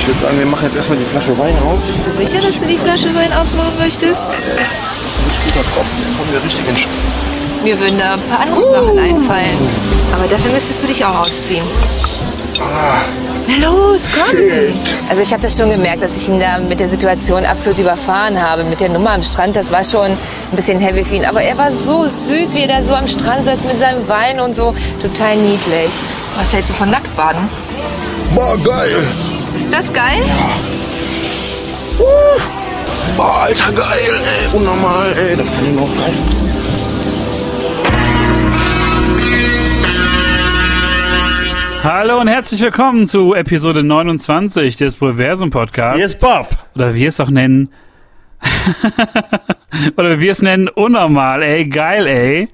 Ich würde sagen, wir machen jetzt erstmal die Flasche Wein auf. Bist du sicher, dass du die Flasche Wein aufmachen möchtest? Das ist ein guter Kopf. Dann kommen wir richtig in Sch Mir würden da ein paar andere Sachen einfallen. Aber dafür müsstest du dich auch ausziehen. Na los, komm! Also ich habe das schon gemerkt, dass ich ihn da mit der Situation absolut überfahren habe. Mit der Nummer am Strand, das war schon ein bisschen heavy für ihn. Aber er war so süß, wie er da so am Strand saß mit seinem Wein und so. Total niedlich. Was hältst du von Nacktbaden? Boah, geil. Ist das geil? Boah, alter, geil, ey. Unnormal, ey. Das kann ich noch kaufen. Hallo und herzlich willkommen zu Episode 29 des Proversum Podcasts. Hier ist Bob. Oder wie wir es auch nennen. Oder wie wir es nennen, unnormal, ey, geil, ey.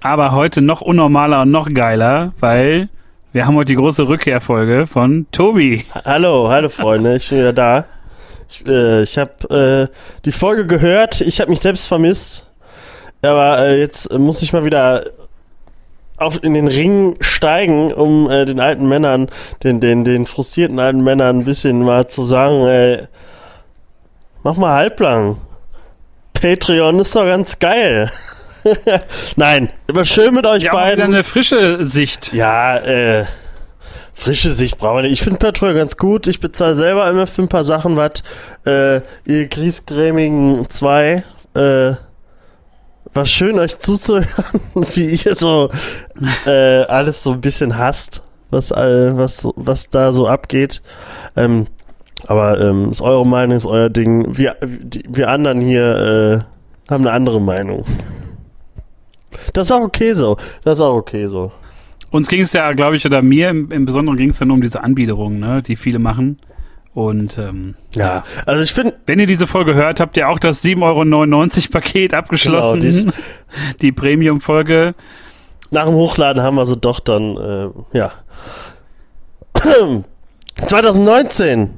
Aber heute noch unnormaler und noch geiler, weil wir haben heute die große Rückkehrfolge von Tobi. Hallo, hallo Freunde, ich bin wieder da. Ich, äh, ich habe äh, die Folge gehört, ich habe mich selbst vermisst. Aber äh, jetzt muss ich mal wieder auf, in den Ring steigen, um äh, den alten Männern, den, den, den frustrierten alten Männern ein bisschen mal zu sagen, ey, mach mal halblang. Patreon ist doch ganz geil. Nein, immer schön mit euch Ja, mal wieder beiden. eine frische Sicht. Ja, äh, frische Sicht brauchen wir nicht. Ich finde Patreon ganz gut. Ich bezahle selber immer für ein paar Sachen was. Äh, ihr Griesgrämigen 2, äh, war schön euch zuzuhören, wie ihr so äh, alles so ein bisschen hasst, was, all, was, was da so abgeht. Ähm, aber ähm, ist eure Meinung, ist euer Ding. Wir, wir anderen hier äh, haben eine andere Meinung. Das ist auch okay so. Das ist auch okay so. Uns ging es ja, glaube ich, oder mir im, im Besonderen ging es dann um diese Anbiederung, ne, die viele machen. Und ähm, Ja, also ich finde, Wenn ihr diese Folge hört, habt ihr auch das 7,99 Euro Paket abgeschlossen. Genau, die Premium-Folge. nach dem Hochladen haben wir sie doch dann, äh, ja. 2019.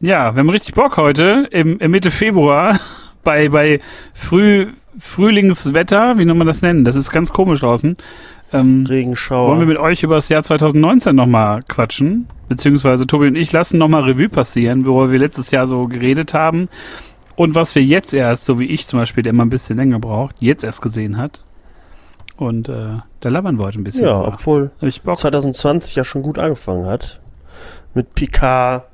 Ja, wir haben richtig Bock heute im, im Mitte Februar bei, bei Früh, Frühlingswetter, wie soll man das nennen? Das ist ganz komisch draußen. Ähm, Regenschauer. wollen wir mit euch über das Jahr 2019 nochmal quatschen? Beziehungsweise Tobi und ich lassen nochmal Revue passieren, worüber wir letztes Jahr so geredet haben. Und was wir jetzt erst, so wie ich zum Beispiel, der immer ein bisschen länger braucht, jetzt erst gesehen hat. Und äh, da labern wir heute ein bisschen. ja, drüber. obwohl Hab ich Bock. 2020 ja schon gut angefangen hat. Mit Picard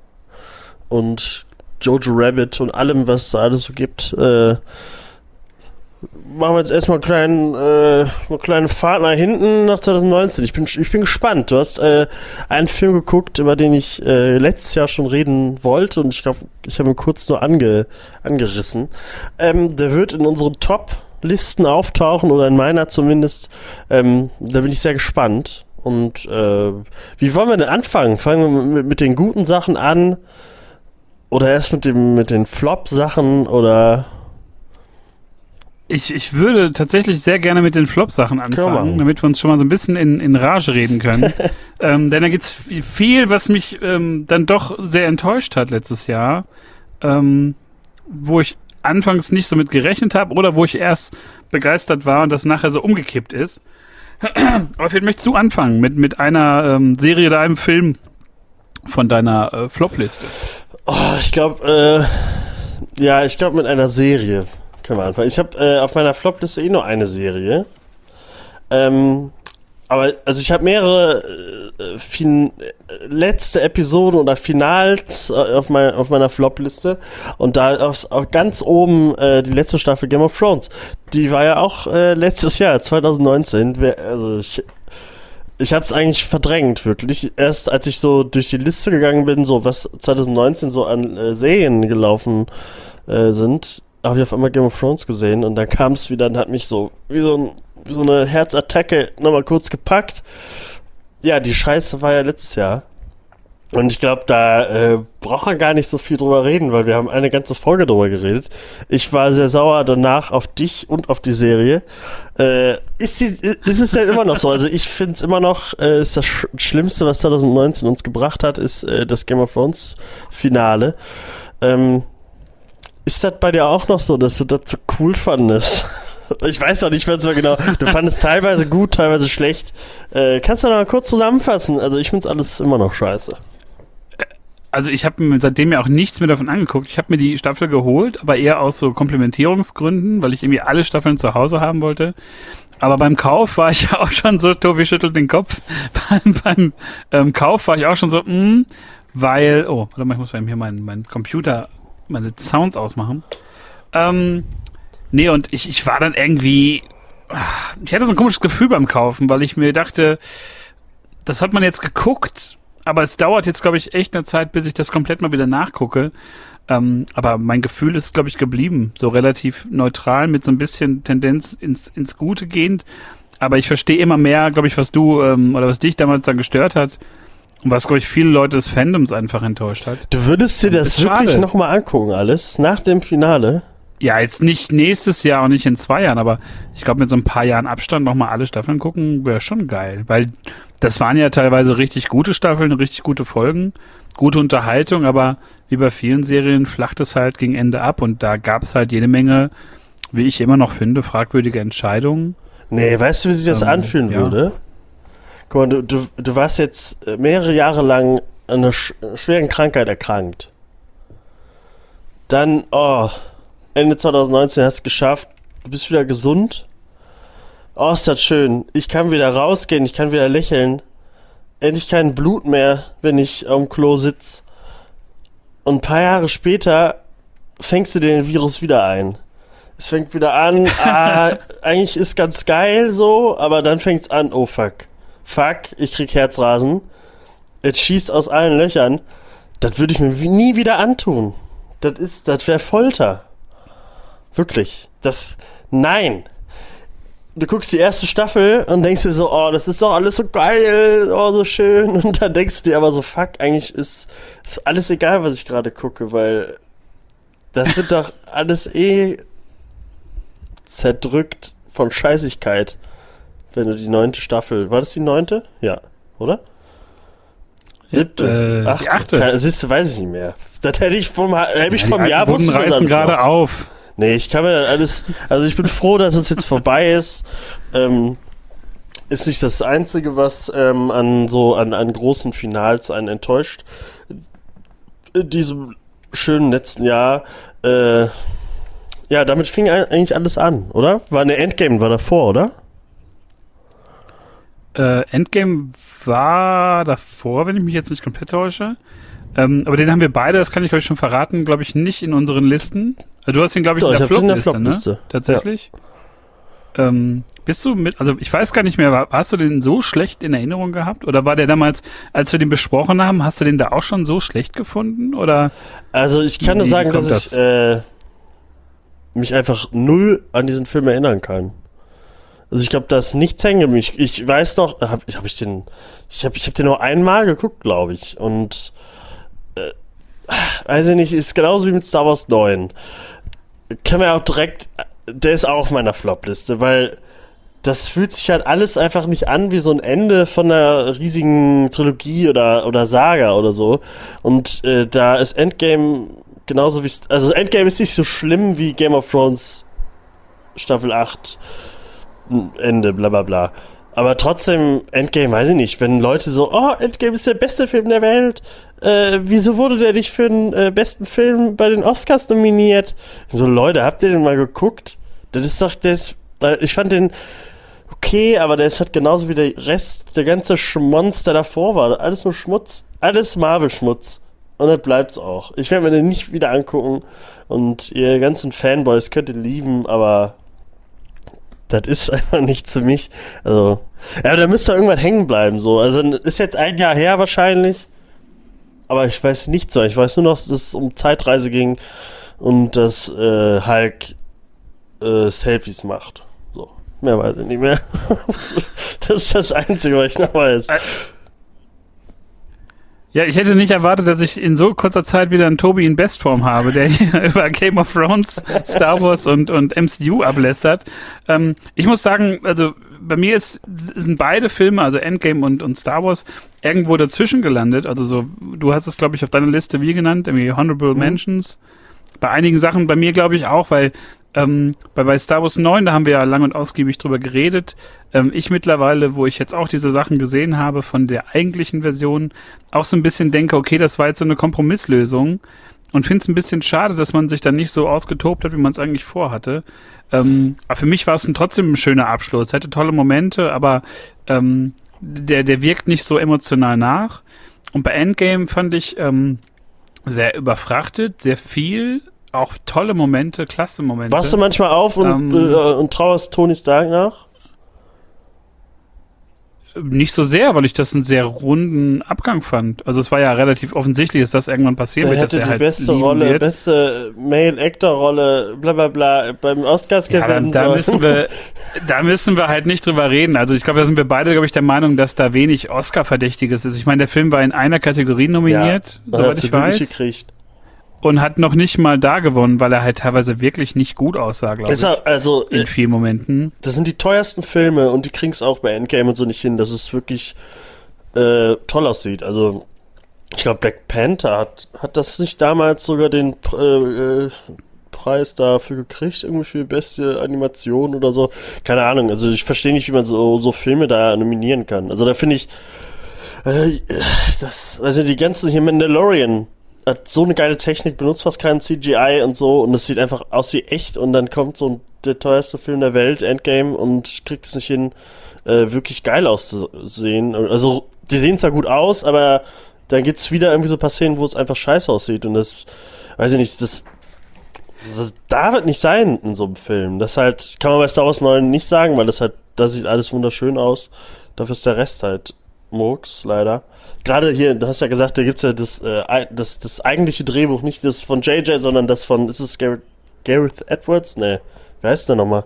und Jojo Rabbit und allem, was da alles so gibt. Äh, machen wir jetzt erstmal einen kleinen, äh, einen kleinen Fahrt nach hinten nach 2019. Ich bin, ich bin gespannt. Du hast äh, einen Film geguckt, über den ich äh, letztes Jahr schon reden wollte und ich glaube, ich habe ihn kurz nur ange, angerissen. Ähm, der wird in unseren Top-Listen auftauchen oder in meiner zumindest. Ähm, da bin ich sehr gespannt. Und äh, wie wollen wir denn anfangen? Fangen wir mit, mit den guten Sachen an oder erst mit dem mit den Flop-Sachen oder Ich, ich würde tatsächlich sehr gerne mit den Flop-Sachen anfangen, damit wir uns schon mal so ein bisschen in, in Rage reden können. ähm, denn da gibt's viel- viel, was mich ähm, dann doch sehr enttäuscht hat letztes Jahr, ähm, wo ich anfangs nicht so mit gerechnet habe oder wo ich erst begeistert war und das nachher so umgekippt ist. Aber vielleicht möchtest du anfangen mit, mit einer ähm, Serie oder einem Film von deiner äh, Flop-Liste. Oh, ich glaube, äh, ja, ich glaube mit einer Serie können wir anfangen. Ich habe äh, auf meiner Flop-Liste eh nur eine Serie. Ähm, aber also ich habe mehrere äh, fin äh, letzte Episoden oder Finals äh, auf, mein, auf meiner Flop-Liste und da auf, ganz oben äh, die letzte Staffel Game of Thrones. Die war ja auch äh, letztes Jahr 2019. Wer, also ich, ich habe es eigentlich verdrängt, wirklich. Erst als ich so durch die Liste gegangen bin, so was 2019 so an äh, Serien gelaufen äh, sind, habe ich auf einmal Game of Thrones gesehen und dann kam es wieder und hat mich so wie so, ein, wie so eine Herzattacke nochmal kurz gepackt. Ja, die Scheiße war ja letztes Jahr. Und ich glaube, da äh, braucht man gar nicht so viel drüber reden, weil wir haben eine ganze Folge drüber geredet. Ich war sehr sauer danach auf dich und auf die Serie. Äh, ist, die, ist es denn immer noch so? Also ich finde es immer noch, äh, ist das Sch Schlimmste, was 2019 uns gebracht hat, ist äh, das Game of Thrones Finale. Ähm, ist das bei dir auch noch so, dass du das so cool fandest? Ich weiß auch nicht mehr so genau. Du fandest teilweise gut, teilweise schlecht. Äh, kannst du da mal kurz zusammenfassen? Also ich finde es alles immer noch scheiße. also ich habe seitdem ja auch nichts mehr davon angeguckt. Ich habe mir die Staffel geholt, aber eher aus so Komplementierungsgründen, weil ich irgendwie alle Staffeln zu Hause haben wollte. Aber beim Kauf war ich ja auch schon so, Tobi schüttelt den Kopf, beim, beim ähm, Kauf war ich auch schon so, mh, weil, oh, warte mal, ich muss mal hier meinen mein Computer, meine Sounds ausmachen. Ähm, nee, und ich, ich war dann irgendwie, ah, ich hatte so ein komisches Gefühl beim Kaufen, weil ich mir dachte, das hat man jetzt geguckt, aber es dauert jetzt, glaube ich, echt eine Zeit, bis ich das komplett mal wieder nachgucke. Ähm, aber mein Gefühl ist, glaube ich, geblieben. So relativ neutral, mit so ein bisschen Tendenz ins, ins Gute gehend. Aber ich verstehe immer mehr, glaube ich, was du ähm, oder was dich damals dann gestört hat. Und was, glaube ich, viele Leute des Fandoms einfach enttäuscht hat. Du würdest dir das Ist wirklich nochmal angucken, alles, nach dem Finale? Ja, jetzt nicht nächstes Jahr und nicht in zwei Jahren, aber ich glaube, mit so ein paar Jahren Abstand nochmal alle Staffeln gucken, wäre schon geil. Weil das waren ja teilweise richtig gute Staffeln, richtig gute Folgen, gute Unterhaltung, aber wie bei vielen Serien flacht es halt gegen Ende ab und da gab es halt jede Menge, wie ich immer noch finde, fragwürdige Entscheidungen. Nee, weißt du, wie sich das Ähm, anfühlen ja. würde? Guck mal, du, du, du warst jetzt äh, mehrere Jahre lang an einer sch schweren Krankheit erkrankt. Dann, oh, Ende 2019 hast du es geschafft, du bist wieder gesund. Oh, ist das schön. Ich kann wieder rausgehen, ich kann wieder lächeln. Endlich kein Blut mehr, wenn ich am Klo sitz. Und ein paar Jahre später fängst du den Virus wieder ein. Es fängt wieder an, ah, eigentlich ist ganz geil so, aber dann fängt's an, oh fuck. Fuck, ich krieg Herzrasen. Es schießt aus allen Löchern. Das würde ich mir nie wieder antun. Das ist, das wäre Folter. Wirklich. Das, nein. Du guckst die erste Staffel und denkst dir so, oh, das ist doch alles so geil, oh, so schön. Und dann denkst du dir aber so, fuck, eigentlich ist, ist alles egal, was ich gerade gucke, weil das wird doch alles eh zerdrückt von Scheißigkeit. Wenn du die neunte Staffel, war das die neunte? Ja, oder? Siebte, Äh, achte. achte. Keine- Siehst du, weiß ich nicht mehr. Das hätte ich vom, hätte ich Ja, vom Jahr alten Wunden wusste ich das reißen alles noch. gerade auf. Nee, ich kann mir das alles. Also ich bin froh, dass es jetzt vorbei ist. Ähm, ist nicht das Einzige, was ähm, an so an, an großen Finals einen enttäuscht. In diesem schönen letzten Jahr. Äh, ja, damit fing eigentlich alles an, oder? War eine Endgame, war davor, oder? Äh, Endgame war davor, wenn ich mich jetzt nicht komplett täusche. Ähm, aber den haben wir beide, das kann ich euch schon verraten, glaube ich, nicht in unseren Listen. Äh, Du hast ihn, glaube ich, Doch, in ich der ihn in der Flopliste, ne? Tatsächlich. Ähm, bist du mit, also ich weiß gar nicht mehr, hast du den so schlecht in Erinnerung gehabt? Oder war der damals, als wir den besprochen haben, hast du den da auch schon so schlecht gefunden? Oder Also ich kann nur sagen, dass ich äh, mich einfach null an diesen Film erinnern kann. Also ich glaube, da ist nichts hängen geblieben. Ich, weiß noch, habe hab ich den, ich habe ich hab den nur einmal geguckt, glaube ich. Und äh, weiß ich nicht, ist genauso wie mit Star Wars 9. Kann man auch direkt, der ist auch auf meiner Flop-Liste, weil das fühlt sich halt alles einfach nicht an wie so ein Ende von einer riesigen Trilogie oder, oder Saga oder so. Und äh, da ist Endgame genauso wie. Also Endgame ist nicht so schlimm wie Game of Thrones Staffel 8 Ende, bla bla bla. Aber trotzdem, Endgame, weiß ich nicht, wenn Leute so, oh, Endgame ist der beste Film der Welt, äh, wieso wurde der nicht für den äh, besten Film bei den Oscars nominiert? So, Leute, habt ihr den mal geguckt? Das ist doch, der ist, ich fand den okay, aber der ist halt genauso wie der Rest, der ganze Schmonz, der davor war. Alles nur Schmutz. Alles Marvel-Schmutz. Und das bleibt's auch. Ich werde mir den nicht wieder angucken. Und ihr ganzen Fanboys könnt ihr lieben, aber das ist einfach nichts für mich. Also, ja, da müsste irgendwann hängen bleiben, so. Also, ist jetzt ein Jahr her wahrscheinlich. Aber ich weiß nicht so. Ich weiß nur noch, dass es um Zeitreise ging und dass äh, Hulk äh, Selfies macht. So. Mehr weiß ich nicht mehr. das ist das Einzige, was ich noch weiß. Ja, ich hätte nicht erwartet, dass ich in so kurzer Zeit wieder einen Tobi in Bestform habe, der hier über Game of Thrones, Star Wars und, und MCU ablästert. Ähm, ich muss sagen, also bei mir ist, sind beide Filme, also Endgame und, und Star Wars, irgendwo dazwischen gelandet. Also so, du hast es, glaube ich, auf deiner Liste wie genannt, irgendwie Honorable Mentions. Bei einigen Sachen, bei mir glaube ich auch, weil Ähm, bei, bei Star Wars 9, da haben wir ja lang und ausgiebig drüber geredet. Ähm, ich mittlerweile, wo ich jetzt auch diese Sachen gesehen habe von der eigentlichen Version, auch so ein bisschen denke, okay, das war jetzt so eine Kompromisslösung und finde es ein bisschen schade, dass man sich dann nicht so ausgetobt hat, wie man es eigentlich vorhatte. Ähm, aber für mich war es trotzdem ein schöner Abschluss. Hätte tolle Momente, aber ähm, der, der wirkt nicht so emotional nach. Und bei Endgame fand ich ähm, sehr überfrachtet, sehr viel, auch tolle Momente, klasse Momente. Wachst du manchmal auf und, Ähm, äh, und trauerst Tony Stark nach? Nicht so sehr, weil ich das einen sehr runden Abgang fand. Also es war ja relativ offensichtlich, dass das irgendwann passieren Der wird, dass hätte er die halt beste Rolle, wird. beste Male-Actor-Rolle, bla bla bla, beim Oscars Ja, gewinnen da, da müssen wir, da müssen wir halt nicht drüber reden. Also ich glaube, da sind wir beide, glaube ich, der Meinung, dass da wenig Oscar-Verdächtiges ist. Ich meine, der Film war in einer Kategorie nominiert, dann soweit ich weiß, gekriegt. Und hat noch nicht mal da gewonnen, weil er halt teilweise wirklich nicht gut aussah, glaube ich. also, äh, In vielen Momenten. das sind die teuersten Filme und die kriegen es auch bei Endgame und so nicht hin, dass es wirklich äh, toll aussieht. Also, ich glaube, Black Panther hat, hat das nicht damals sogar den äh, äh, Preis dafür gekriegt, irgendwie für die beste Animation oder so. Keine Ahnung, also ich verstehe nicht, wie man so, so Filme da nominieren kann. Also da finde ich, äh, das, also die ganzen hier Mandalorian hat so eine geile Technik, benutzt fast keinen CGI und so und das sieht einfach aus wie echt und dann kommt so ein, der teuerste Film der Welt, Endgame, und kriegt es nicht hin, äh, wirklich geil auszusehen. Also, die sehen zwar gut aus, aber dann gibt's wieder irgendwie so ein paar Szenen, wo es einfach scheiße aussieht und das, weiß ich nicht, das, das darf halt nicht sein in so einem Film. Das halt, kann man bei Star Wars 9 nicht sagen, weil das halt, da sieht alles wunderschön aus. Dafür ist der Rest halt Murks, leider. Gerade hier, du hast ja gesagt, da gibt's ja das, äh, das, das eigentliche Drehbuch, nicht das von JJ, sondern das von, ist es Gareth, Gareth Edwards? Nee, wer heißt der nochmal?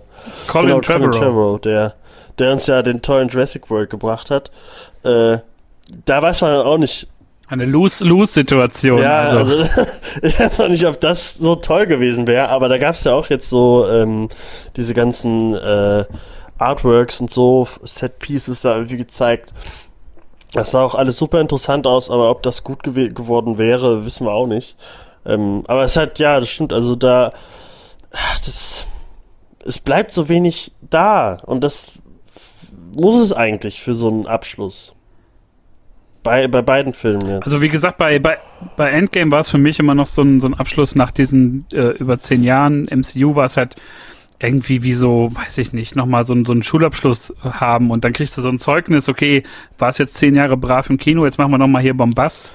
Colin Genau, Trevorrow. Trevorrow, der, der uns ja den tollen Jurassic World gebracht hat. Äh, da weiß man dann auch nicht, Eine Lose-Lose-Situation. ja, also. also, ich weiß noch nicht, ob das so toll gewesen wäre, aber da gab es ja auch jetzt so ähm, diese ganzen äh, Artworks und so, Set-Pieces da irgendwie gezeigt. Das sah auch alles super interessant aus, aber ob das gut gew geworden wäre, wissen wir auch nicht. Ähm, aber es hat, ja, das stimmt, also da, das, es bleibt so wenig da und das muss es eigentlich für so einen Abschluss. Bei, bei beiden Filmen jetzt. Also wie gesagt, bei, bei, bei Endgame war es für mich immer noch so ein, so ein Abschluss nach diesen äh, über zehn Jahren. MCU war es halt irgendwie wie so, weiß ich nicht, nochmal so, so einen Schulabschluss haben und dann kriegst du so ein Zeugnis, okay, war es jetzt zehn Jahre brav im Kino, jetzt machen wir nochmal hier Bombast.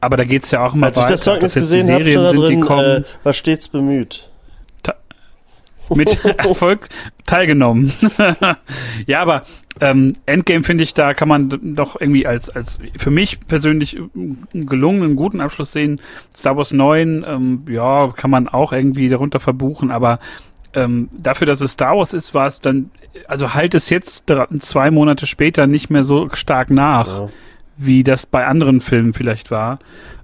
Aber da geht's ja auch immer Als ich weiter. das Zeugnis dass jetzt die gesehen habe, stand da drin, äh, war stets bemüht. mit Erfolg teilgenommen. ja, aber ähm, Endgame finde ich, da kann man doch irgendwie als, als für mich persönlich einen gelungenen, guten Abschluss sehen. Star Wars 9, ähm, ja, kann man auch irgendwie darunter verbuchen, aber ähm, dafür, dass es Star Wars ist, war es dann, also halt es jetzt zwei Monate später nicht mehr so stark nach, Ja. wie das bei anderen Filmen vielleicht war.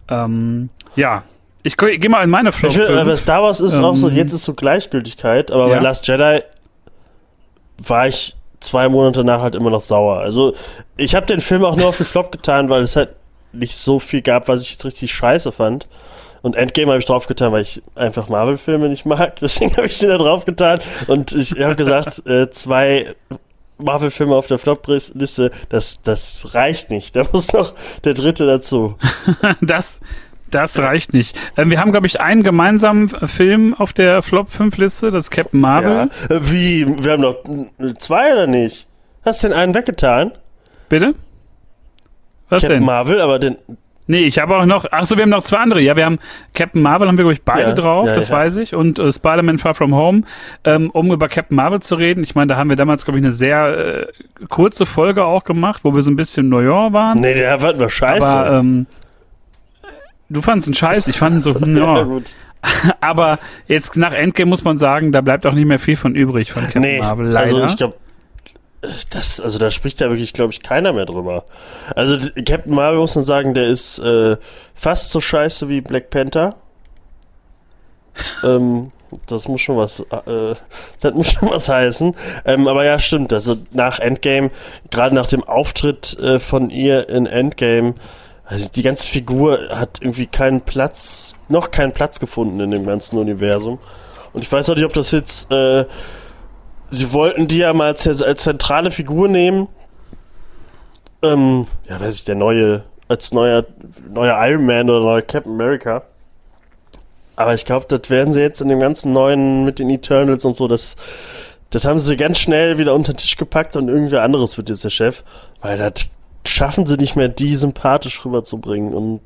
Ähm, ja, ich, ich gehe mal in meine Flop. Ich will, aber Star Wars ist auch so, Ähm, jetzt ist so Gleichgültigkeit, aber ja. bei Last Jedi war ich zwei Monate nach halt immer noch sauer. Also ich habe den Film auch nur auf die Flop getan, weil es halt nicht so viel gab, was ich jetzt richtig scheiße fand. Und Endgame habe ich draufgetan, weil ich einfach Marvel-Filme nicht mag. Deswegen habe ich den da draufgetan. Und ich habe gesagt, äh, zwei Marvel-Filme auf der Flop-Liste, das, das reicht nicht. Da muss noch der dritte dazu. Das, das reicht nicht. Ähm, wir haben, glaube ich, einen gemeinsamen Film auf der Flop 5 Liste, das ist Captain Marvel. Ja. Äh, Wie? Wir haben noch zwei oder nicht? Hast du den einen weggetan? Bitte? Was Captain denn? Marvel, aber den. Nee, ich habe auch noch, ach so, wir haben noch zwei andere. Ja, wir haben Captain Marvel, haben wir, glaube ich, beide Ja, drauf, ja, das ja. weiß ich. Und äh, Spider-Man Far From Home. Ähm, um über Captain Marvel zu reden, ich meine, da haben wir damals, glaube ich, eine sehr äh, kurze Folge auch gemacht, wo wir so ein bisschen Neujahr waren. Nee, der war nur scheiße. Aber ähm, du fandst ihn scheiße, ich fand ihn so, ja. Aber jetzt nach Endgame muss man sagen, da bleibt auch nicht mehr viel von übrig von Captain Nee, Marvel, leider. also ich glaube, das, also da spricht ja wirklich, glaube ich, keiner mehr drüber. Also Captain Marvel muss man sagen, der ist äh, fast so scheiße wie Black Panther. ähm, das muss schon was, äh, das muss schon was heißen. Ähm, aber ja, stimmt. Also nach Endgame, gerade nach dem Auftritt äh, von ihr in Endgame, also die ganze Figur hat irgendwie keinen Platz, noch keinen Platz gefunden in dem ganzen Universum. Und ich weiß auch nicht, ob das jetzt, äh, sie wollten die ja mal als, als zentrale Figur nehmen. Ähm, ja, weiß ich, der neue, als neuer, neuer Iron Man oder neuer Captain America. Aber ich glaube, das werden sie jetzt in dem ganzen neuen mit den Eternals und so, das, das haben sie ganz schnell wieder unter den Tisch gepackt und irgendwer anderes wird jetzt der Chef. Weil das schaffen sie nicht mehr, die sympathisch rüberzubringen. Und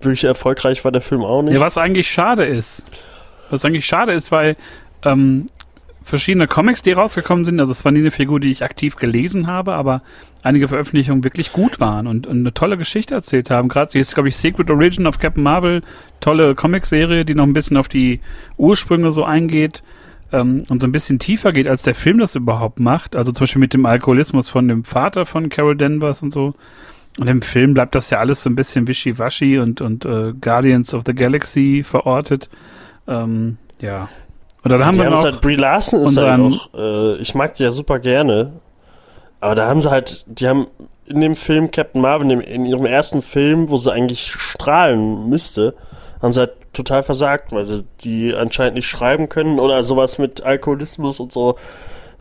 wirklich erfolgreich war der Film auch nicht. Ja, was eigentlich schade ist. Was eigentlich schade ist, weil ähm, verschiedene Comics, die rausgekommen sind, also es war nie eine Figur, die ich aktiv gelesen habe, aber einige Veröffentlichungen wirklich gut waren und, und eine tolle Geschichte erzählt haben. Gerade hier ist, glaube ich, Secret Origin of Captain Marvel, tolle Comicserie, die noch ein bisschen auf die Ursprünge so eingeht ähm, und so ein bisschen tiefer geht, als der Film das überhaupt macht. Also zum Beispiel mit dem Alkoholismus von dem Vater von Carol Danvers und so. Und im Film bleibt das ja alles so ein bisschen wischiwaschi und, und äh, Guardians of the Galaxy verortet. Ähm, ja. Und dann haben die wir haben noch halt, Brie Larson ist halt auch, äh, ich mag die ja super gerne. Aber da haben sie halt, die haben in dem Film Captain Marvel, in, dem, in ihrem ersten Film, wo sie eigentlich strahlen müsste, haben sie halt total versagt, weil sie die anscheinend nicht schreiben können oder sowas mit Alkoholismus und so.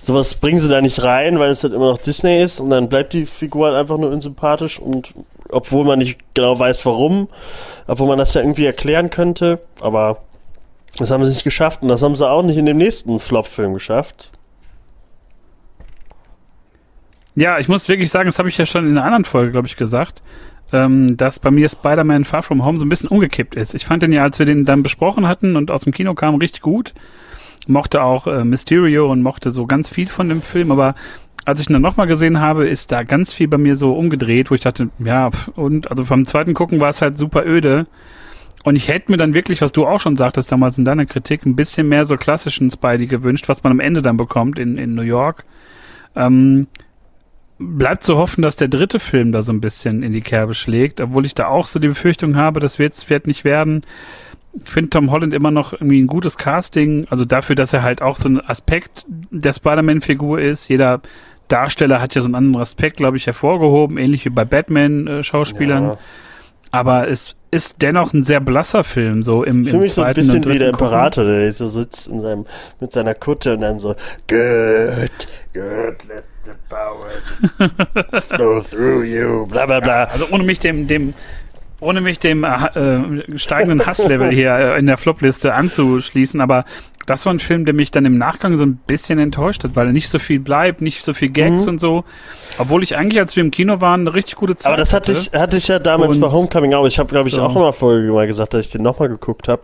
Sowas bringen sie da nicht rein, weil es halt immer noch Disney ist und dann bleibt die Figur halt einfach nur unsympathisch und obwohl man nicht genau weiß warum, obwohl man das ja irgendwie erklären könnte, aber das haben sie nicht geschafft und das haben sie auch nicht in dem nächsten Flop-Film geschafft. Ja, ich muss wirklich sagen, das habe ich ja schon in einer anderen Folge, glaube ich, gesagt, ähm, dass bei mir Spider-Man Far From Home so ein bisschen umgekippt ist. Ich fand den ja, als wir den dann besprochen hatten und aus dem Kino kam, richtig gut. Mochte auch äh, Mysterio und mochte so ganz viel von dem Film, aber als ich ihn dann nochmal gesehen habe, ist da ganz viel bei mir so umgedreht, wo ich dachte, ja, und also beim zweiten Gucken war es halt super öde. Und ich hätte mir dann wirklich, was du auch schon sagtest damals in deiner Kritik, ein bisschen mehr so klassischen Spidey gewünscht, was man am Ende dann bekommt in, in New York. Ähm, bleibt zu hoffen, dass der dritte Film da so ein bisschen in die Kerbe schlägt, obwohl ich da auch so die Befürchtung habe, das wird's, wird nicht werden. Ich finde Tom Holland immer noch irgendwie ein gutes Casting, also dafür, dass er halt auch so ein Aspekt der Spider-Man-Figur ist. Jeder Darsteller hat ja so einen anderen Aspekt, glaube ich, hervorgehoben, ähnlich wie bei Batman-Schauspielern. Ja. Aber es ist dennoch ein sehr blasser Film, so im, Ich fühle mich so ein bisschen wie der. Imperator, der jetzt so sitzt in seinem, mit seiner Kutte und dann so, good, good, let the power flow through you, bla bla bla. Also ohne mich dem, dem, ohne mich dem äh, äh, steigenden Hasslevel hier äh, in der Flopliste anzuschließen, aber das war ein Film, der mich dann im Nachgang so ein bisschen enttäuscht hat, weil nicht so viel bleibt, nicht so viel Gags Mhm. und so. Obwohl ich eigentlich, als wir im Kino waren, eine richtig gute Zeit Aber das hatte ich, hatte ich ja damals Und- bei Homecoming auch. Ich habe, glaube ich, So. auch einer Folge mal gesagt, dass ich den nochmal geguckt habe.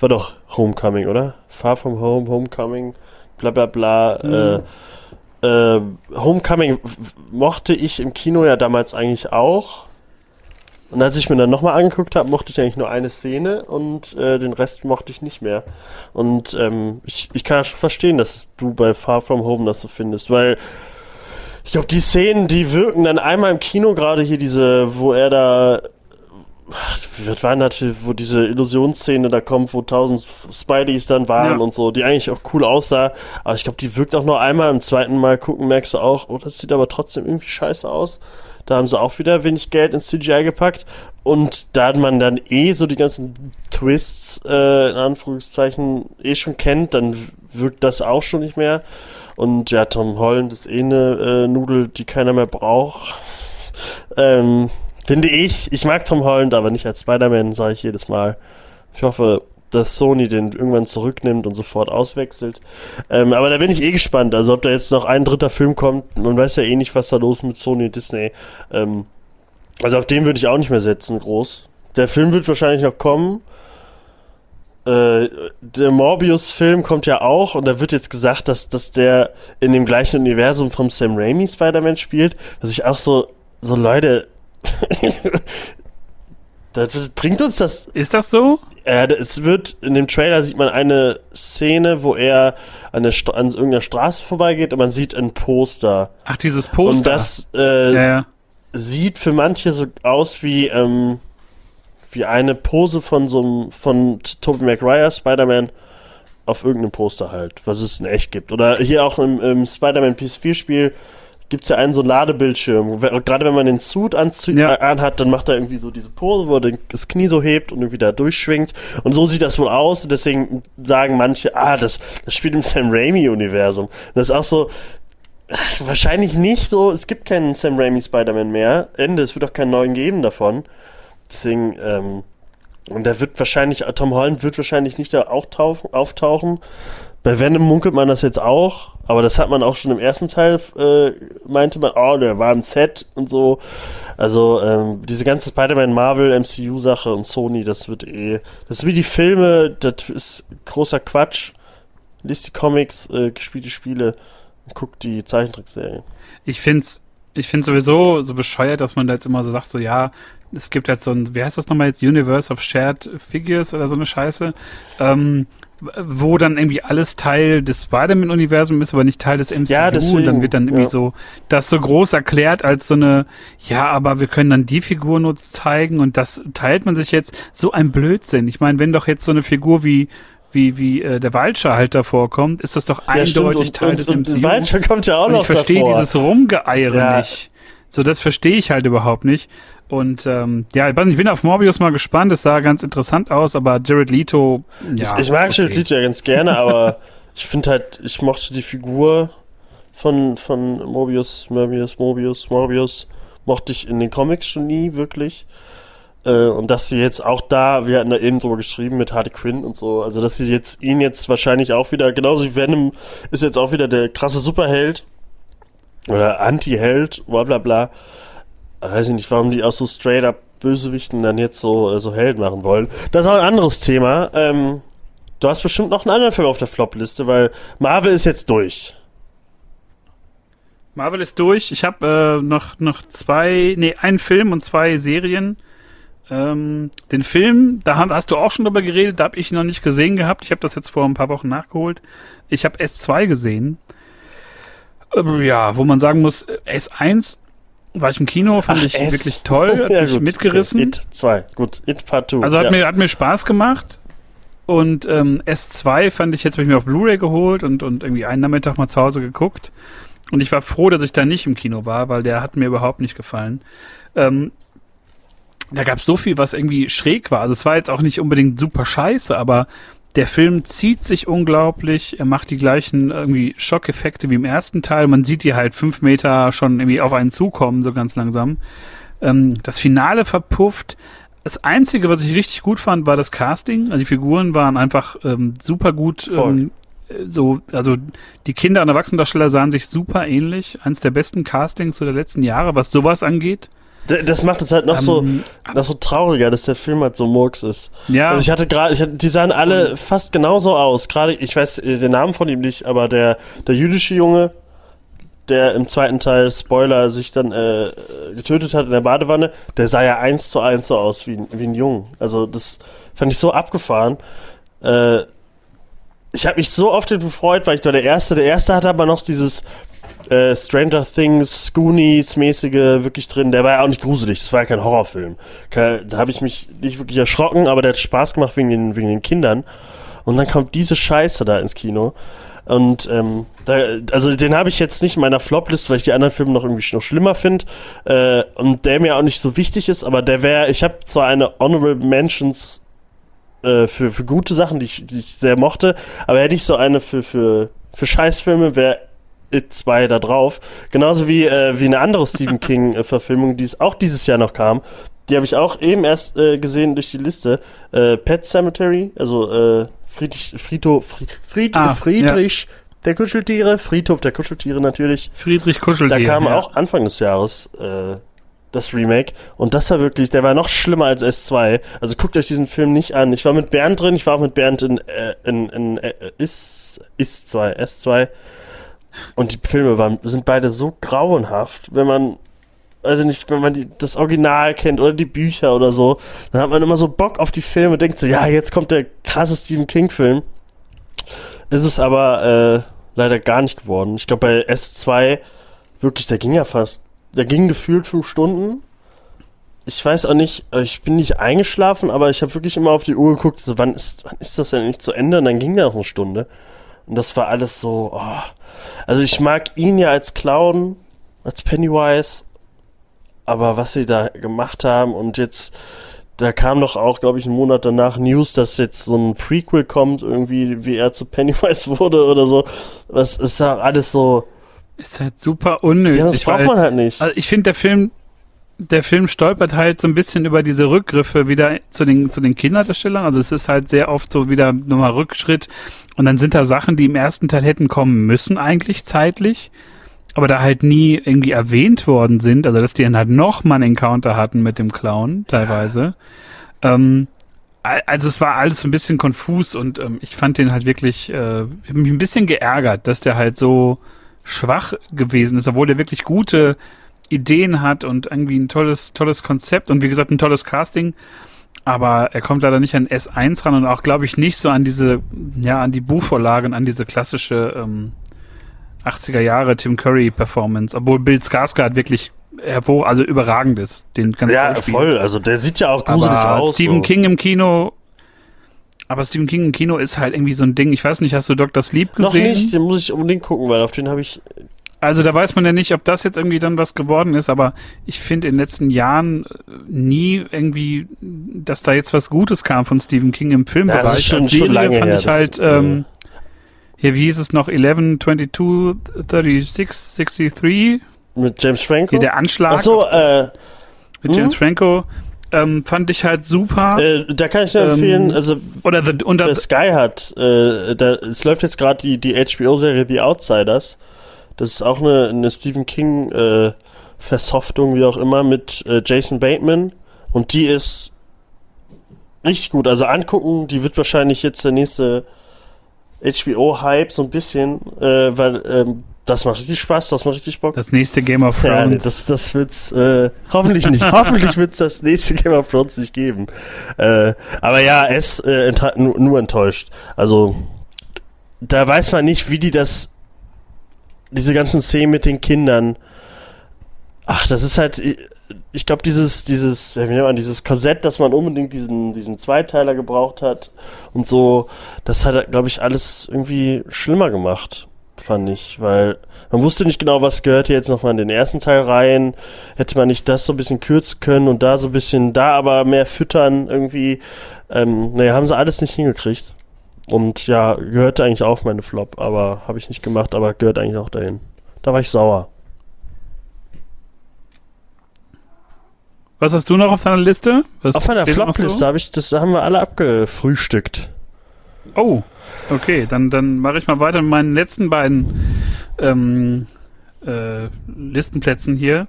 War doch Homecoming, oder? Far From Home, Homecoming, bla bla bla. Äh, äh, Homecoming mochte ich im Kino ja damals eigentlich auch. Und als ich mir dann nochmal angeguckt habe, mochte ich eigentlich nur eine Szene und äh, den Rest mochte ich nicht mehr. Und ähm, ich, ich kann ja schon verstehen, dass du bei Far From Home das so findest, weil ich glaube, die Szenen, die wirken dann einmal im Kino, gerade hier diese, wo er da. Ach, Was war das, wo diese Illusionsszene da kommt, wo tausend Spideys dann waren Ja. und so, die eigentlich auch cool aussah. Aber ich glaube, die wirkt auch nur einmal. Im zweiten Mal gucken merkst du auch, oh, das sieht aber trotzdem irgendwie scheiße aus. Da haben sie auch wieder wenig Geld ins CGI gepackt. Und da man dann eh so die ganzen Twists, äh, in Anführungszeichen, eh schon kennt, dann wirkt das auch schon nicht mehr. Und ja, Tom Holland ist eh eine äh, Nudel, die keiner mehr braucht. Ähm, finde ich. Ich mag Tom Holland, aber nicht als Spider-Man, sage ich jedes Mal. Ich hoffe, dass Sony den irgendwann zurücknimmt und sofort auswechselt. Ähm, aber da bin ich eh gespannt. Also ob da jetzt noch ein dritter Film kommt, man weiß ja eh nicht, was da los ist mit Sony und Disney. Ähm, also auf den würde ich auch nicht mehr setzen, groß. Der Film wird wahrscheinlich noch kommen. Äh, der Morbius-Film kommt ja auch und da wird jetzt gesagt, dass, dass der in dem gleichen Universum vom Sam Raimi Spider-Man spielt. Was ich auch so, so Leute, das bringt uns das Ist das so? äh, es wird, in dem Trailer sieht man eine Szene, wo er an, der St an irgendeiner Straße vorbeigeht und man sieht ein Poster. Ach, dieses Poster. Und das äh, ja, ja. sieht für manche so aus wie, ähm, wie eine Pose von so einem, von Tobey Maguire, Spider-Man, auf irgendeinem Poster halt, was es in echt gibt. Oder hier auch im, im Spider-Man PS4-Spiel gibt's ja einen so Ladebildschirm. Gerade wenn man den Suit anzieht, Ja. äh, anhat, dann macht er irgendwie so diese Pose, wo er das Knie so hebt und irgendwie da durchschwingt. Und so sieht das wohl aus. Und deswegen sagen manche, ah, das, das spielt im Sam Raimi-Universum. Das ist auch so, wahrscheinlich nicht so, es gibt keinen Sam Raimi Spider-Man mehr. Ende, es wird auch keinen neuen geben davon. Deswegen, ähm, und der wird wahrscheinlich, Tom Holland wird wahrscheinlich nicht da auch tauchen, auftauchen. Bei Venom munkelt man das jetzt auch, aber das hat man auch schon im ersten Teil, äh, meinte man, oh, der war im Set und so. Also, ähm, diese ganze Spider-Man, Marvel, MCU-Sache und Sony, das wird eh, das ist wie die Filme, das ist großer Quatsch. Lies die Comics, äh, gespielt die Spiele und guckt die Zeichentrickserien. Ich find's, ich find's sowieso so bescheuert, dass man da jetzt immer so sagt, so ja, es gibt jetzt so ein, wie heißt das nochmal jetzt, Universe of Shared Figures oder so eine Scheiße, ähm, wo dann irgendwie alles Teil des Spider-Man-Universums ist, aber nicht Teil des MCU Ja, deswegen, und dann wird dann irgendwie ja. so das so groß erklärt als so eine, ja, aber wir können dann die Figur nur zeigen und das teilt man sich jetzt so ein Blödsinn. Ich meine, wenn doch jetzt so eine Figur wie wie wie äh, der Vulture halt davor kommt, ist das doch eindeutig stimmt, und, Teil und, des und, MCU. Vulture kommt ja auch Und noch ich verstehe dieses Rumgeeiere Ja. nicht. So, das verstehe ich halt überhaupt nicht. Und ähm, ja, ich bin auf Morbius mal gespannt. Es sah ganz interessant aus, aber Jared Leto, ja. ich, ich mag okay. Jared Leto ja ganz gerne, aber ich finde halt, ich mochte die Figur von, von Mobius, Morbius, Mobius, Morbius, mochte ich in den Comics schon nie wirklich. Äh, und dass sie jetzt auch da, wir hatten da eben drüber geschrieben mit Harley Quinn und so, also dass sie jetzt ihn jetzt wahrscheinlich auch wieder, genauso wie Venom ist jetzt auch wieder der krasse Superheld oder Anti-Held, bla bla bla. Weiß ich nicht, warum die auch so straight up Bösewichten dann jetzt so, äh, so Held machen wollen. Das ist auch ein anderes Thema. Ähm, du hast bestimmt noch einen anderen Film auf der Flop-Liste, weil Marvel ist jetzt durch. Marvel ist durch. Ich habe äh, noch, noch zwei, nee, einen Film und zwei Serien. Ähm, den Film, da haben, hast du auch schon drüber geredet, da habe ich noch nicht gesehen gehabt. Ich habe das jetzt vor ein paar Wochen nachgeholt. Ich habe S2 gesehen. Ähm, ja, wo man sagen muss, äh, S1 war ich im Kino, fand Ach, ich S. wirklich toll, hat Ja, mich gut, mitgerissen. Okay. It 2, gut. It Part 2. Also hat, ja. mir, hat mir Spaß gemacht. Und ähm, S2 fand ich jetzt, habe ich mir auf Blu-ray geholt und, und irgendwie einen Nachmittag mal zu Hause geguckt. Und ich war froh, dass ich da nicht im Kino war, weil der hat mir überhaupt nicht gefallen. Ähm, da gab es so viel, was irgendwie schräg war. Also es war jetzt auch nicht unbedingt super scheiße, aber der Film zieht sich unglaublich. Er macht die gleichen irgendwie Schockeffekte wie im ersten Teil. Man sieht die halt fünf Meter schon irgendwie auf einen zukommen, so ganz langsam. Ähm, das Finale verpufft. Das Einzige, was ich richtig gut fand, war das Casting. Also die Figuren waren einfach ähm, super gut. Ähm, äh, so, also die Kinder- und Erwachsenendarsteller sahen sich super ähnlich. Eins der besten Castings so der letzten Jahre, was sowas angeht. Das macht es halt noch so, Ähm, noch so trauriger, dass der Film halt so Murks ist. Ja, Also ich hatte gerade, ich hatte, die sahen alle fast genauso aus. Gerade, ich weiß äh, den Namen von ihm nicht, aber der, der jüdische Junge, der im zweiten Teil, Spoiler, sich dann äh, getötet hat in der Badewanne, der sah ja eins zu eins so aus wie, ein- wie ein Jungen. Also das fand ich so abgefahren. Äh, ich habe mich so oft gefreut, weil ich war der Erste. Der Erste hatte aber noch dieses äh, Stranger Things, Goonies-mäßige wirklich drin. Der war ja auch nicht gruselig. Das war ja kein Horrorfilm. Da habe ich mich nicht wirklich erschrocken, aber der hat Spaß gemacht wegen den, wegen den Kindern. Und dann kommt diese Scheiße da ins Kino. Und ähm, da, also den habe ich jetzt nicht in meiner Flop-List, weil ich die anderen Filme noch irgendwie noch schlimmer finde. Äh, und der mir auch nicht so wichtig ist, aber der wäre, ich habe zwar eine Honorable Mentions äh, für, für gute Sachen, die ich, die ich sehr mochte, aber hätte ich so eine für, für, für Scheißfilme, wäre It 2 da drauf. Genauso wie, äh, wie eine andere Stephen King-Verfilmung, die es auch dieses Jahr noch kam. Die habe ich auch eben erst äh, gesehen durch die Liste. Äh, Pet Cemetery, also äh, Friedrich, Friedhof, Fried, Fried, Ah, Friedrich der Kuscheltiere, Friedhof der Kuscheltiere natürlich. Friedrich Kuschel. Da kam ja. auch Anfang des Jahres äh, das Remake und das war wirklich, der war noch schlimmer als S2. Also guckt euch diesen Film nicht an. Ich war mit Bernd drin, ich war auch mit Bernd in, äh, in, in äh, Is, Is 2, S2 und die Filme waren, sind beide so grauenhaft, wenn man also nicht, wenn man die, das Original kennt oder die Bücher oder so, dann hat man immer so Bock auf die Filme, denkt so, ja, jetzt kommt der krasse Stephen King-Film. Ist es aber äh, leider gar nicht geworden. Ich glaube, bei S2, wirklich, der ging ja fast, der ging gefühlt fünf Stunden. Ich weiß auch nicht, äh, ich bin nicht eingeschlafen, aber ich habe wirklich immer auf die Uhr geguckt, so, wann ist, wann ist das denn nicht zu Ende? Und dann ging der auch eine Stunde. Und das war alles so, oh. also ich mag ihn ja als Clown als Pennywise. Aber was sie da gemacht haben und jetzt, da kam doch auch, glaube ich, einen Monat danach News, dass jetzt so ein Prequel kommt, irgendwie, wie er zu Pennywise wurde oder so. Was ist da alles so. Ist halt super unnötig. Ja, das braucht man halt nicht. Also ich finde, der Film, der Film stolpert halt so ein bisschen über diese Rückgriffe wieder zu den, zu den Kinderdarstellern. Also es ist halt sehr oft so wieder nochmal Rückschritt. Und dann sind da Sachen, die im ersten Teil hätten kommen müssen, eigentlich zeitlich. Aber da halt nie irgendwie erwähnt worden sind. Also dass die dann halt nochmal einen Encounter hatten mit dem Clown, teilweise. Ähm, al- also es war alles so ein bisschen konfus und ähm, ich fand den halt wirklich, äh, ich hab mich ein bisschen geärgert, dass der halt so schwach gewesen ist, obwohl der wirklich gute Ideen hat und irgendwie ein tolles, tolles Konzept und wie gesagt ein tolles Casting. Aber er kommt leider nicht an S1 ran und auch, glaube ich, nicht so an diese, ja, an die Buchvorlage und an diese klassische ähm, 80er Jahre Tim Curry Performance, obwohl Bill Skarsgård wirklich hervor, also überragend ist, den ganz ja, voll. Also der sieht ja auch gruselig Aber aus. Stephen so. King im Kino, aber Stephen King im Kino ist halt irgendwie so ein Ding. Ich weiß nicht, hast du Dr. Sleep gesehen? Noch nicht, den muss ich unbedingt gucken, weil auf den habe ich. Also da weiß man ja nicht, ob das jetzt irgendwie dann was geworden ist, aber ich finde in den letzten Jahren äh, nie irgendwie, dass da jetzt was Gutes kam von Stephen King im Filmbereich. Ja, das ist schon- Als Serie lange fand her, ich halt, ähm, hier, wie hieß es noch, 11, 22, 36, 63, Mit James Franco? hier der Anschlag Ach so, äh, mit James mhm. Franco, ähm, fand ich halt super. äh, da kann ich nur Ähm, empfehlen, also Oder the, und der Sky hat, äh, da, es läuft jetzt gerade die, die HBO-Serie The Outsiders. Das ist auch eine, eine Stephen King äh, Versoftung, wie auch immer, mit äh, Jason Bateman. Und die ist richtig gut. Also angucken, die wird wahrscheinlich jetzt der nächste HBO-Hype so ein bisschen, äh, weil ähm, das macht richtig Spaß, das macht richtig Bock. das nächste Game of Ja, Thrones. das, das wird's äh, hoffentlich nicht. hoffentlich wird's das nächste Game of Thrones nicht geben. Äh, aber ja, es äh, nur enttäuscht. Also da weiß man nicht, wie die das, diese ganzen Szenen mit den Kindern. Ach, das ist halt, ich- glaube, dieses, dieses, ja, wie nennt man, dieses Korsett, dass man unbedingt diesen, diesen Zweiteiler gebraucht hat und so, das hat, glaube ich, alles irgendwie schlimmer gemacht, fand ich, weil man wusste nicht genau, was gehört hier jetzt nochmal in den ersten Teil rein. Hätte man nicht das so ein bisschen kürzen können und da so ein bisschen, da aber mehr füttern irgendwie. Ähm, naja, haben sie alles nicht hingekriegt. Und ja, gehörte eigentlich auch meine Flop, aber habe ich nicht gemacht, aber gehört eigentlich auch dahin. Da war ich sauer. Was hast du noch auf deiner Liste? Was Auf meiner Flop-Liste so? habe ich, das haben wir alle abgefrühstückt. Oh, okay, dann, dann mache ich mal weiter mit meinen letzten beiden ähm, äh, Listenplätzen hier.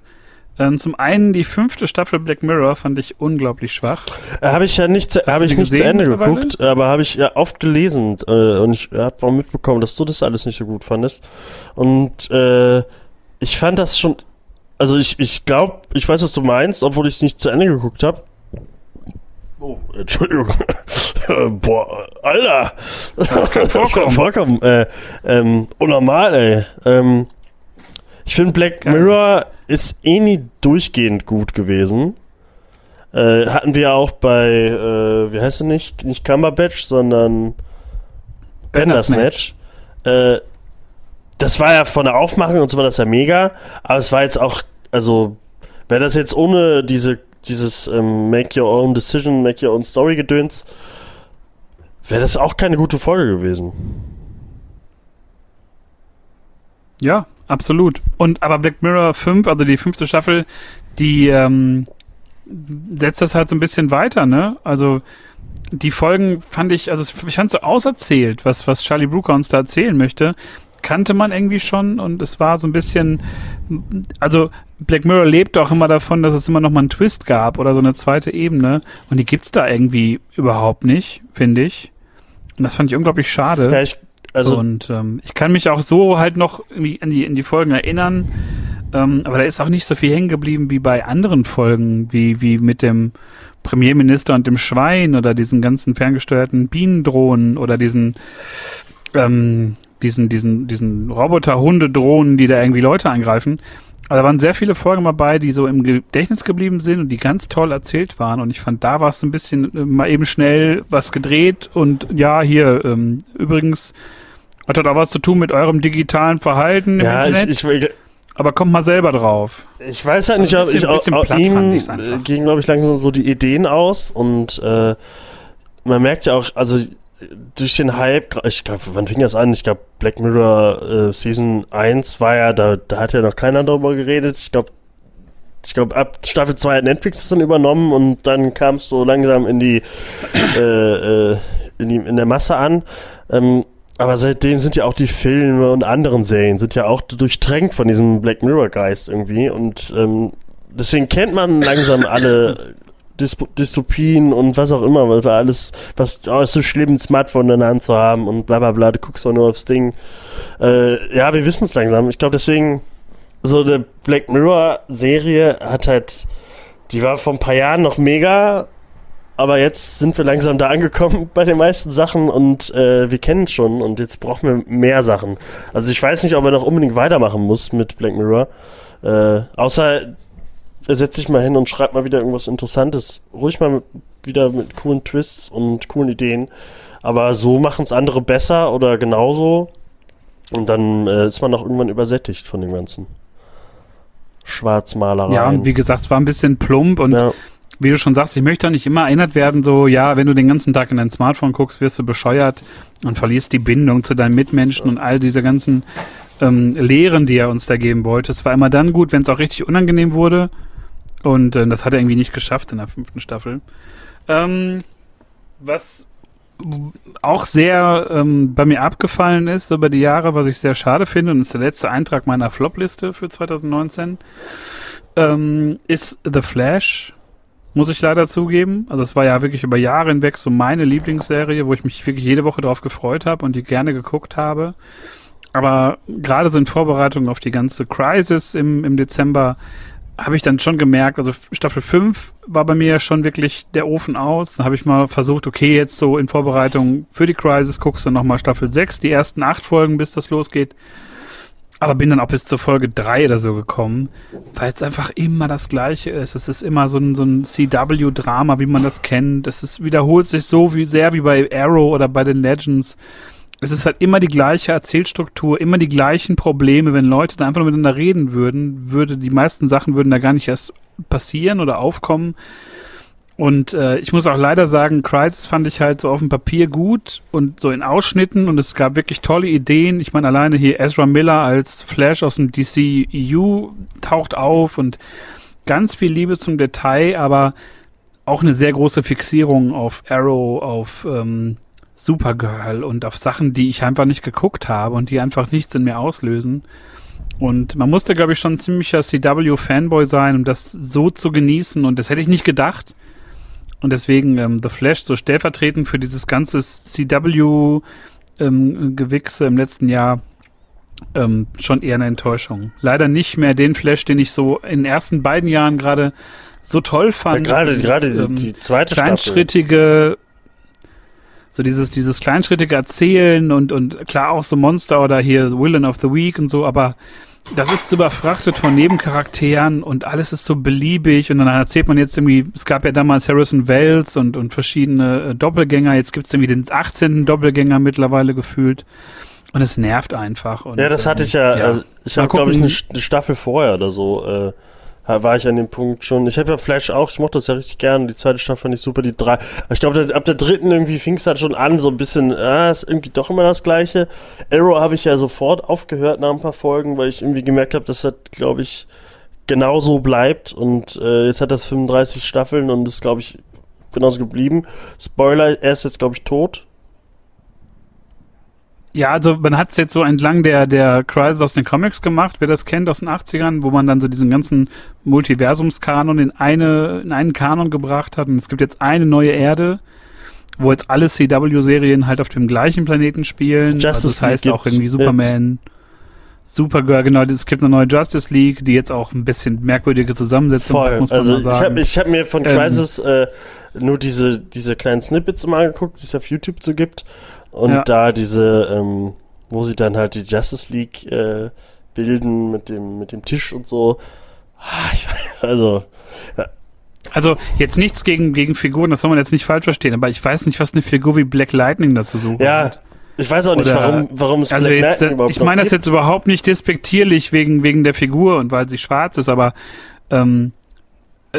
Ähm, zum einen die fünfte Staffel Black Mirror fand ich unglaublich schwach. Äh, Habe ich ja nicht, habe ich nicht zu Ende geguckt, aber habe ich ja oft gelesen äh, und ich habe auch mitbekommen, dass du das alles nicht so gut fandest. Und äh, ich fand das schon, also ich, ich glaube, ich weiß, was du meinst, obwohl ich es nicht zu Ende geguckt habe. Oh, Entschuldigung. Boah, Alter. Vorkommen. vorkommen. Äh, ähm, unnormal, ey. Ähm, ich finde Black. Mirror ist eh nie durchgehend gut gewesen. Äh, hatten wir auch bei, äh, wie heißt er nicht? Nicht Cumberbatch, sondern Bandersnatch. Äh, das war ja von der Aufmachung und so war das ja mega, aber es war jetzt auch, also, wäre das jetzt ohne diese, dieses ähm, Make Your Own Decision, Make Your Own Story Gedöns, wäre das auch keine gute Folge gewesen. Ja, absolut. Und aber Black Mirror 5, also die fünfte Staffel, die ähm, setzt das halt so ein bisschen weiter, ne? Also die Folgen fand ich, also ich fand so auserzählt, was, was Charlie Brooker uns da erzählen möchte, kannte man irgendwie schon und es war so ein bisschen, also Black Mirror lebt auch immer davon, dass es immer noch mal einen Twist gab oder so eine zweite Ebene und die gibt's da irgendwie überhaupt nicht, finde ich. Und das fand ich unglaublich schade. Ja, ich, also, und ähm, ich kann mich auch so halt noch an die, in die Folgen erinnern. Ähm, aber da ist auch nicht so viel hängen geblieben wie bei anderen Folgen, wie, wie mit dem Premierminister und dem Schwein oder diesen ganzen ferngesteuerten Bienendrohnen oder diesen, ähm, diesen, diesen, diesen Roboter-Hundedrohnen, die da irgendwie Leute angreifen. Also da waren sehr viele Folgen dabei, die so im Gedächtnis geblieben sind und die ganz toll erzählt waren. Und ich fand, da war es ein bisschen äh, mal eben schnell was gedreht und ja, hier, ähm, übrigens, hat das auch was zu tun mit eurem digitalen Verhalten ja, ich, Internet? ich, will- aber kommt mal selber drauf. Ich weiß halt nicht, Also ob ein ich bisschen- auch, bisschen auch ihm einfach. äh, glaube ich, langsam so die Ideen aus und äh, man merkt ja auch, also durch den Hype, ich glaube, wann fing das an? Ich glaube, Black Mirror äh, Season 1 war ja, da, da hat ja noch keiner darüber geredet. Ich glaube, ich glaube, ab Staffel 2 hat Netflix das dann übernommen und dann kam es so langsam in die, äh, äh, in, die in der Masse an. Ähm, aber seitdem sind ja auch die Filme und anderen Serien sind ja auch durchtränkt von diesem Black Mirror Geist irgendwie und ähm, deswegen kennt man langsam alle Dysp Dystopien und was auch immer, was alles, was oh, ist so schlimm, ein Smartphone in der Hand zu haben und bla bla bla, du guckst doch nur aufs Ding. Äh, ja, wir wissen es langsam. Ich glaube deswegen, so eine Black Mirror Serie hat halt, die war vor ein paar Jahren noch mega, aber jetzt sind wir langsam da angekommen bei den meisten Sachen und äh, wir kennen es schon und jetzt brauchen wir mehr Sachen. Also ich weiß nicht, ob er noch unbedingt weitermachen muss mit Black Mirror. Äh, außer er setzt sich mal hin und schreibt mal wieder irgendwas Interessantes. Ruhig mal mit, wieder mit coolen Twists und coolen Ideen. Aber so machen es andere besser oder genauso. Und dann äh, ist man auch irgendwann übersättigt von dem Ganzen. Schwarzmalereien. Ja, und wie gesagt, es war ein bisschen plump und ja. Wie du schon sagst, ich möchte auch nicht immer erinnert werden, so, ja, wenn du den ganzen Tag in dein Smartphone guckst, wirst du bescheuert und verlierst die Bindung zu deinen Mitmenschen und all diese ganzen ähm, Lehren, die er uns da geben wollte. Es war immer dann gut, wenn es auch richtig unangenehm wurde. Und äh, das hat er irgendwie nicht geschafft in der fünften Staffel. Ähm, was auch sehr ähm, bei mir abgefallen ist über die Jahre, was ich sehr schade finde, und ist der letzte Eintrag meiner Flop-Liste für 2019, ähm, ist The Flash, muss ich leider zugeben. Also es war ja wirklich über Jahre hinweg so meine Lieblingsserie, wo ich mich wirklich jede Woche drauf gefreut habe und die gerne geguckt habe. Aber gerade so in Vorbereitung auf die ganze Crisis im, im Dezember habe ich dann schon gemerkt, also Staffel 5 war bei mir ja schon wirklich der Ofen aus. Da habe ich mal versucht, okay, jetzt so in Vorbereitung für die Crisis guckst du nochmal Staffel 6, die ersten acht Folgen, bis das losgeht. Aber bin dann auch bis zur Folge 3 oder so gekommen, weil es einfach immer das Gleiche ist. Es ist immer so ein, so ein CW-Drama, wie man das kennt. Es ist, wiederholt sich so wie, sehr wie bei Arrow oder bei den Legends. Es ist halt immer die gleiche Erzählstruktur, immer die gleichen Probleme. Wenn Leute da einfach nur miteinander reden würden, würde die meisten Sachen würden da gar nicht erst passieren oder aufkommen. Und äh, ich muss auch leider sagen, Crisis fand ich halt so auf dem Papier gut und so in Ausschnitten und es gab wirklich tolle Ideen. Ich meine, alleine hier Ezra Miller als Flash aus dem DCEU taucht auf und ganz viel Liebe zum Detail, aber auch eine sehr große Fixierung auf Arrow, auf ähm, Supergirl und auf Sachen, die ich einfach nicht geguckt habe und die einfach nichts in mir auslösen. Und man musste, glaube ich, schon ein ziemlicher CW-Fanboy sein, um das so zu genießen. Und das hätte ich nicht gedacht. Und deswegen ähm, The Flash so stellvertretend für dieses ganze CW-Gewichse im letzten Jahr ähm, schon eher eine Enttäuschung. Leider nicht mehr den Flash, den ich so in den ersten beiden Jahren gerade so toll Ja, fand. gerade Dieses, gerade die, ähm, die zweite Staffel. kleinschrittige, so dieses, dieses kleinschrittige Erzählen und, und klar auch so Monster oder hier Villain of the Week und so, aber das ist so überfrachtet von Nebencharakteren und alles ist so beliebig und dann erzählt man jetzt irgendwie, es gab ja damals Harrison Wells und, und verschiedene äh, Doppelgänger, jetzt gibt's irgendwie den 18. Doppelgänger mittlerweile gefühlt und es nervt einfach. Und, Ja, das hatte ähm, ich ja. ja. Also ich habe, glaube ich, eine Staffel vorher oder so. Äh, war ich an dem Punkt schon. Ich habe ja Flash auch, ich mochte das ja richtig gern. Die zweite Staffel fand ich super. Die drei. Ich glaube, ab der dritten irgendwie fing es halt schon an, so ein bisschen, ah, ist irgendwie doch immer das Gleiche. Arrow habe ich ja sofort aufgehört nach ein paar Folgen, weil ich irgendwie gemerkt habe, dass das, glaube ich, genauso bleibt. Und äh, jetzt hat das 35 Staffeln und ist, glaube ich, genauso geblieben. Spoiler, er ist jetzt, glaube ich, tot. Ja, also man hat es jetzt so entlang der, der Crisis aus den Comics gemacht, wer das kennt aus den 80ern, wo man dann so diesen ganzen Multiversumskanon in, eine, in einen Kanon gebracht hat. Und es gibt jetzt eine neue Erde, wo jetzt alle CW-Serien halt auf dem gleichen Planeten spielen. Justice also das heißt League auch irgendwie Superman, Supergirl, genau, es gibt eine neue Justice League, die jetzt auch ein bisschen merkwürdige Zusammensetzung hat, Voll. muss man Also mal ich sagen. habe ich hab mir von Ähm, Crisis äh, nur diese, diese kleinen Snippets immer angeguckt, die es auf YouTube so gibt. Und Ja. da diese, ähm, wo sie dann halt die Justice League äh, bilden mit dem, mit dem Tisch und so. Ah, Also, Also jetzt nichts gegen, gegen Figuren, das soll man jetzt nicht falsch verstehen, aber ich weiß nicht, was eine Figur wie Black Lightning dazu suchen Ja, hat. Ich weiß auch nicht, Oder- warum, warum es Also Black jetzt, Knight überhaupt ich meine das jetzt überhaupt nicht despektierlich wegen, wegen der Figur und weil sie schwarz ist, aber ähm, äh,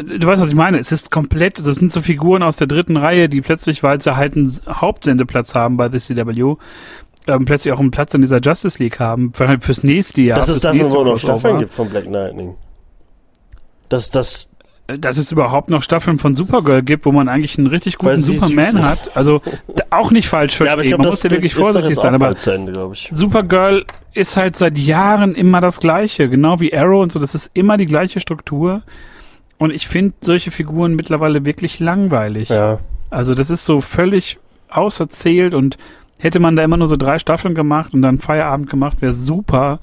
du weißt, was ich meine. Es ist komplett, das sind so Figuren aus der dritten Reihe, die plötzlich, weil sie halt einen Hauptsendeplatz haben bei The CW, ähm, plötzlich auch einen Platz in dieser Justice League haben, für, fürs nächste Jahr. Dass es nächste wohl noch. Staffeln gibt von Black Lightning. Dass das, Äh, Dass es überhaupt noch Staffeln von Supergirl gibt, wo man eigentlich einen richtig guten Superman hat. Also auch nicht falsch verstehen. ja, aber ich glaube, man muss ja wirklich vorsichtig sein. Aber Ende. Supergirl ist halt seit Jahren immer das Gleiche, genau wie Arrow und so. Das ist immer die gleiche Struktur. Und ich finde solche Figuren mittlerweile wirklich langweilig. Ja. Also das ist so völlig auserzählt und hätte man da immer nur so drei Staffeln gemacht und dann Feierabend gemacht, wäre super.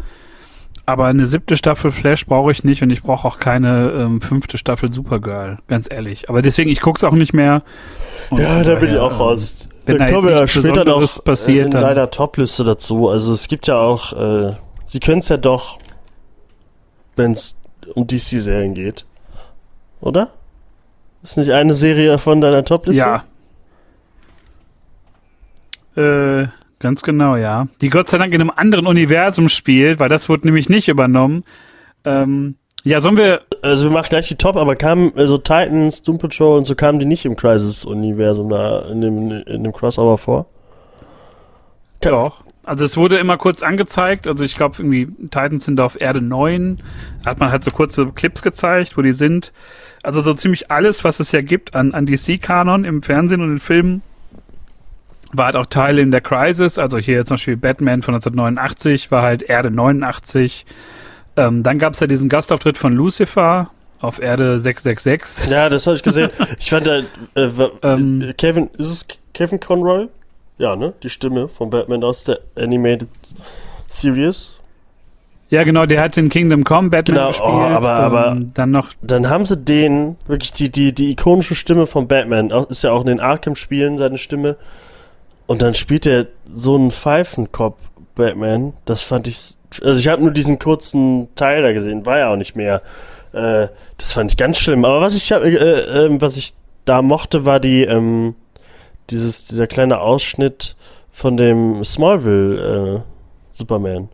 Aber eine siebte Staffel Flash brauche ich nicht und ich brauche auch keine ähm, fünfte Staffel Supergirl, ganz ehrlich. Aber deswegen, ich gucke es auch nicht mehr. Ja, da bin ich auch ähm, raus. wenn da da kommen wir ja später noch Besonderes passiert, in deiner Top-Liste dazu. Also es gibt ja auch, äh, sie können es ja doch, wenn es um DC-Serien geht. Oder? Ist nicht eine Serie von deiner Top-Liste? Ja. Äh, ganz genau, ja. Die Gott sei Dank in einem anderen Universum spielt, weil das wurde nämlich nicht übernommen. Ähm, ja, sollen wir. Also wir machen gleich die Top, aber kamen also Titans, Doom Patrol und so kamen die nicht im Crisis-Universum da in dem, in dem Crossover vor? Doch. Also es wurde immer kurz angezeigt. Also ich glaube irgendwie Titans sind auf Erde 9. Da hat man halt so kurze Clips gezeigt, wo die sind. Also so ziemlich alles, was es ja gibt an, an DC-Kanon im Fernsehen und in Filmen, war halt auch Teil in der Crisis. Also hier zum Beispiel Batman von 1989 war halt Erde 89. Ähm, dann gab es ja diesen Gastauftritt von Lucifer auf Erde 666. Ja, das habe ich gesehen. ich fand da, äh, Ähm. äh, Kevin, ist es Kevin Conroy? Ja, ne? Die Stimme von Batman aus der Animated Series. Ja, genau, der hat in Kingdom Come Batman Genau, oh, gespielt. aber- aber- ähm, dann noch Dann haben sie den, wirklich die, die, die ikonische Stimme von Batman, ist ja auch in den Arkham-Spielen seine Stimme. Und dann spielt er so einen Pfeifenkopf Batman. Das fand ich, also ich habe nur diesen kurzen Teil da gesehen, war ja auch nicht mehr. Äh, das fand ich ganz schlimm. Aber was ich, hab, äh, äh, was ich da mochte, war die, ähm, dieses, dieser kleine Ausschnitt von dem Smallville äh, Superman.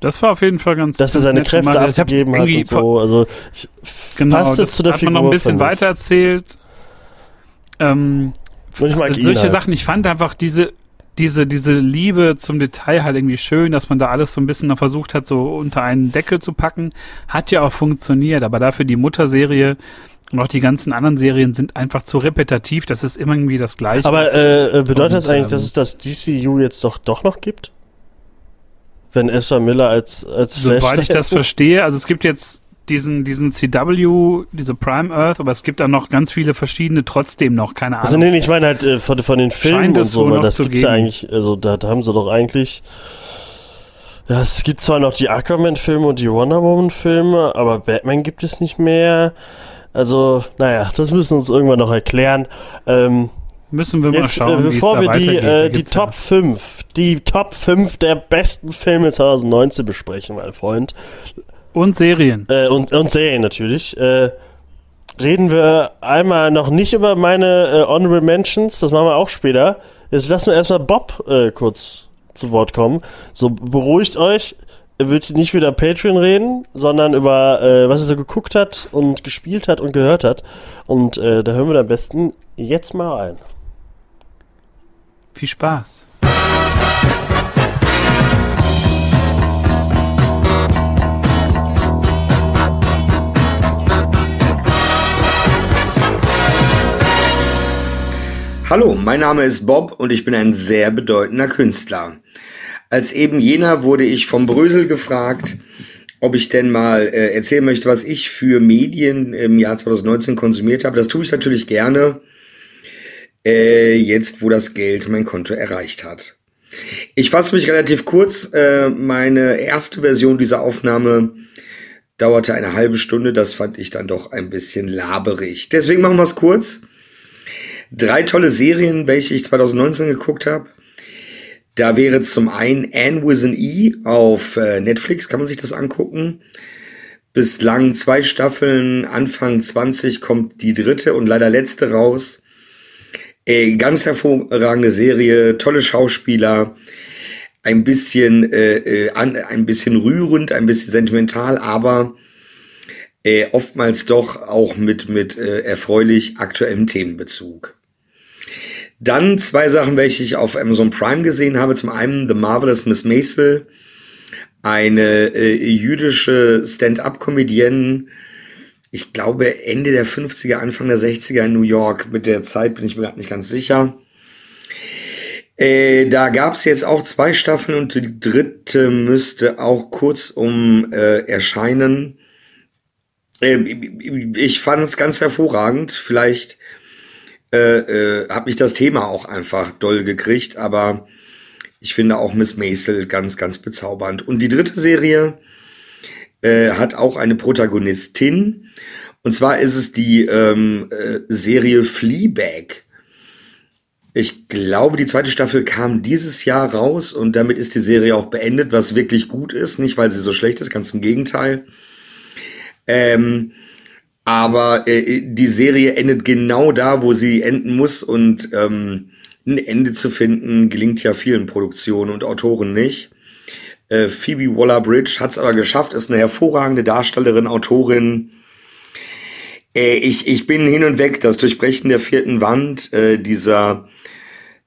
Das war auf jeden Fall ganz. Dass er seine Kräfte hab's abgeben hat und so. Also ich, Genau, passte das zu der hat man Figur. noch ein bisschen weiter erzählt. Ähm, ihn solche halt. Sachen, ich fand einfach diese, diese, diese Liebe zum Detail halt irgendwie schön, dass man da alles so ein bisschen noch versucht hat, so unter einen Deckel zu packen. Hat ja auch funktioniert, aber dafür die Mutterserie und auch die ganzen anderen Serien sind einfach zu repetitiv. Das ist immer irgendwie das Gleiche. Aber äh, äh, bedeutet das eigentlich, ähm, dass es das DCU jetzt doch, doch noch gibt? Wenn Ezra Miller als, als Flash. Soweit ich das verstehe, also es gibt jetzt diesen, diesen CW, diese Prime Earth, aber es gibt da noch ganz viele verschiedene trotzdem noch, keine Ahnung. Also nee, ich meine halt äh, von, von den Filmen und so, weil noch das zu gibt's ja eigentlich, also da, da haben sie doch eigentlich. Ja, es gibt zwar noch die Aquaman-Filme und die Wonder Woman-Filme, aber Batman gibt es nicht mehr. Also, naja, das müssen wir uns irgendwann noch erklären. Ähm, Müssen wir mal Jetzt, schauen, äh, wie es bevor wir die, äh, die gibt's ja- Top 5, die Top 5 der besten Filme 2019 besprechen, mein Freund, Und Serien. äh, und, und Serien natürlich, äh, reden wir einmal noch nicht über meine äh, Honorable Mentions, das machen wir auch später. Jetzt lassen wir erstmal Bob äh, kurz zu Wort kommen. So, beruhigt euch, wird nicht wieder Patreon reden, sondern über, äh, was er so geguckt hat und gespielt hat und gehört hat. Und äh, da hören wir am besten jetzt mal rein. Viel Spaß. Hallo, mein Name ist Bob und ich bin ein sehr bedeutender Künstler. Als eben jener wurde ich vom Brösel gefragt, ob ich denn mal äh, erzählen möchte, was ich für Medien im Jahr 2019 konsumiert habe. Das tue ich natürlich gerne, äh, jetzt wo das Geld mein Konto erreicht hat. Ich fasse mich relativ kurz. Äh, meine erste Version dieser Aufnahme dauerte eine halbe Stunde. Das fand ich dann doch ein bisschen laberig. Deswegen machen wir es kurz. Drei tolle Serien, welche ich 2019 geguckt habe. Da wäre zum einen Anne with an E auf äh, Netflix, kann man sich das angucken. Bislang zwei Staffeln, Anfang 20 kommt die dritte und leider letzte raus. Äh, ganz hervorragende Serie, tolle Schauspieler, ein bisschen, äh, äh, an, ein bisschen rührend, ein bisschen sentimental, aber äh, oftmals doch auch mit, mit äh, erfreulich aktuellem Themenbezug. Dann zwei Sachen, welche ich auf Amazon Prime gesehen habe. Zum einen The Marvelous Miss Maisel, eine äh, jüdische Stand-up-Comedienne, ich glaube Ende der 50er, Anfang der 60er in New York. Mit der Zeit bin ich mir gerade nicht ganz sicher. Äh, da gab es jetzt auch zwei Staffeln und die dritte müsste auch kurz um äh, erscheinen. Äh, ich fand es ganz hervorragend. Vielleicht äh, äh, ich das Thema auch einfach doll gekriegt, aber ich finde auch Miss Maisel ganz, ganz bezaubernd. Und die dritte Serie äh, hat auch eine Protagonistin. Und zwar ist es die ähm, äh, Serie Fleabag. Ich glaube, die zweite Staffel kam dieses Jahr raus und damit ist die Serie auch beendet, was wirklich gut ist. Nicht, weil sie so schlecht ist, ganz im Gegenteil. Ähm, aber äh, die Serie endet genau da, wo sie enden muss und ähm, ein Ende zu finden gelingt ja vielen Produktionen und Autoren nicht. Äh, Phoebe Waller-Bridge hat es aber geschafft, ist eine hervorragende Darstellerin, Autorin. Äh, ich, ich bin hin und weg, das Durchbrechen der vierten Wand, äh, dieser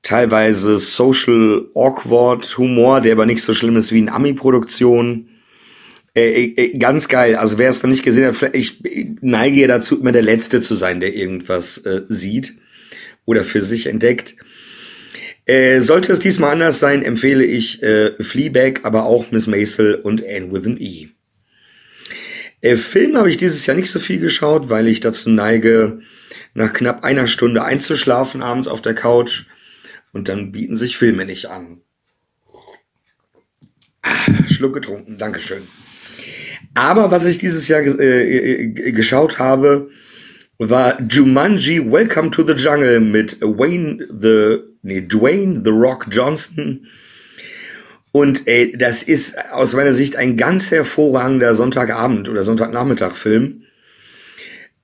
teilweise social awkward Humor, der aber nicht so schlimm ist wie in Ami-Produktion. Äh, äh, ganz geil. Also wer es noch nicht gesehen hat, ich neige ja dazu, immer der Letzte zu sein, der irgendwas äh, sieht oder für sich entdeckt. Äh, sollte es diesmal anders sein, empfehle ich äh, Fleabag, aber auch Miss Maisel und Anne with an E. Äh, Film habe ich dieses Jahr nicht so viel geschaut, weil ich dazu neige, nach knapp einer Stunde einzuschlafen abends auf der Couch und dann bieten sich Filme nicht an. Ah, Schluck getrunken, Dankeschön. Aber was ich dieses Jahr äh, äh, geschaut habe, war Jumanji Welcome to the Jungle mit Wayne the, nee, Dwayne The Rock Johnson. Und ey, das ist aus meiner Sicht ein ganz hervorragender Sonntagabend oder Sonntagnachmittag-Film.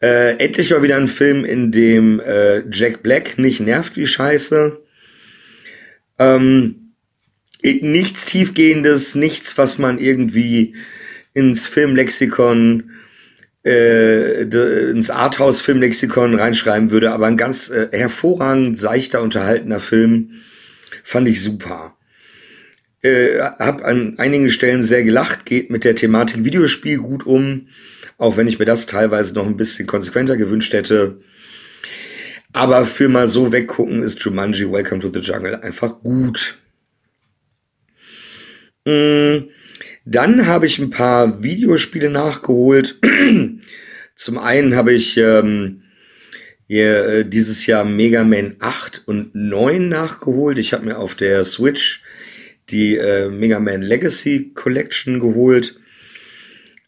Äh, endlich mal wieder ein Film, in dem äh, Jack Black nicht nervt wie Scheiße. Ähm, nichts Tiefgehendes, nichts, was man irgendwie ins Filmlexikon äh, ins Arthouse-Filmlexikon reinschreiben würde, aber ein ganz äh, hervorragend seichter, unterhaltener Film. Fand ich super. Äh, hab an einigen Stellen sehr gelacht, geht mit der Thematik Videospiel gut um, auch wenn ich mir das teilweise noch ein bisschen konsequenter gewünscht hätte. Aber für mal so weggucken ist Jumanji Welcome to the Jungle einfach gut. Mm. Dann habe ich ein paar Videospiele nachgeholt. Zum einen habe ich ähm, hier, äh, dieses Jahr Mega Man 8 und 9 nachgeholt. Ich habe mir auf der Switch die äh, Mega Man Legacy Collection geholt.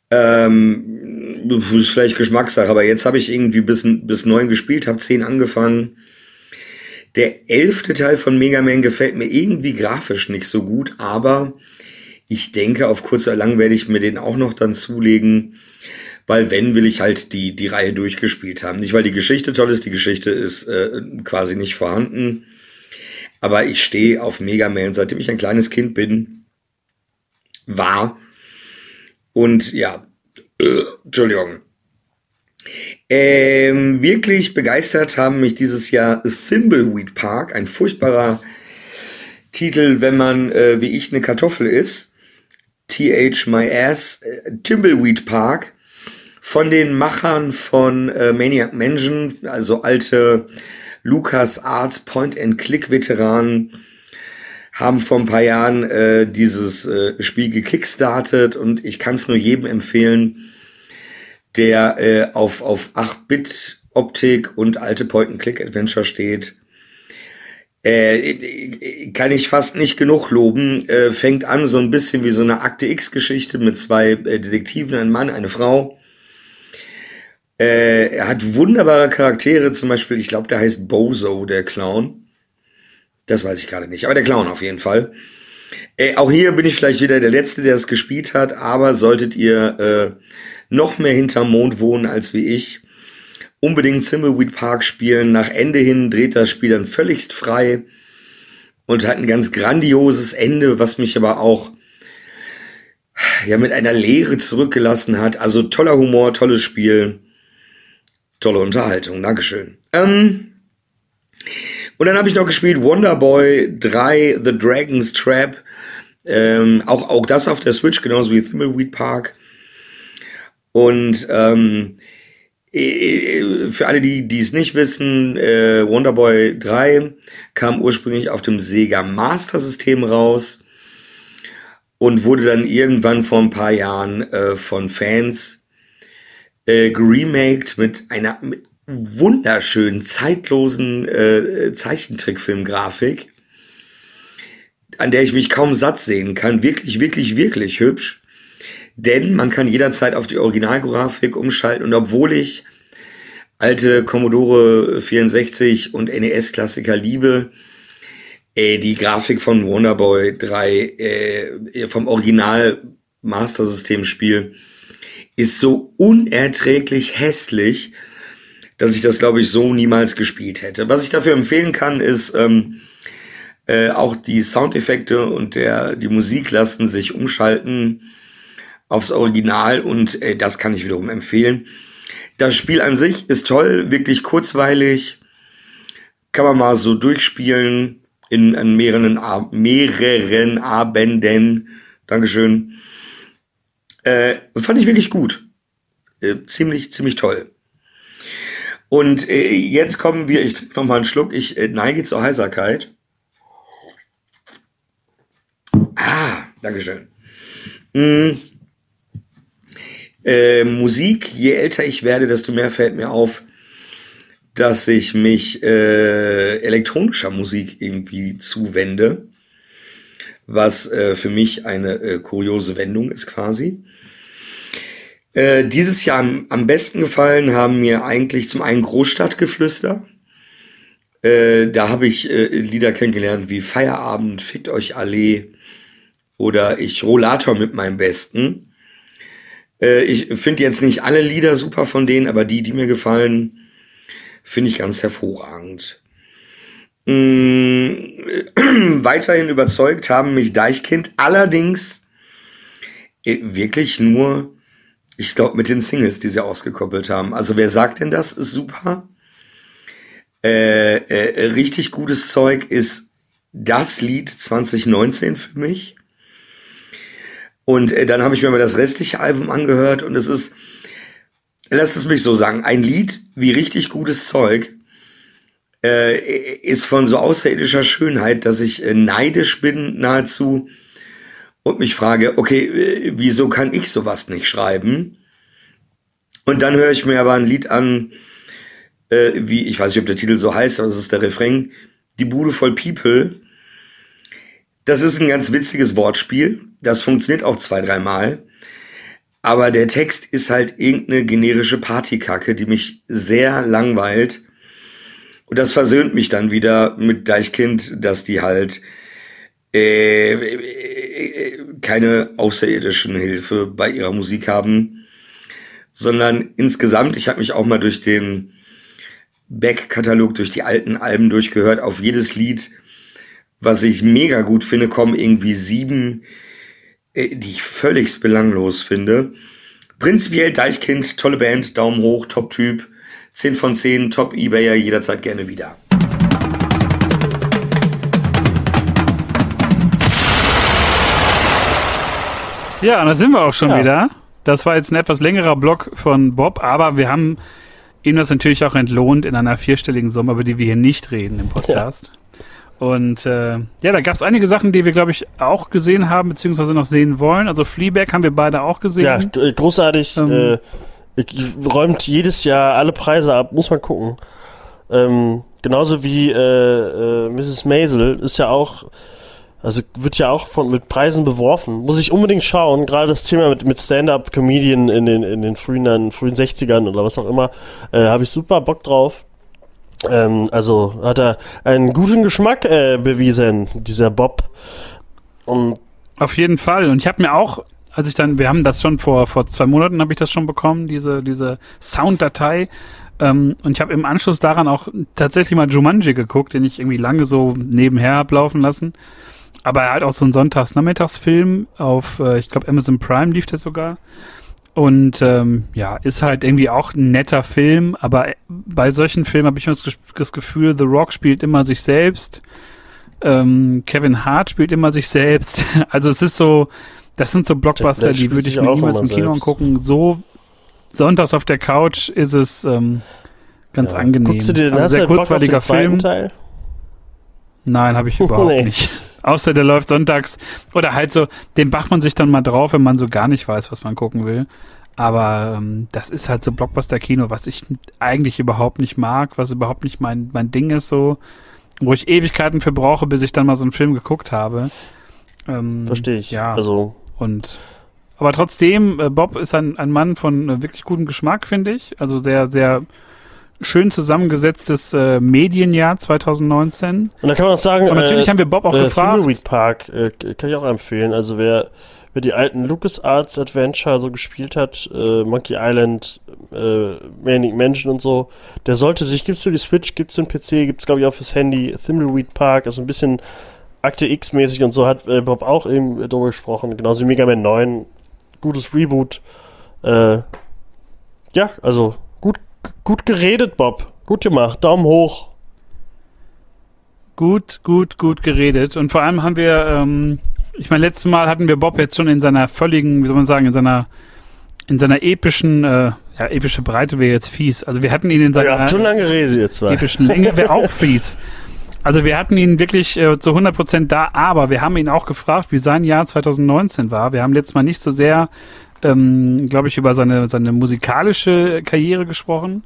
Ähm, ist vielleicht Geschmackssache, aber jetzt habe ich irgendwie bis, bis 9 gespielt, habe 10 angefangen. Der elfte Teil von Mega Man gefällt mir irgendwie grafisch nicht so gut, aber ich denke, auf kurz oder lang werde ich mir den auch noch dann zulegen, weil wenn, will ich halt die, die Reihe durchgespielt haben. Nicht, weil die Geschichte toll ist, die Geschichte ist äh, quasi nicht vorhanden. Aber ich stehe auf Mega Man, seitdem ich ein kleines Kind bin, war. Und ja, äh, Entschuldigung. Ähm, wirklich begeistert haben mich dieses Jahr Thimbleweed Park, ein furchtbarer Titel, wenn man äh, wie ich eine Kartoffel ist. TH My Ass, äh, Timbleweed Park. Von den Machern von äh, Maniac Mansion, also alte Lucas Arts Point-and-Click-Veteranen, haben vor ein paar Jahren äh, dieses äh, Spiel gekickstartet. Und ich kann es nur jedem empfehlen, der äh, auf, auf 8-Bit-Optik und alte Point-and-Click-Adventure steht äh, kann ich fast nicht genug loben. Äh, fängt an so ein bisschen wie so eine Akte X-Geschichte mit zwei äh, Detektiven, ein Mann, eine Frau. Äh, er hat wunderbare Charaktere, zum Beispiel, ich glaube, der heißt Bozo, der Clown. Das weiß ich gerade nicht, aber der Clown auf jeden Fall. Äh, auch hier bin ich vielleicht wieder der Letzte, der es gespielt hat, aber solltet ihr äh, noch mehr hinterm Mond wohnen als wie ich unbedingt Thimbleweed Park spielen. Nach Ende hin dreht das Spiel dann völligst frei und hat ein ganz grandioses Ende, was mich aber auch ja mit einer Leere zurückgelassen hat. Also toller Humor, tolles Spiel, tolle Unterhaltung. Dankeschön. Ähm, und dann habe ich noch gespielt Wonderboy 3 The Dragon's Trap. Ähm, auch, auch das auf der Switch, genauso wie Thimbleweed Park. Und ähm, äh, für alle, die die es nicht wissen, äh, Wonderboy 3 kam ursprünglich auf dem Sega Master System raus und wurde dann irgendwann vor ein paar Jahren äh, von Fans äh, geremaked mit einer mit wunderschönen, zeitlosen äh, Zeichentrickfilmgrafik, an der ich mich kaum satt sehen kann. Wirklich, wirklich, wirklich hübsch. Denn man kann jederzeit auf die Originalgrafik umschalten und obwohl ich alte Commodore 64 und NES-Klassiker liebe, äh, die Grafik von Wonderboy 3 äh, vom Original Master System Spiel ist so unerträglich hässlich, dass ich das glaube ich so niemals gespielt hätte. Was ich dafür empfehlen kann, ist ähm, äh, auch die Soundeffekte und der die Musik lassen sich umschalten aufs Original und äh, das kann ich wiederum empfehlen. Das Spiel an sich ist toll, wirklich kurzweilig, kann man mal so durchspielen in, in mehreren, mehreren Abenden. Dankeschön. Äh, fand ich wirklich gut. Äh, ziemlich, ziemlich toll. Und äh, jetzt kommen wir, ich trinke nochmal einen Schluck, ich äh, neige zur Heiserkeit. Ah, Dankeschön. Mm. Äh, Musik, je älter ich werde, desto mehr fällt mir auf, dass ich mich äh, elektronischer Musik irgendwie zuwende, was äh, für mich eine äh, kuriose Wendung ist quasi. Äh, dieses Jahr am, am, besten gefallen haben mir eigentlich zum einen Großstadtgeflüster. Äh, da habe ich äh, Lieder kennengelernt wie Feierabend, Fickt euch Allee oder Ich Rollator mit meinem Besten. Äh, ich finde jetzt nicht alle Lieder super von denen, aber die, die mir gefallen, finde ich ganz hervorragend. Mm, weiterhin überzeugt haben mich Deichkind, allerdings äh, wirklich nur, ich glaube, mit den Singles, die sie ausgekoppelt haben. Also wer sagt denn das ist super? Äh, äh, richtig gutes Zeug ist das Lied 2019 für mich. Und äh, dann habe ich mir mal das restliche Album angehört und es ist, lasst es mich so sagen, ein Lied wie richtig gutes Zeug äh, ist von so außerirdischer Schönheit, dass ich äh, neidisch bin nahezu und mich frage, okay, äh, wieso kann ich sowas nicht schreiben? Und dann höre ich mir aber ein Lied an, äh, wie, ich weiß nicht, ob der Titel so heißt, aber das ist der Refrain, Die Bude voll People. Das ist ein ganz witziges Wortspiel. Das funktioniert auch zwei, dreimal. Aber der Text ist halt irgendeine generische Partykacke, die mich sehr langweilt. Und das versöhnt mich dann wieder mit Deichkind, dass die halt äh, äh, keine außerirdischen Hilfe bei ihrer Musik haben, sondern insgesamt, ich habe mich auch mal durch den Back-Katalog, durch die alten Alben durchgehört, auf jedes Lied, was ich mega gut finde, kommen irgendwie sieben die ich völlig belanglos finde. Prinzipiell Deichkind, tolle Band, Daumen hoch, Top-Typ, 10 von 10, Top-Ebayer, jederzeit gerne wieder. Ja, da sind wir auch schon ja. wieder. Das war jetzt ein etwas längerer Block von Bob, aber wir haben ihm das natürlich auch entlohnt in einer vierstelligen Summe, über die wir hier nicht reden im Podcast. Ja. Und äh, ja, da gab es einige Sachen, die wir, glaube ich, auch gesehen haben, beziehungsweise noch sehen wollen. Also Fleabag haben wir beide auch gesehen. Ja, äh, großartig. Ähm, äh, räumt jedes Jahr alle Preise ab, muss man gucken. Ähm, genauso wie äh, äh, Mrs. Maisel ist ja auch, also wird ja auch von, mit Preisen beworfen. Muss ich unbedingt schauen. Gerade das Thema mit, mit Stand-Up-Comedian in den, in den frühen, frühen 60ern oder was auch immer, äh, habe ich super Bock drauf. Ähm, also hat er einen guten Geschmack äh, bewiesen, dieser Bob. Und Auf jeden Fall. Und ich habe mir auch, als ich dann, wir haben das schon vor, vor zwei Monaten habe ich das schon bekommen, diese, diese Sounddatei. Ähm, und ich habe im Anschluss daran auch tatsächlich mal Jumanji geguckt, den ich irgendwie lange so nebenher ablaufen lassen. Aber er hat auch so einen Sonntags-Nachmittagsfilm auf, äh, ich glaube, Amazon Prime lief der sogar. Und ähm, ja, ist halt irgendwie auch ein netter Film, aber bei solchen Filmen habe ich immer das, Gefühl, The Rock spielt immer sich selbst. Ähm, Kevin Hart spielt immer sich selbst. Also es ist so, das sind so Blockbuster, die würde ich mir niemals im Kino selbst. angucken. So sonntags auf der Couch ist es ähm, ganz ja. angenehm. Guckst du dir, also sehr kurzweiliger Film. Teil? Nein, habe ich überhaupt nee. nicht. Außer der läuft sonntags. Oder halt so, den macht man sich dann mal drauf, wenn man so gar nicht weiß, was man gucken will. Aber ähm, das ist halt so Blockbuster-Kino, was ich eigentlich überhaupt nicht mag, was überhaupt nicht mein, mein Ding ist, so, wo ich Ewigkeiten für brauche, bis ich dann mal so einen Film geguckt habe. Ähm, Verstehe ich. Ja. Also. Und aber trotzdem, äh, Bob ist ein, ein Mann von äh, wirklich gutem Geschmack, finde ich. Also sehr, sehr schön zusammengesetztes äh, Medienjahr 2019. Und da kann man auch sagen, und natürlich äh, haben wir Bob auch äh, gefragt. Thimbleweed Park äh, kann ich auch empfehlen. Also wer, wer die alten LucasArts Adventure so gespielt hat, äh, Monkey Island, äh, Manic Mansion und so, der sollte sich, gibt's für die Switch, gibt's für den PC, gibt's glaube ich auch fürs Handy, Thimbleweed Park, also ein bisschen Akte X-mäßig und so hat äh, Bob auch eben drüber gesprochen, genauso wie Mega Man 9, gutes Reboot. Äh, ja, also Gut geredet, Bob. Gut gemacht. Daumen hoch. Gut, gut, gut geredet. Und vor allem haben wir, ähm, ich meine, letztes Mal hatten wir Bob jetzt schon in seiner völligen, wie soll man sagen, in seiner, in seiner epischen, äh, ja, epische Breite wäre jetzt fies. Also wir hatten ihn in seiner habt schon lange geredet jetzt mal. epischen Länge wäre auch fies. Also wir hatten ihn wirklich äh, zu 100% da, aber wir haben ihn auch gefragt, wie sein Jahr 2019 war. Wir haben letztes Mal nicht so sehr ähm, glaube ich, über seine, seine musikalische Karriere gesprochen.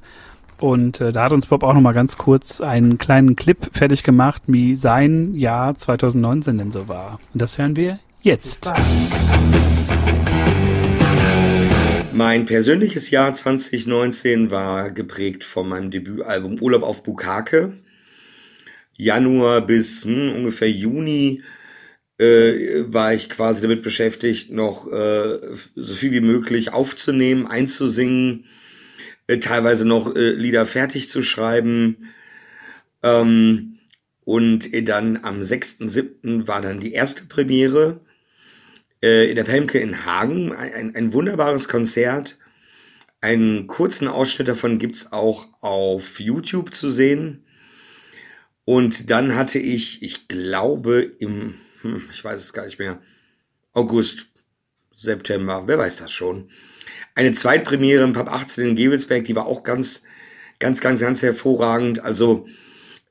Und äh, da hat uns Bob auch noch mal ganz kurz einen kleinen Clip fertig gemacht, wie sein Jahr 2019 denn so war. Und das hören wir jetzt. Mein persönliches Jahr 2019 war geprägt von meinem Debütalbum Urlaub auf Bukake. Januar bis hm, ungefähr Juni äh, war ich quasi damit beschäftigt, noch äh, so viel wie möglich aufzunehmen, einzusingen, äh, teilweise noch äh, Lieder fertig zu schreiben. Ähm, und dann am 6.7. war dann die erste Premiere äh, in der Pelmke in Hagen. Ein, ein wunderbares Konzert. Einen kurzen Ausschnitt davon gibt's auch auf YouTube zu sehen. Und dann hatte ich, ich glaube, im hm, ich weiß es gar nicht mehr, August, September, wer weiß das schon. Eine Zweitpremiere im Pub 18 in Gewelsberg, die war auch ganz, ganz, ganz, ganz hervorragend. Also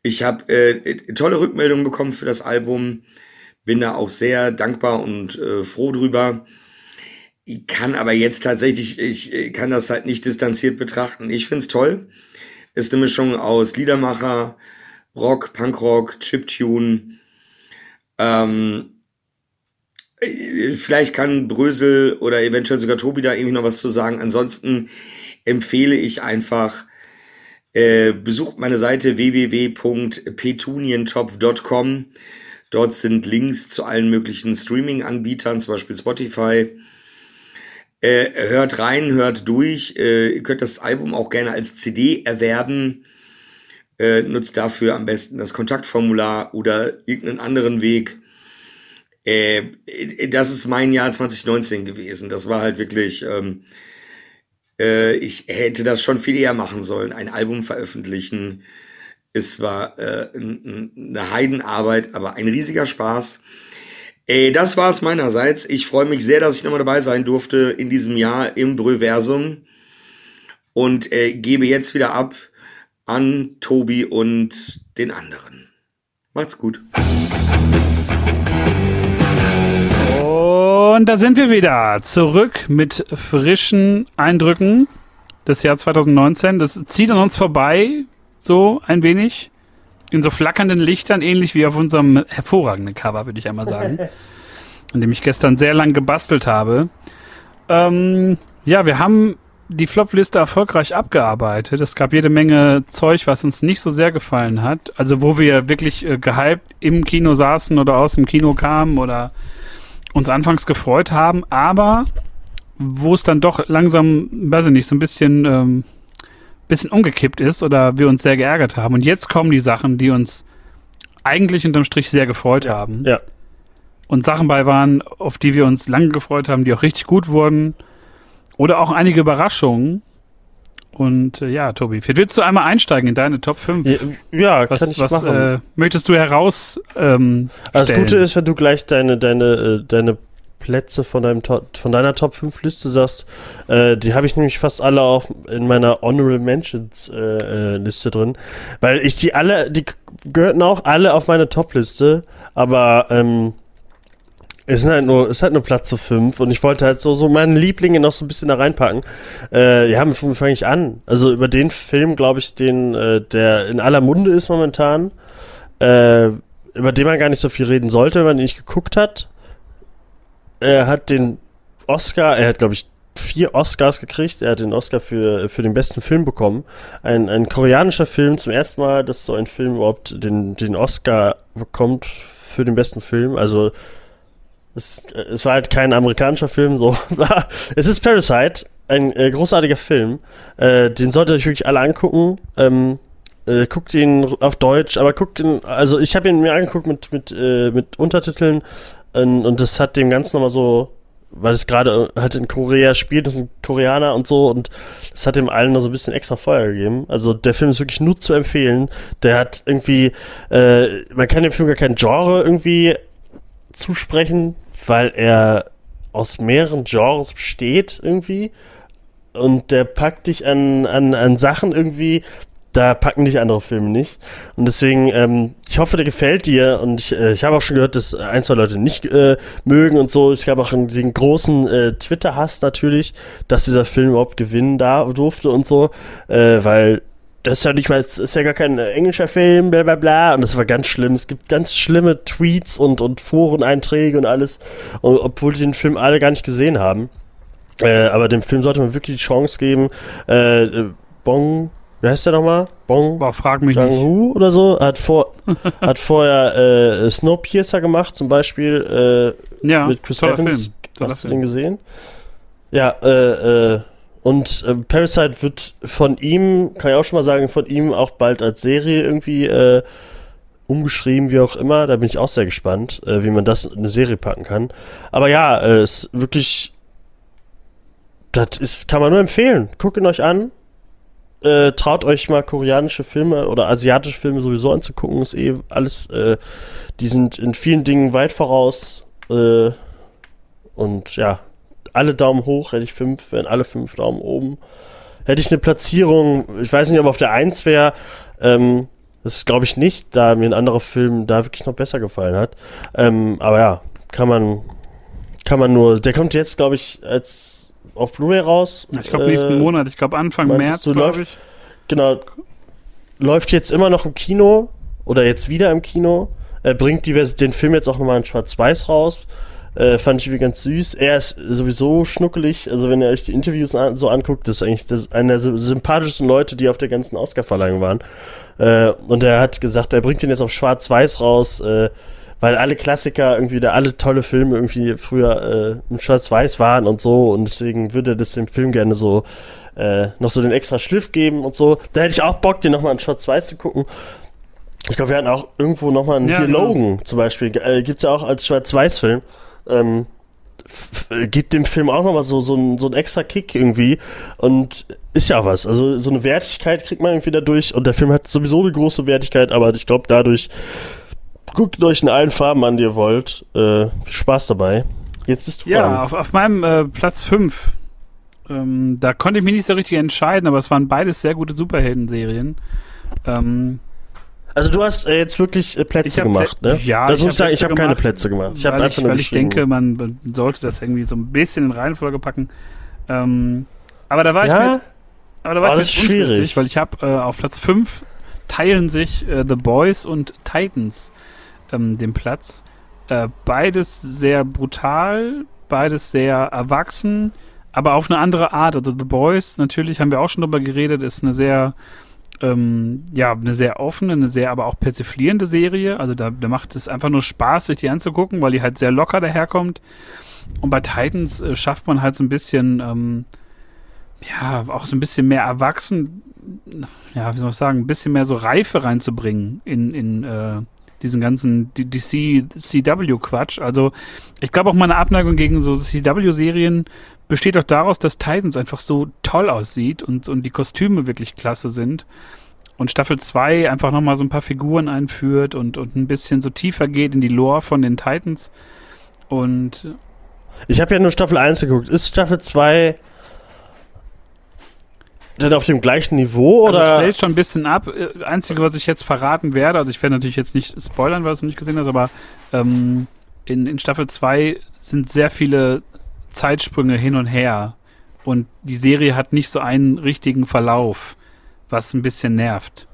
ich habe äh, tolle Rückmeldungen bekommen für das Album, bin da auch sehr dankbar und äh, froh drüber. Ich kann aber jetzt tatsächlich, ich kann das halt nicht distanziert betrachten. Ich find's toll. Ist eine Mischung aus Liedermacher, Rock, Punkrock, Chiptune, ähm, vielleicht kann Brösel oder eventuell sogar Tobi da irgendwie noch was zu sagen. Ansonsten empfehle ich einfach, äh, besucht meine Seite www.petunientopf.com. Dort sind Links zu allen möglichen Streaming-Anbietern, zum Beispiel Spotify. Äh, hört rein, hört durch. Äh, ihr könnt das Album auch gerne als CD erwerben. Äh, nutzt dafür am besten das Kontaktformular oder irgendeinen anderen Weg. Äh, das ist mein Jahr 2019 gewesen. Das war halt wirklich, ähm, äh, ich hätte das schon viel eher machen sollen, ein Album veröffentlichen. Es war äh, eine Heidenarbeit, aber ein riesiger Spaß. Äh, das war es meinerseits. Ich freue mich sehr, dass ich nochmal dabei sein durfte in diesem Jahr im Brüversum und äh, gebe jetzt wieder ab an Tobi und den anderen. Macht's gut. Und da sind wir wieder. Zurück mit frischen Eindrücken des Jahr 2019. Das zieht an uns vorbei, so ein wenig. In so flackernden Lichtern, ähnlich wie auf unserem hervorragenden Cover, würde ich einmal sagen. an dem ich gestern sehr lang gebastelt habe. Ähm, ja, wir haben die Flop-Liste erfolgreich abgearbeitet. Es gab jede Menge Zeug, was uns nicht so sehr gefallen hat. Also wo wir wirklich äh, gehypt im Kino saßen oder aus dem Kino kamen oder uns anfangs gefreut haben, aber wo es dann doch langsam, weiß ich nicht, so ein bisschen ähm, bisschen umgekippt ist oder wir uns sehr geärgert haben. Und jetzt kommen die Sachen, die uns eigentlich unterm Strich sehr gefreut haben. Ja. Und Sachen bei waren, auf die wir uns lange gefreut haben, die auch richtig gut wurden. Oder auch einige Überraschungen. Und äh, ja, Tobi, vielleicht willst du einmal einsteigen in deine Top 5? Ja, was, kann ich was machen. Äh, möchtest du heraus? Ähm, Also das? Gute ist, wenn du gleich deine, deine, äh, deine Plätze von, deinem von deiner Top 5 Liste sagst, äh, die habe ich nämlich fast alle auf in meiner Honorable Mentions äh, äh, Liste drin, weil ich die alle, die gehörten auch alle auf meine Top Liste, aber ähm, es sind halt nur, es ist halt nur Platz zu 5 und ich wollte halt so, so meine Lieblinge noch so ein bisschen da reinpacken. Äh, ja, wie fange ich an? Also über den Film, glaube ich, den, äh, der in aller Munde ist momentan, äh, über den man gar nicht so viel reden sollte, wenn man ihn nicht geguckt hat. Er hat den Oscar, er hat, glaube ich, vier Oscars gekriegt. Er hat den Oscar für, für den besten Film bekommen. Ein, ein koreanischer Film, zum ersten Mal, dass so ein Film überhaupt den, den Oscar bekommt für den besten Film. Also, es, es war halt kein amerikanischer Film, so. es ist Parasite, ein äh, großartiger Film. Äh, den solltet ihr euch wirklich alle angucken. Ähm, äh, guckt ihn auf Deutsch, aber guckt ihn, also ich habe ihn mir angeguckt mit, mit, äh, mit Untertiteln und, das hat dem Ganzen nochmal so, weil es gerade halt in Korea spielt, das sind Koreaner und so und das hat dem allen noch so ein bisschen extra Feuer gegeben. Also der Film ist wirklich nur zu empfehlen. Der hat irgendwie, äh, man kann dem Film gar kein Genre irgendwie zusprechen, weil er aus mehreren Genres besteht irgendwie und der packt dich an, an, an Sachen irgendwie, da packen dich andere Filme nicht. Und deswegen, ähm, ich hoffe, der gefällt dir. Und ich, äh, ich habe auch schon gehört, dass ein, zwei Leute nicht äh, mögen und so. Ich habe auch den großen äh, Twitter-Hass natürlich, dass dieser Film überhaupt gewinnen da durfte und so. Äh, weil das ist ja nicht mal, es ist ja gar kein äh, englischer Film, bla bla bla. Und das war ganz schlimm. Es gibt ganz schlimme Tweets und, und Foreneinträge und alles. Und, obwohl die den Film alle gar nicht gesehen haben. Äh, aber dem Film sollte man wirklich die Chance geben. Äh, äh, Bong, wie heißt der nochmal? Bong Boah, frag mich Jang. Hu oder so. Hat, vor, hat vorher äh, Snowpiercer gemacht, zum Beispiel äh, Ja, mit Chris toller Evans. Film. Toller Hast du Film. den gesehen? Ja, äh, äh, und äh, Parasite wird von ihm, kann ich auch schon mal sagen, von ihm auch bald als Serie irgendwie äh, umgeschrieben, wie auch immer. Da bin ich auch sehr gespannt, äh, wie man das in eine Serie packen kann. Aber ja, äh, ist wirklich, das ist, kann man nur empfehlen. Guckt ihn euch an. Äh, traut euch mal koreanische Filme oder asiatische Filme sowieso anzugucken. Ist eh alles, äh, die sind in vielen Dingen weit voraus. Äh, und ja, alle Daumen hoch, hätte ich fünf, wären alle fünf Daumen oben. Hätte ich eine Platzierung, ich weiß nicht, ob auf der Eins wäre, ähm, das glaube ich nicht, da mir ein anderer Film da wirklich noch besser gefallen hat. Ähm, aber ja, kann man, kann man nur, der kommt jetzt, glaube ich, als auf Blu-ray raus. Ich glaube Äh, nächsten Monat, ich glaube Anfang März, glaube ich. Genau. Läuft jetzt immer noch im Kino oder jetzt wieder im Kino. Er bringt die, den Film jetzt auch nochmal in Schwarz-Weiß raus. Äh, fand ich irgendwie ganz süß. Er ist sowieso schnuckelig. Also wenn ihr euch die Interviews an, so anguckt, das ist eigentlich das, einer der sy- sympathischsten Leute, die auf der ganzen Oscar-Verleihung waren. Äh, und er hat gesagt, er bringt den jetzt auf Schwarz-Weiß raus, äh, weil alle Klassiker irgendwie, da alle tolle Filme irgendwie früher äh, in Schwarz-Weiß waren und so. Und deswegen würde er das dem Film gerne so äh, noch so den extra Schliff geben und so. Da hätte ich auch Bock, den nochmal in Schwarz-Weiß zu gucken. Ich glaube, wir hatten auch irgendwo nochmal einen Ja, hier genau. Logan zum Beispiel. Äh, gibt's ja auch als Schwarz-Weiß-Film. Ähm, f- gibt dem Film auch nochmal so, so, einen, so einen extra Kick irgendwie. Und ist ja was. Also so eine Wertigkeit kriegt man irgendwie dadurch. Und der Film hat sowieso eine große Wertigkeit, aber ich glaube dadurch, guckt euch in allen Farben an, die ihr wollt. Äh, viel Spaß dabei. Jetzt bist du Ja, dran. auf, auf meinem äh, Platz 5. Ähm, da konnte ich mich nicht so richtig entscheiden, aber es waren beides sehr gute Superhelden-Serien. Ähm, Also du hast äh, jetzt wirklich äh, Plätze gemacht, Plä- ne? Ja, das ich muss ich sagen, ich habe keine Plätze gemacht. Ich habe einfach ich, nur weil ich denke, man, sollte das irgendwie so ein bisschen in Reihenfolge packen. Ähm, aber da war ich Ja? mit, aber da war Oh, ich ist schwierig. weil ich habe äh, auf Platz 5 teilen sich äh, The Boys und Titans ähm, den Platz. Äh, beides sehr brutal, beides sehr erwachsen, aber auf eine andere Art. Also The Boys, natürlich haben wir auch schon drüber geredet, ist eine sehr ähm, ja, eine sehr offene, eine sehr aber auch persiflierende Serie. Also da, da macht es einfach nur Spaß, sich die anzugucken, weil die halt sehr locker daherkommt. Und bei Titans äh, schafft man halt so ein bisschen, ähm, ja, auch so ein bisschen mehr erwachsen, ja, wie soll ich sagen, ein bisschen mehr so Reife reinzubringen in, in äh, diesen ganzen DC, CW-Quatsch. Also ich glaube auch meine Abneigung gegen so CW-Serien besteht auch daraus, dass Titans einfach so toll aussieht und, und die Kostüme wirklich klasse sind. Und Staffel 2 einfach nochmal so ein paar Figuren einführt und, und ein bisschen so tiefer geht in die Lore von den Titans. Und ich habe ja nur Staffel 1 geguckt. Ist Staffel 2 denn auf dem gleichen Niveau also oder? Es fällt schon ein bisschen ab. Äh, Einzige, was ich jetzt verraten werde, also ich werde natürlich jetzt nicht spoilern, weil du es noch nicht gesehen hast, aber ähm, in, in Staffel 2 sind sehr viele Zeitsprünge hin und her. Und die Serie hat nicht so einen richtigen Verlauf, was ein bisschen nervt.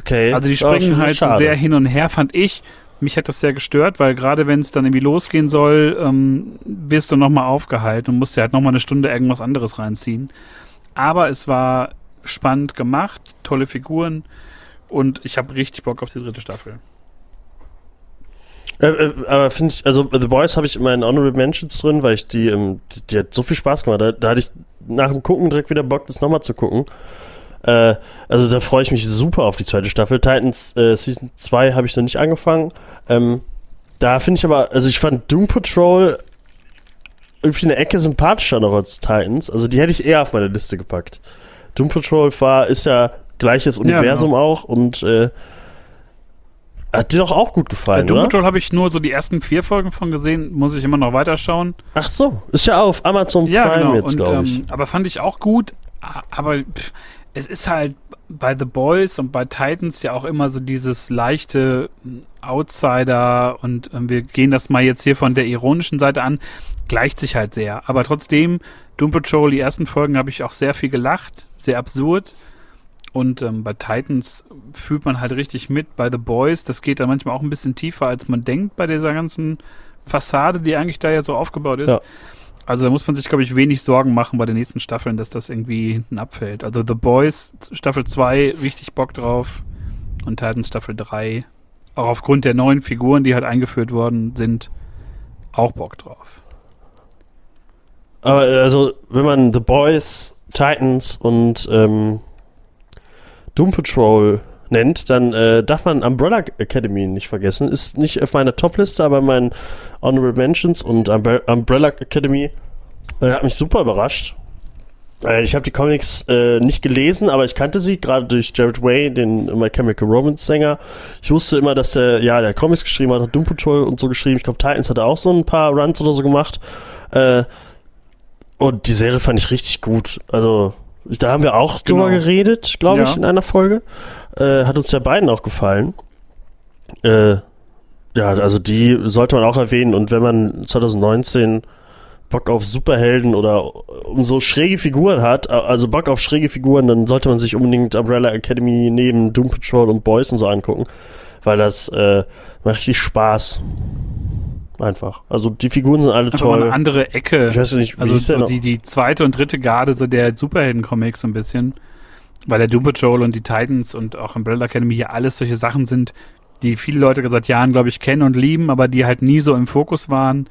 Okay. Also die springen halt schade. so sehr hin und her, fand ich. Mich hat das sehr gestört, weil gerade wenn es dann irgendwie losgehen soll, ähm, wirst du nochmal aufgehalten und musst dir halt nochmal eine Stunde irgendwas anderes reinziehen. Aber es war spannend gemacht, tolle Figuren und ich habe richtig Bock auf die dritte Staffel. Äh, äh, aber finde ich, also The Boys habe ich in meinen Honorable Mentions drin, weil ich die, ähm, die, die, hat so viel Spaß gemacht. Da, da, hatte ich nach dem Gucken direkt wieder Bock, das nochmal zu gucken. Äh, also da freue ich mich super auf die zweite Staffel. Titans äh, Season 2 habe ich noch nicht angefangen. Ähm, da finde ich aber, also ich fand Doom Patrol irgendwie eine Ecke sympathischer noch als Titans. Also die hätte ich eher auf meine Liste gepackt. Doom Patrol war, ist ja gleiches Universum ja, genau. auch und äh, hat dir doch auch gut gefallen, Doom oder? Doom Patrol habe ich nur so die ersten vier Folgen von gesehen, muss ich immer noch weiterschauen. Ach so, ist ja auf Amazon Prime ja, genau. jetzt, glaube ich. Ähm, aber fand ich auch gut, aber pff, es ist halt bei The Boys und bei Titans ja auch immer so dieses leichte Outsider und äh, wir gehen das mal jetzt hier von der ironischen Seite an, gleicht sich halt sehr. Aber trotzdem, Doom Patrol, die ersten Folgen habe ich auch sehr viel gelacht, sehr absurd. Und ähm, bei Titans fühlt man halt richtig mit. Bei The Boys, das geht dann manchmal auch ein bisschen tiefer, als man denkt bei dieser ganzen Fassade, die eigentlich da ja so aufgebaut ist. Ja. Also da muss man sich, glaube ich, wenig Sorgen machen bei den nächsten Staffeln, dass das irgendwie hinten abfällt. Also The Boys Staffel 2, richtig Bock drauf. Und Titans Staffel 3, auch aufgrund der neuen Figuren, die halt eingeführt worden sind, auch Bock drauf. Aber also, wenn man The Boys, Titans und ähm, Doom Patrol nennt, dann äh, darf man Umbrella Academy nicht vergessen. Ist nicht auf meiner Top-Liste, aber mein Honorable Mentions und Umbrella Academy äh, hat mich super überrascht. Äh, ich habe die Comics äh, nicht gelesen, aber ich kannte sie, gerade durch Jared Way, den My Chemical Romance Sänger. Ich wusste immer, dass der, ja, der Comics geschrieben hat, hat Doom Patrol und so geschrieben. Ich glaube, Titans hat auch so ein paar Runs oder so gemacht. Äh, und die Serie fand ich richtig gut. Also, da haben wir auch genau. drüber geredet, glaube ich, ja. in einer Folge. Äh, hat uns ja beiden auch gefallen. Äh, ja, also die sollte man auch erwähnen. Und wenn man 2019 Bock auf Superhelden oder um so schräge Figuren hat, also Bock auf schräge Figuren, dann sollte man sich unbedingt Umbrella Academy neben Doom Patrol und Boys und so angucken, weil das äh, macht richtig Spaß. Einfach. Also die Figuren sind alle Einfach toll. eine andere Ecke. Ich weiß nicht, wie also so die, die zweite und dritte Garde so der Superhelden-Comics so ein bisschen. Weil der Doom Patrol und die Titans und auch Umbrella Academy hier alles solche Sachen sind, die viele Leute seit Jahren, glaube ich, kennen und lieben, aber die halt nie so im Fokus waren.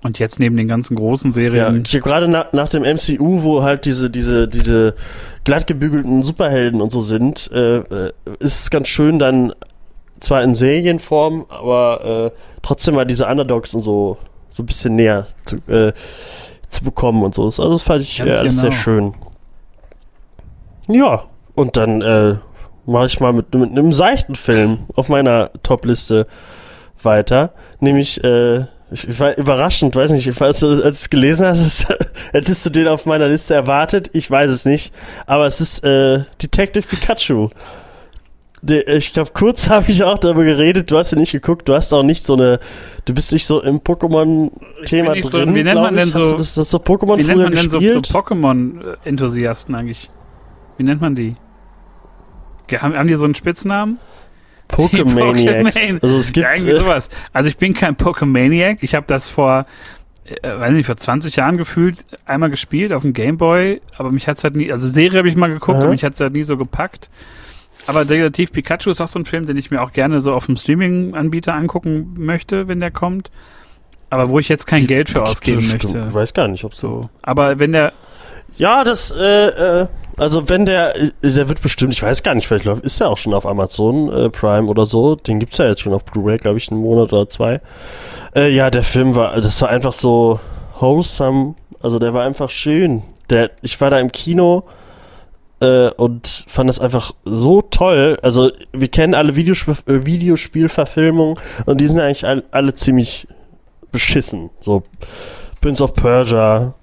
Und jetzt neben den ganzen großen Serien. Ja, gerade nach, nach dem MCU, wo halt diese, diese, diese glattgebügelten Superhelden und so sind, äh, äh, ist es ganz schön dann zwar in Serienform, aber äh, trotzdem mal diese Underdogs und so so ein bisschen näher zu, äh, zu bekommen und so. Also das fand ich äh, alles genau. sehr schön. Ja, und dann äh, mache ich mal mit, mit einem seichten Film auf meiner Top-Liste weiter. Nämlich, äh, ich, war überraschend, weiß nicht, falls du, als du es gelesen hast, hättest du den auf meiner Liste erwartet? Ich weiß es nicht. Aber es ist äh, Detective Pikachu. Ich glaube, kurz habe ich auch darüber geredet. Du hast ja nicht geguckt. Du hast auch nicht so eine. Du bist nicht so im Pokémon-Thema drin. So, wie nennt man denn so? das, das so Pokémon wie nennt man denn so, so Pokémon-Enthusiasten eigentlich? Wie nennt man die? Haben, haben die so einen Spitznamen? Pokémaniacs. Also es gibt ja, irgendwie äh, sowas. Also ich bin kein Pokémaniac. Ich habe das vor, äh, weiß nicht, vor 20 Jahren gefühlt einmal gespielt auf dem Gameboy, aber mich hat's halt nie, also Serie habe ich mal geguckt, aber mich hat's halt nie so gepackt. Aber Detektiv Pikachu ist auch so ein Film, den ich mir auch gerne so auf dem Streaming-Anbieter angucken möchte, wenn der kommt. Aber wo ich jetzt kein Geld für ausgeben möchte. Ich weiß gar nicht, ob so. Aber wenn der. Ja, das, äh, äh, Also wenn der, äh, der wird bestimmt, ich weiß gar nicht, vielleicht ist der auch schon auf Amazon äh, Prime oder so. Den gibt's ja jetzt schon auf Blu-ray, glaube ich, einen Monat oder zwei. Äh, ja, der Film war, das war einfach so wholesome. Also der war einfach schön. Der, ich war da im Kino äh, und fand das einfach so toll. Also wir kennen alle Videosp äh, Videospielverfilmungen und die sind eigentlich all, alle ziemlich beschissen. So Prince of Persia,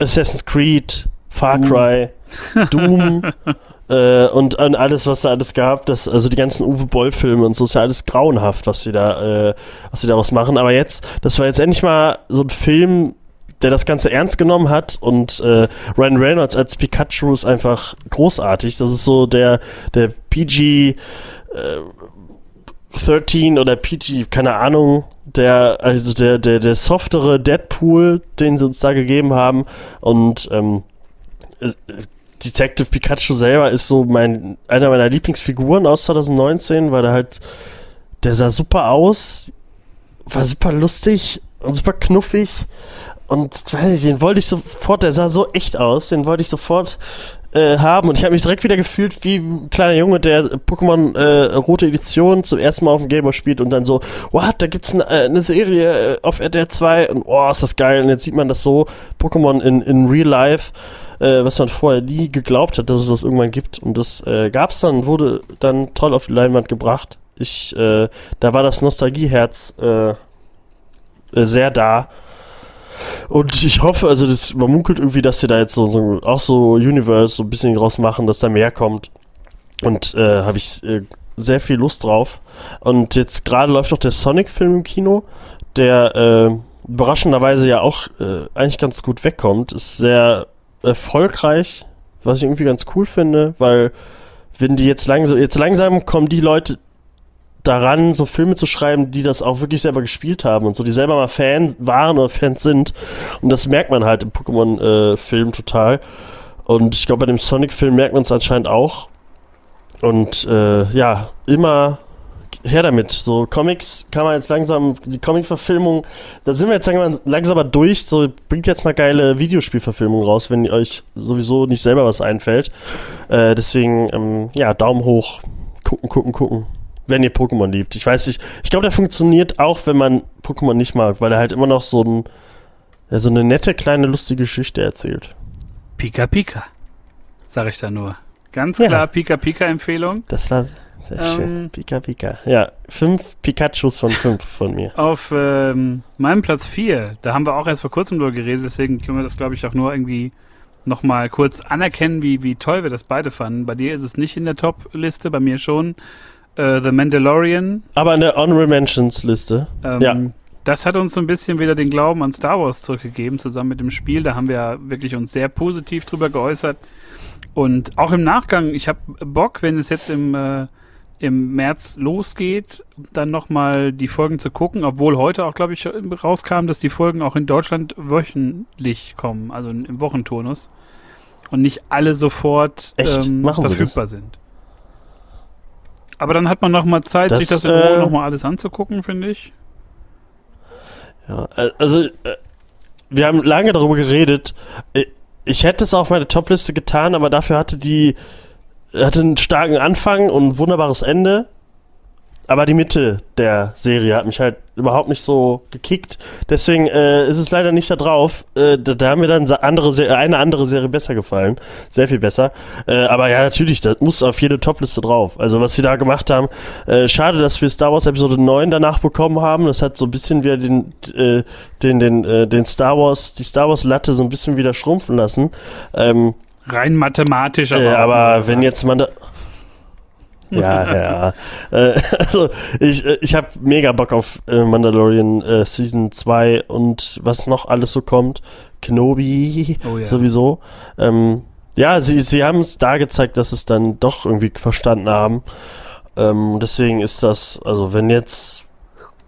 Assassin's Creed, Far Cry, Doom äh, und, und alles, was da alles gab. Das, also die ganzen Uwe Boll-Filme und so ist ja alles grauenhaft, was sie da, äh, was sie daraus machen. Aber jetzt, das war jetzt endlich mal so ein Film, der das Ganze ernst genommen hat und äh, Ryan Reynolds als Pikachu ist einfach großartig. Das ist so der, der PG äh, 13 oder PG, keine Ahnung, der, also der, der, der softere Deadpool, den sie uns da gegeben haben. Und ähm, äh, Detective Pikachu selber ist so mein, einer meiner Lieblingsfiguren aus 2019, weil er halt, der sah super aus, war super lustig und super knuffig und weiß ich, den wollte ich sofort, der sah so echt aus, den wollte ich sofort äh, haben. Und ich habe mich direkt wieder gefühlt wie ein kleiner Junge, der Pokémon äh, Rote Edition zum ersten Mal auf dem Gameboy spielt und dann so, what, da gibt's eine, äh, eine Serie äh, auf RDR 2 und oh, ist das geil. Und jetzt sieht man das so, Pokémon in, in Real Life, äh, was man vorher nie geglaubt hat, dass es das irgendwann gibt. Und das äh, gab's dann, wurde dann toll auf die Leinwand gebracht. Ich, äh, da war das Nostalgieherz äh, äh, sehr da und ich hoffe, also das, man munkelt irgendwie, dass sie da jetzt so, so auch so Universe so ein bisschen draus machen, dass da mehr kommt. Und äh, habe ich äh, sehr viel Lust drauf. Und jetzt gerade läuft doch der Sonic-Film im Kino, der äh, überraschenderweise ja auch äh, eigentlich ganz gut wegkommt. Ist sehr erfolgreich, was ich irgendwie ganz cool finde, weil wenn die jetzt langsam, jetzt langsam kommen die Leute, daran, so Filme zu schreiben, die das auch wirklich selber gespielt haben und so, die selber mal Fan waren oder Fans sind. Und das merkt man halt im Pokémon-Film äh, total. Und ich glaube, bei dem Sonic-Film merkt man es anscheinend auch. Und äh, ja, immer her damit. So Comics kann man jetzt langsam, die Comic-Verfilmung, da sind wir jetzt langsam, langsamer durch. So bringt jetzt mal geile Videospielverfilmungen raus, wenn euch sowieso nicht selber was einfällt. Äh, deswegen, ähm, ja, Daumen hoch. Gucken, gucken, gucken wenn ihr Pokémon liebt. Ich weiß nicht, ich glaube, der funktioniert auch, wenn man Pokémon nicht mag, weil er halt immer noch so, ein, ja, so eine nette, kleine, lustige Geschichte erzählt. Pika Pika, sag ich da nur. Ganz klar, ja. Pika Pika Empfehlung. Das war sehr ähm, schön. Pika Pika. Ja, fünf Pikachus von fünf von mir. Auf ähm, meinem Platz vier, da haben wir auch erst vor kurzem drüber geredet, deswegen können wir das, glaube ich, auch nur irgendwie nochmal kurz anerkennen, wie, wie toll wir das beide fanden. Bei dir ist es nicht in der Top-Liste, bei mir schon äh, The Mandalorian. Aber in der Honorable Mentions Liste. Ähm, ja. Das hat uns so ein bisschen wieder den Glauben an Star Wars zurückgegeben, zusammen mit dem Spiel. Da haben wir ja wirklich uns sehr positiv drüber geäußert. Und auch im Nachgang, ich habe Bock, wenn es jetzt im, äh, im März losgeht, dann nochmal die Folgen zu gucken, obwohl heute auch, glaube ich, rauskam, dass die Folgen auch in Deutschland wöchentlich kommen, also im Wochenturnus. Und nicht alle sofort ähm, verfügbar sind. Aber dann hat man noch mal Zeit, das, sich das in Ruhe äh, noch mal alles anzugucken, finde ich. Ja, äh, also äh, wir haben lange darüber geredet. Äh, ich hätte es auf meine Topliste getan, aber dafür hatte die hatte einen starken Anfang und ein wunderbares Ende. Aber die Mitte der Serie hat mich halt überhaupt nicht so gekickt. Deswegen äh, ist es leider nicht da drauf. Äh, da, da, haben mir dann andere eine andere Serie besser gefallen. Sehr viel besser. Äh, aber ja, natürlich, das muss auf jede Topliste drauf. Also was sie da gemacht haben. Äh, schade, dass wir Star Wars Episode 9 danach bekommen haben. Das hat so ein bisschen wieder den, äh, den, den, äh, den Star Wars, die Star Wars Latte so ein bisschen wieder schrumpfen lassen. Ähm, Rein mathematisch, aber. aber wenn jetzt man da ja, ja. Äh, also ich, äh, ich habe mega Bock auf äh, Mandalorian äh, Season 2 und was noch alles so kommt. Kenobi oh, ja. sowieso. Ähm, ja, sie, sie haben es da gezeigt, dass es dann doch irgendwie verstanden haben. Ähm, deswegen ist das, also wenn jetzt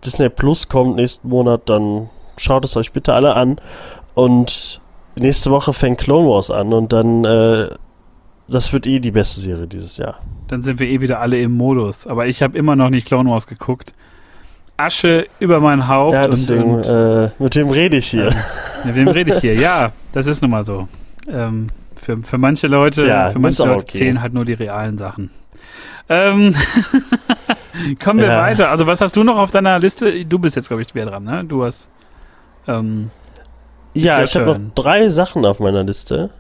Disney Plus kommt nächsten Monat, dann schaut es euch bitte alle an. Und nächste Woche fängt Clone Wars an und dann äh, das wird eh die beste Serie dieses Jahr. Dann sind wir eh wieder alle im Modus. Aber ich habe immer noch nicht Clone Wars geguckt. Asche über mein Haupt. Ja, deswegen, und, äh, mit wem rede ich hier? Äh, mit wem rede ich hier? Ja, das ist nun mal so. Ähm, Für, für manche Leute, Ja, für manche Leute okay. zählen halt nur die realen Sachen. Ähm, kommen wir Ja. weiter. Also was hast du noch auf deiner Liste? Du bist jetzt, glaube ich, wieder dran, ne? Du hast ähm, Ja, ich habe noch drei Sachen auf meiner Liste.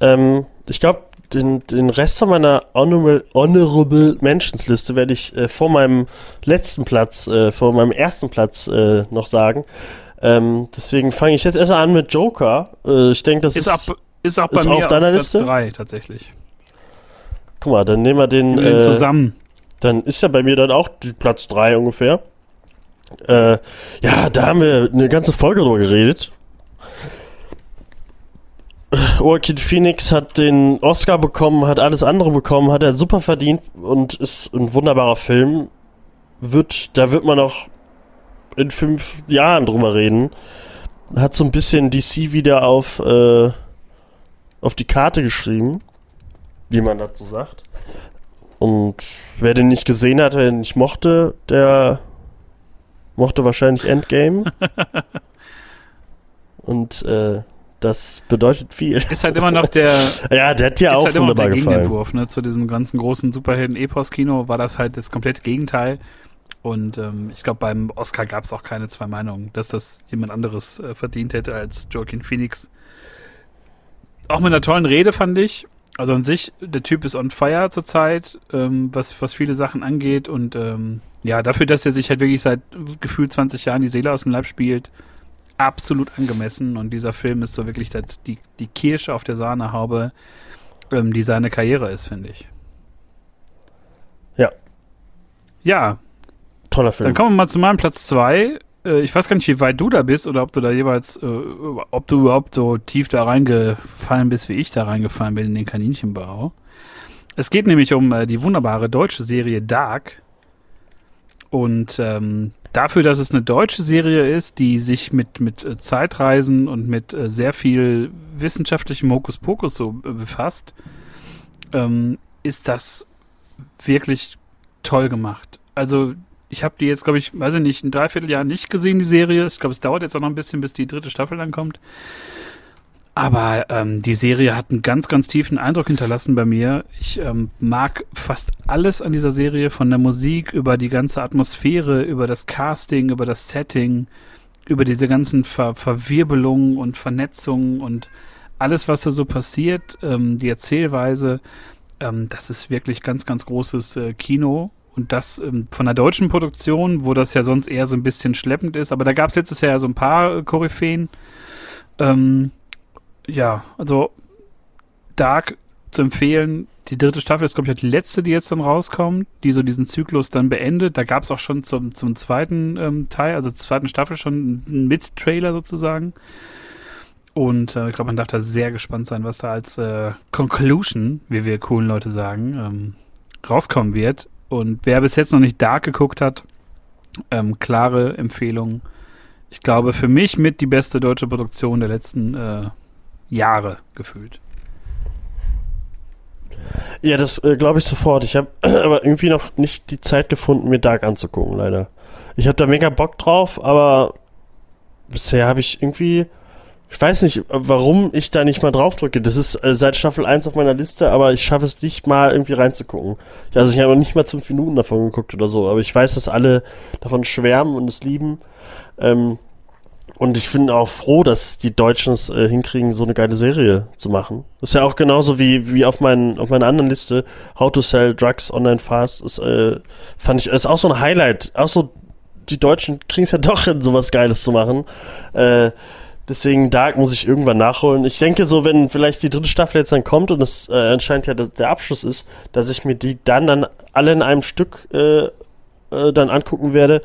Ähm, ich glaube, den, den Rest von meiner Honorable, Honorable Mentions Liste werde ich äh, vor meinem letzten Platz, äh, vor meinem ersten Platz äh, noch sagen. Ähm, deswegen fange ich jetzt erst an mit Joker. Äh, ich denke, das ist, ab, ist auch bei ist mir auf deiner Platz Liste? drei tatsächlich. guck mal, dann nehmen wir den. Wir Äh, zusammen. dann ist ja bei mir dann auch Platz 3 ungefähr. Äh, ja, da haben wir eine ganze Folge drüber geredet. Joaquin Phoenix hat den Oscar bekommen, hat alles andere bekommen, hat er super verdient und ist ein wunderbarer Film. Wird, da wird man auch in fünf Jahren drüber reden. Hat so ein bisschen DC wieder auf, äh, auf die Karte geschrieben, wie man dazu sagt. Und wer den nicht gesehen hat, wer den nicht mochte, der mochte wahrscheinlich Endgame. Und äh, das bedeutet viel. Ist halt immer noch der, Ja, der hat ist auch halt immer noch der gefallen. Gegenentwurf, ne? Zu diesem ganzen großen Superhelden-Epos-Kino war das halt das komplette Gegenteil. Und ähm, ich glaube, beim Oscar gab es auch keine zwei Meinungen, dass das jemand anderes äh, verdient hätte als Joaquin Phoenix. Auch mit einer tollen Rede fand ich. Also an sich, der Typ ist on fire zurzeit, ähm, was, was viele Sachen angeht. Und ähm, ja, dafür, dass er sich halt wirklich seit gefühlt 20 Jahren die Seele aus dem Leib spielt, absolut angemessen. Und dieser Film ist so wirklich das, die, die Kirsche auf der Sahnehaube, ähm, die seine Karriere ist, finde ich. Ja. Ja, Toller Film. dann kommen wir mal zu meinem Platz 2. Äh, ich weiß gar nicht, wie weit du da bist oder ob du da jeweils, äh, ob du überhaupt so tief da reingefallen bist, wie ich da reingefallen bin in den Kaninchenbau. Es geht nämlich um äh, die wunderbare deutsche Serie Dark. Und ähm, dafür, dass es eine deutsche Serie ist, die sich mit, mit äh, Zeitreisen und mit äh, sehr viel wissenschaftlichem Hokuspokus so äh, befasst, ähm, ist das wirklich toll gemacht. Also ich habe die jetzt, glaube ich, weiß ich nicht, ein Dreivierteljahr nicht gesehen, die Serie. Ich glaube, es dauert jetzt auch noch ein bisschen, bis die dritte Staffel dann kommt. Aber ähm, die Serie hat einen ganz, ganz tiefen Eindruck hinterlassen bei mir. Ich ähm, mag fast alles an dieser Serie, von der Musik über die ganze Atmosphäre, über das Casting, über das Setting, über diese ganzen Ver Verwirbelungen und Vernetzungen und alles, was da so passiert, ähm, die Erzählweise, ähm, das ist wirklich ganz, ganz großes äh, Kino. Und das ähm, von der deutschen Produktion, wo das ja sonst eher so ein bisschen schleppend ist. Aber da gab es letztes Jahr so ein paar äh, Koryphäen. Ähm, ja, also Dark zu empfehlen. Die dritte Staffel ist, glaube ich, die letzte, die jetzt dann rauskommt, die so diesen Zyklus dann beendet. Da gab es auch schon zum, zum zweiten ähm, Teil, also zur zweiten Staffel schon einen Mit-Trailer sozusagen. Und äh, ich glaube, man darf da sehr gespannt sein, was da als äh, Conclusion, wie wir coolen Leute sagen, ähm, rauskommen wird. Und wer bis jetzt noch nicht Dark geguckt hat, ähm, klare Empfehlung. Ich glaube, für mich mit die beste deutsche Produktion der letzten äh, Jahre gefühlt. Ja, das äh, glaube ich sofort. Ich habe aber irgendwie noch nicht die Zeit gefunden, mir Dark anzugucken, leider. Ich habe da mega Bock drauf, aber bisher habe ich irgendwie, ich weiß nicht, warum ich da nicht mal drauf drücke. Das ist äh, seit Staffel 1 auf meiner Liste, aber ich schaffe es nicht mal irgendwie reinzugucken. Also ich habe noch nicht mal fünf Minuten davon geguckt oder so, aber ich weiß, dass alle davon schwärmen und es lieben. Ähm, und ich bin auch froh, dass die Deutschen es äh, hinkriegen, so eine geile Serie zu machen. Das ist ja auch genauso wie, wie auf, meinen, auf meiner anderen Liste, How to Sell Drugs Online Fast, ist, äh, fand ich, ist auch so ein Highlight. Auch so, die Deutschen kriegen es ja doch hin, sowas Geiles zu machen. Äh, deswegen Dark muss ich irgendwann nachholen. Ich denke so, wenn vielleicht die dritte Staffel jetzt dann kommt und es äh, anscheinend ja der, der Abschluss ist, dass ich mir die dann dann alle in einem Stück äh, äh, dann angucken werde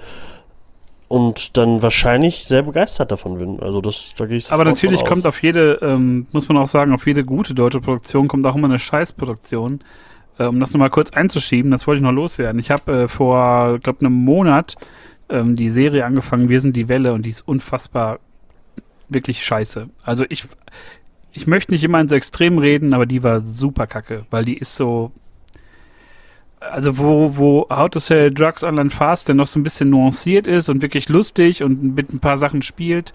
und dann wahrscheinlich sehr begeistert davon bin. Also das, da gehe ich Aber natürlich kommt auf jede, ähm, muss man auch sagen, auf jede gute deutsche Produktion kommt auch immer eine Scheißproduktion. Äh, um das nochmal kurz einzuschieben, das wollte ich noch loswerden. Ich habe äh, vor, glaube einem Monat ähm, die Serie angefangen, Wir sind die Welle und die ist unfassbar wirklich scheiße. Also ich, ich möchte nicht immer ins Extrem reden, aber die war super kacke, weil die ist so, also wo, wo How to Sell Drugs Online Fast dann noch so ein bisschen nuanciert ist und wirklich lustig und mit ein paar Sachen spielt,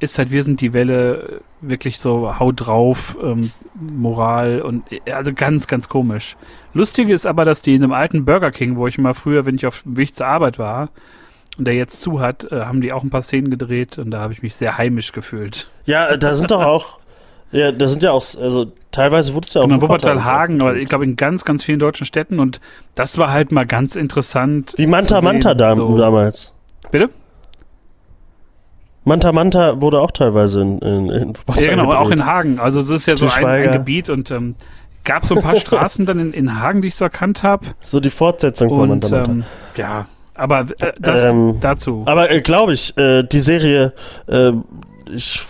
ist halt Wir sind die Welle wirklich so Haut drauf, ähm, Moral und also ganz, ganz komisch. Lustige ist aber, dass die in einem alten Burger King, wo ich mal früher, wenn ich auf dem Weg zur Arbeit war, und der jetzt zu hat, äh, haben die auch ein paar Szenen gedreht und da habe ich mich sehr heimisch gefühlt. Ja, da sind doch auch, ja, da sind ja auch, also teilweise wurde es ja auch. in Wuppertal Hagen, aber ich glaube in ganz, ganz vielen deutschen Städten und das war halt mal ganz interessant. Wie Manta Manta da, so. damals. Bitte? Manta Manta wurde auch teilweise in, in, in Wuppertal. Ja, genau, gedreht. auch in Hagen. Also es ist ja so ein, ein, Gebiet und ähm, gab so ein paar Straßen dann in, in Hagen, die ich so erkannt habe. So die Fortsetzung von Manta Manta. Ähm, ja, aber äh, das ähm, dazu. Aber äh, glaube ich, äh, die Serie, äh, ich,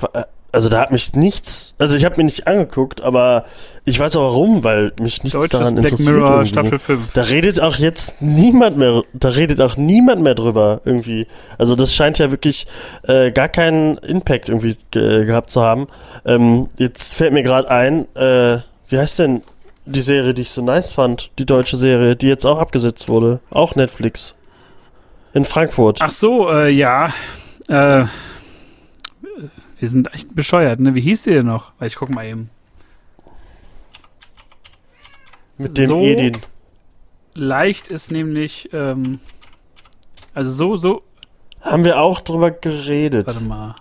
also da hat mich nichts, also ich habe mir nicht angeguckt, aber ich weiß auch warum, weil mich nichts Deutsches daran Black interessiert. Mirror Staffel 5. Da redet auch jetzt niemand mehr, da redet auch niemand mehr drüber irgendwie. Also das scheint ja wirklich äh, gar keinen Impact irgendwie ge gehabt zu haben. Ähm, jetzt fällt mir gerade ein, äh, wie heißt denn die Serie, die ich so nice fand, die deutsche Serie, die jetzt auch abgesetzt wurde, auch Netflix. In Frankfurt. Ach so, äh, ja. Äh, wir sind echt bescheuert, ne? Wie hieß die denn noch? Weil ich guck mal eben. Mit dem so Edin. Leicht ist nämlich, ähm, also so, so. Haben wir auch drüber geredet. Warte mal.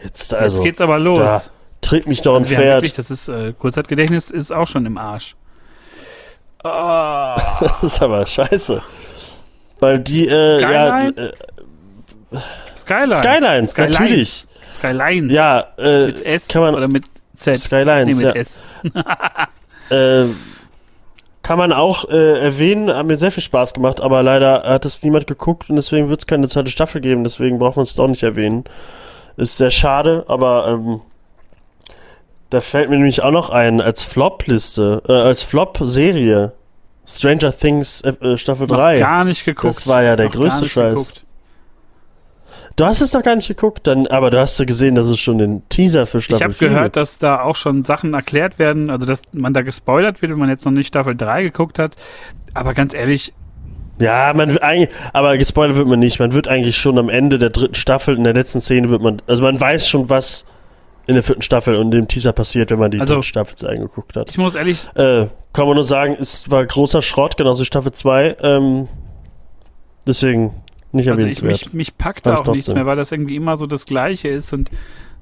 Jetzt also. Jetzt geht's aber los. Da, tritt mich doch also ein Pferd. Wirklich, das ist, äh, Kurzzeitgedächtnis ist auch schon im Arsch. Oh. das ist aber scheiße. Weil die, äh, Skyline? ja. Äh. Skylines, Skylines. natürlich. Skylines. Ja, äh, mit S kann man, oder mit Z? Skylines, nee, mit ja. S. äh, kann man auch äh, erwähnen, hat mir sehr viel Spaß gemacht, aber leider hat es niemand geguckt und deswegen wird es keine zweite Staffel geben, deswegen braucht man es doch nicht erwähnen. Ist sehr schade, aber ähm, da fällt mir nämlich auch noch ein als Flop-Liste, äh, als Flop-Serie. Stranger Things äh, Staffel noch 3. gar nicht geguckt. Das war ja der noch größte Scheiß. Geguckt. Du hast es noch gar nicht geguckt, dann, aber du hast ja gesehen, dass es schon den Teaser für Staffel 4 Ich habe gehört, dass da auch schon Sachen erklärt werden, also dass man da gespoilert wird, wenn man jetzt noch nicht Staffel 3 geguckt hat. Aber ganz ehrlich. Ja, man eigentlich, aber gespoilert wird man nicht. Man wird eigentlich schon am Ende der dritten Staffel, in der letzten Szene wird man, also man weiß schon, was in der vierten Staffel und dem Teaser passiert, wenn man die also, dritte Staffel eingeguckt hat. Ich muss ehrlich. Äh, kann man nur sagen, es war großer Schrott, genauso Staffel 2. Ähm, deswegen nicht also. Ich, mich, mich packt da auch nichts mehr, weil das irgendwie immer so das Gleiche ist und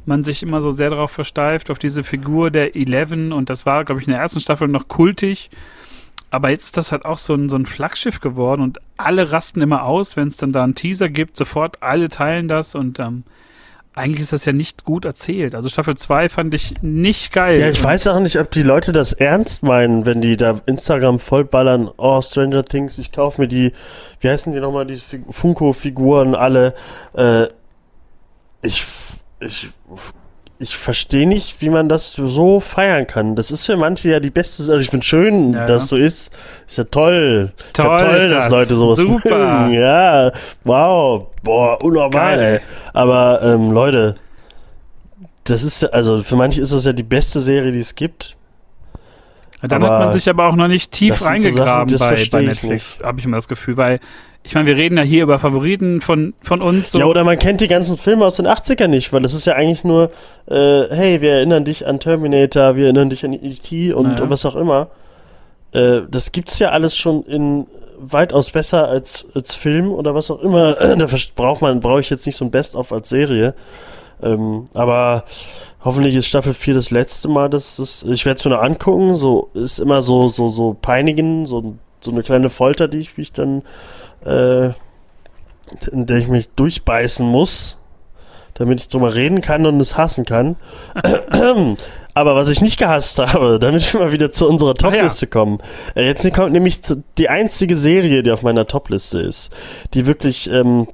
man sich immer so sehr darauf versteift, auf diese Figur der Eleven und das war, glaube ich, in der ersten Staffel noch kultig. Aber jetzt ist das halt auch so ein, so ein Flaggschiff geworden und alle rasten immer aus, wenn es dann da einen Teaser gibt, sofort alle teilen das und ähm, eigentlich ist das ja nicht gut erzählt. Also Staffel 2 fand ich nicht geil. Ja, ich weiß auch nicht, ob die Leute das ernst meinen, wenn die da Instagram vollballern, oh, Stranger Things, ich kaufe mir die, wie heißen die nochmal, die Funko-Figuren alle. Äh, ich, ich ich verstehe nicht, wie man das so feiern kann. Das ist für manche ja die beste, also ich finde schön, ja, dass ja. so ist. Ist ja toll. Toll, ist ja toll dass das. Leute sowas Super. Mögen. Ja, wow, boah, unnormal. Geil. Aber ähm, Leute, das ist also für manche ist das ja die beste Serie, die es gibt. Dann aber hat man sich aber auch noch nicht tief reingegraben so Sachen, bei, bei Netflix, habe ich immer das Gefühl, weil ich meine, wir reden ja hier über Favoriten von, von uns. So. Ja, oder man kennt die ganzen Filme aus den 80ern nicht, weil das ist ja eigentlich nur, äh, hey, wir erinnern dich an Terminator, wir erinnern dich an E.T. und, naja. und was auch immer. Äh, das gibt's ja alles schon in weitaus besser als, als Film oder was auch immer. da braucht man, brauche ich jetzt nicht so ein Best-of als Serie. Ähm, aber hoffentlich ist Staffel 4 das letzte Mal, dass das, ich werde es mir noch angucken, so, ist immer so, so, so peinigen, so, so eine kleine Folter, die ich mich dann äh, in der ich mich durchbeißen muss, damit ich drüber reden kann und es hassen kann. Aber was ich nicht gehasst habe, damit wir mal wieder zu unserer Topliste ja. kommen. Äh, jetzt kommt nämlich zu, die einzige Serie, die auf meiner Topliste ist, die wirklich, ähm,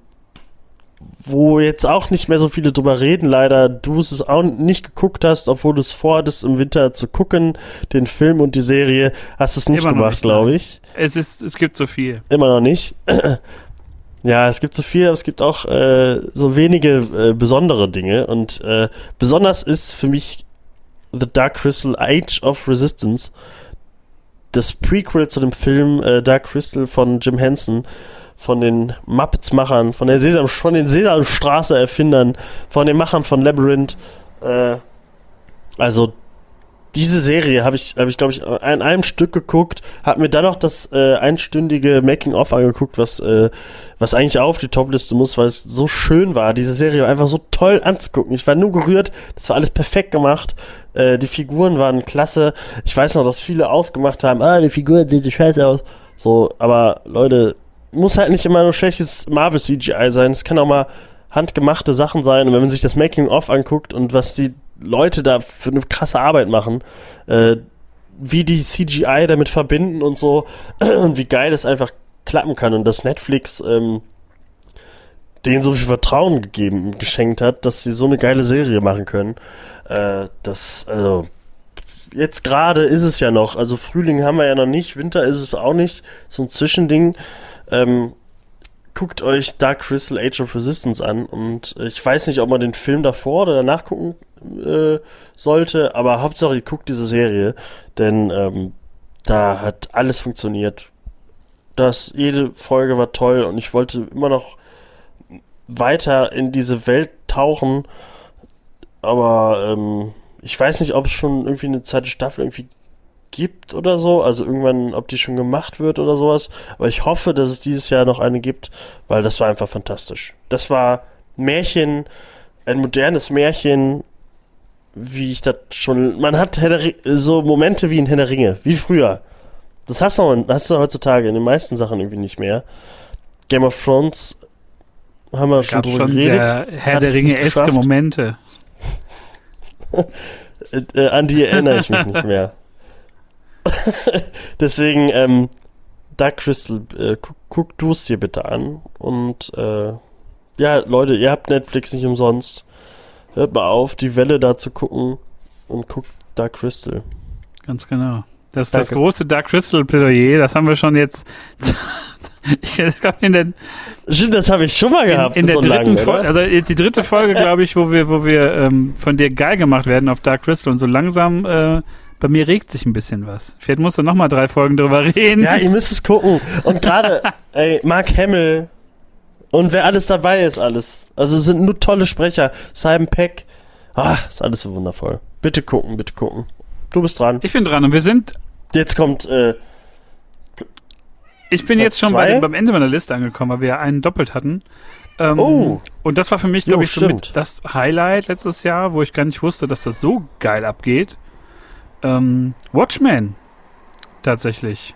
wo jetzt auch nicht mehr so viele drüber reden, leider du es auch nicht geguckt hast, obwohl du es vorhattest im Winter zu gucken, den Film und die Serie, hast es nicht Immer gemacht, glaube ich. Es ist, es gibt so viel. Immer noch nicht. ja, es gibt so viel, aber es gibt auch äh, so wenige äh, besondere Dinge. Und äh, besonders ist für mich The Dark Crystal Age of Resistance, das Prequel zu dem Film äh, Dark Crystal von Jim Henson von den Muppets-Machern, von, Sesam, von den Sesamstraße-Erfindern, von den Machern von Labyrinth. Äh, also diese Serie habe ich, hab ich glaube ich, in einem Stück geguckt, habe mir dann noch das äh, einstündige Making-of angeguckt, was, äh, was eigentlich auf die Topliste muss, weil es so schön war. Diese Serie einfach so toll anzugucken. Ich war nur gerührt, das war alles perfekt gemacht. Äh, die Figuren waren klasse. Ich weiß noch, dass viele ausgemacht haben, ah, die Figuren sehen so scheiße aus. So, aber Leute, muss halt nicht immer nur schlechtes Marvel-CGI sein. Es kann auch mal handgemachte Sachen sein. Und wenn man sich das Making-of anguckt und was die Leute da für eine krasse Arbeit machen, äh, wie die CGI damit verbinden und so und wie geil es einfach klappen kann und dass Netflix ähm, denen so viel Vertrauen gegeben, geschenkt hat, dass sie so eine geile Serie machen können. Äh, das, also, jetzt gerade ist es ja noch, also Frühling haben wir ja noch nicht, Winter ist es auch nicht, so ein Zwischending. Ähm, guckt euch Dark Crystal Age of Resistance an und ich weiß nicht, ob man den Film davor oder danach gucken äh, sollte, aber Hauptsache guckt diese Serie, denn ähm, da hat alles funktioniert. Das, jede Folge war toll und ich wollte immer noch weiter in diese Welt tauchen, aber ähm, ich weiß nicht, ob es schon irgendwie eine zweite Staffel irgendwie gibt oder so, also irgendwann, ob die schon gemacht wird oder sowas, aber ich hoffe, dass es dieses Jahr noch eine gibt, weil das war einfach fantastisch. Das war Märchen, ein modernes Märchen wie ich das schon. Man hat so Momente wie in Herr Ringe, wie früher. Das hast du, hast du heutzutage in den meisten Sachen irgendwie nicht mehr. Game of Thrones haben wir schon drüber schon geredet. Herr hat der Ringe-eske Momente. äh, äh, an die erinnere ich mich nicht mehr. Deswegen, ähm, Dark Crystal, äh, guck, guck du es dir bitte an. Und äh, ja, Leute, ihr habt Netflix nicht umsonst hört mal auf, die Welle da zu gucken und guckt Dark Crystal. Ganz genau. Das ist das große Dark Crystal Plädoyer, das haben wir schon jetzt. ich in Stimmt, das habe ich schon mal gehabt. In, in der so dritten Folge, also jetzt die dritte Folge, glaube ich, wo wir, wo wir ähm, von dir geil gemacht werden auf Dark Crystal und so langsam äh, bei mir regt sich ein bisschen was. Vielleicht musst du noch mal drei Folgen drüber reden. Ja, ihr müsst es gucken. Und gerade, ey, Mark Hamill und wer alles dabei ist, alles. Also sind nur tolle Sprecher. Simon Peck. Ah, ist alles so wundervoll. Bitte gucken, bitte gucken. Du bist dran. Ich bin dran und wir sind. Jetzt kommt. Äh, ich bin jetzt schon bei dem, beim Ende meiner Liste angekommen, weil wir einen doppelt hatten. Ähm, oh. Und das war für mich, glaube ich, so das Highlight letztes Jahr, wo ich gar nicht wusste, dass das so geil abgeht. Ähm, Watchmen. Tatsächlich.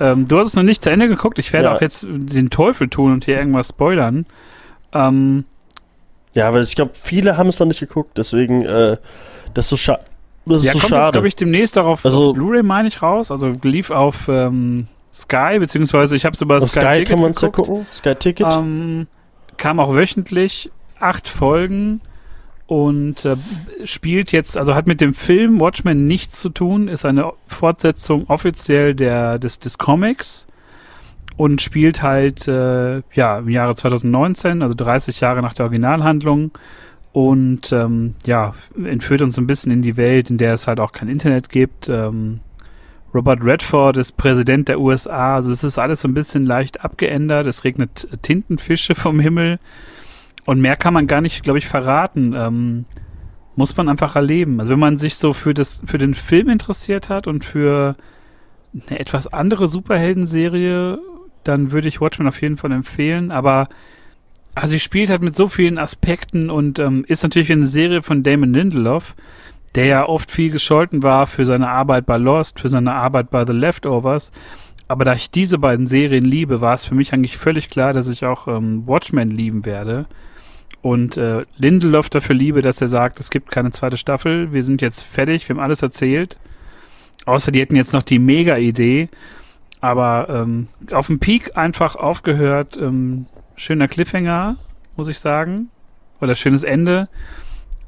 Ähm, du hast es noch nicht zu Ende geguckt. Ich werde ja. auch jetzt den Teufel tun und hier irgendwas spoilern. Ähm, ja, aber ich glaube, viele haben es noch nicht geguckt, deswegen äh, das ist so, scha das ist ja, so kommt schade. jetzt, glaube ich, demnächst darauf also, auf Blu-ray, meine ich, raus. Also lief auf ähm, Sky, beziehungsweise ich habe es über Sky, Sky Ticket kann man es ja gucken. Sky Ticket. Ähm, kam auch wöchentlich acht Folgen und äh, spielt jetzt, also hat mit dem Film Watchmen nichts zu tun, ist eine Fortsetzung offiziell der, des, des Comics und spielt halt äh, ja im Jahre 2019, also 30 Jahre nach der Originalhandlung und ähm, ja entführt uns ein bisschen in die Welt, in der es halt auch kein Internet gibt. Ähm, Robert Redford ist Präsident der USA, also es ist alles so ein bisschen leicht abgeändert. Es regnet Tintenfische vom Himmel. Und mehr kann man gar nicht, glaube ich, verraten. Ähm, muss man einfach erleben. Also wenn man sich so für das, für den Film interessiert hat und für eine etwas andere Superhelden-Serie, dann würde ich Watchmen auf jeden Fall empfehlen. Aber also sie spielt halt mit so vielen Aspekten und ähm, ist natürlich eine Serie von Damon Lindelof, der ja oft viel gescholten war für seine Arbeit bei Lost, für seine Arbeit bei The Leftovers. Aber da ich diese beiden Serien liebe, war es für mich eigentlich völlig klar, dass ich auch ähm, Watchmen lieben werde und äh, Lindelof dafür liebe, dass er sagt, es gibt keine zweite Staffel, wir sind jetzt fertig, wir haben alles erzählt. Außer die hätten jetzt noch die Mega-Idee, aber ähm, auf dem Peak einfach aufgehört. Ähm, schöner Cliffhanger, muss ich sagen. Oder schönes Ende.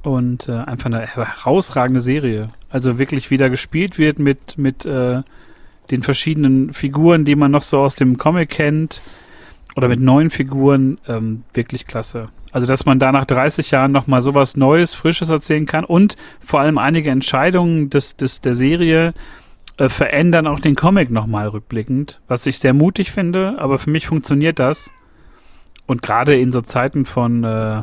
Und äh, einfach eine herausragende Serie. Also wirklich wieder gespielt wird mit, mit äh, den verschiedenen Figuren, die man noch so aus dem Comic kennt. Oder mit neuen Figuren. Ähm, wirklich klasse. Also, dass man da nach 30 Jahren nochmal sowas Neues, Frisches erzählen kann und vor allem einige Entscheidungen des, des, der Serie äh, verändern auch den Comic nochmal rückblickend, was ich sehr mutig finde, aber für mich funktioniert das. Und gerade in so Zeiten von äh,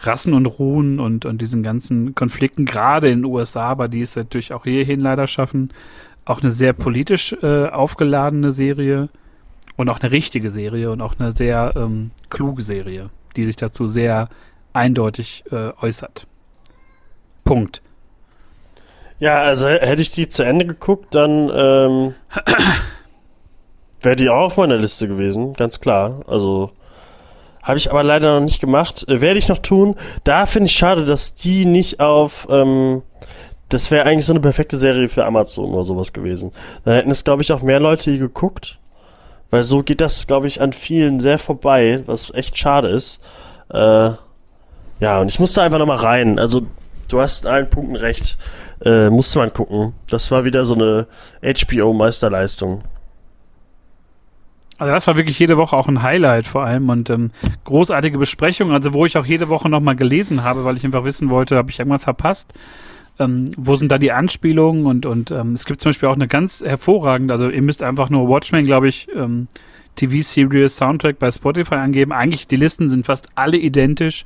Rassenunruhen und, und diesen ganzen Konflikten, gerade in den USA, aber die es natürlich auch hierhin leider schaffen, auch eine sehr politisch äh, aufgeladene Serie und auch eine richtige Serie und auch eine sehr ähm, kluge Serie, die sich dazu sehr eindeutig äh, äußert. Punkt. Ja, also hätte ich die zu Ende geguckt, dann ähm, wäre die auch auf meiner Liste gewesen, ganz klar. Also habe ich aber leider noch nicht gemacht. Äh, Werde ich noch tun. Da finde ich schade, dass die nicht auf. Ähm, das wäre eigentlich so eine perfekte Serie für Amazon oder sowas gewesen. Da hätten es, glaube ich, auch mehr Leute geguckt. Weil so geht das, glaube ich, an vielen sehr vorbei, was echt schade ist. Äh, ja, und ich musste einfach nochmal rein. Also, du hast in allen Punkten recht. Äh, musste man gucken. Das war wieder so eine HBO-Meisterleistung. Also das war wirklich jede Woche auch ein Highlight vor allem und ähm, großartige Besprechung, also wo ich auch jede Woche nochmal gelesen habe, weil ich einfach wissen wollte, habe ich irgendwas verpasst? Ähm, wo sind da die Anspielungen und, und ähm, es gibt zum Beispiel auch eine ganz hervorragende, also ihr müsst einfach nur Watchmen, glaube ich, ähm, TV-Series Soundtrack bei Spotify angeben. Eigentlich, die Listen sind fast alle identisch.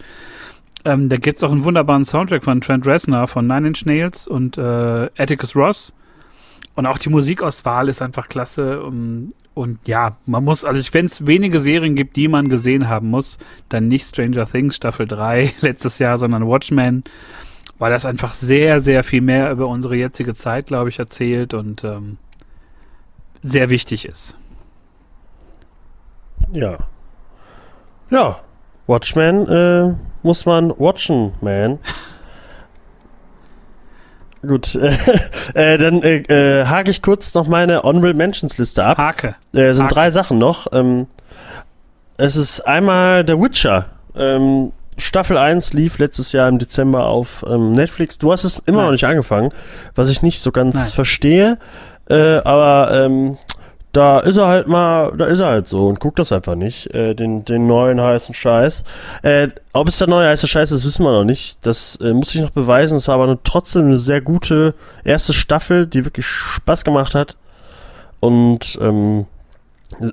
Ähm, da gibt's auch einen wunderbaren Soundtrack von Trent Reznor von Nine Inch Nails und äh, Atticus Ross. Und auch die Musikauswahl ist einfach klasse. Und, und ja, man muss, also wenn es wenige Serien gibt, die man gesehen haben muss, dann nicht Stranger Things Staffel 3 letztes Jahr, sondern Watchmen, weil das einfach sehr, sehr viel mehr über unsere jetzige Zeit, glaube ich, erzählt und ähm, sehr wichtig ist. Ja. Ja. Watchmen äh, muss man watchen, man. Gut, äh, dann äh, äh, hake ich kurz noch meine Honorable Mentions Liste ab. Hake. Äh, sind Hake. drei Sachen noch. Ähm, es ist einmal The Witcher. Ähm, Staffel 1 lief letztes Jahr im Dezember auf ähm, Netflix. Du hast es immer Nein. noch nicht angefangen, was ich nicht so ganz Nein. verstehe. Äh, aber ähm, da ist er halt mal, da ist er halt so und guckt das einfach nicht, äh, den, den neuen heißen Scheiß. Äh, ob es der neue heiße Scheiß ist, wissen wir noch nicht. Das äh, muss ich noch beweisen. Es war aber eine, trotzdem eine sehr gute erste Staffel, die wirklich Spaß gemacht hat und ähm,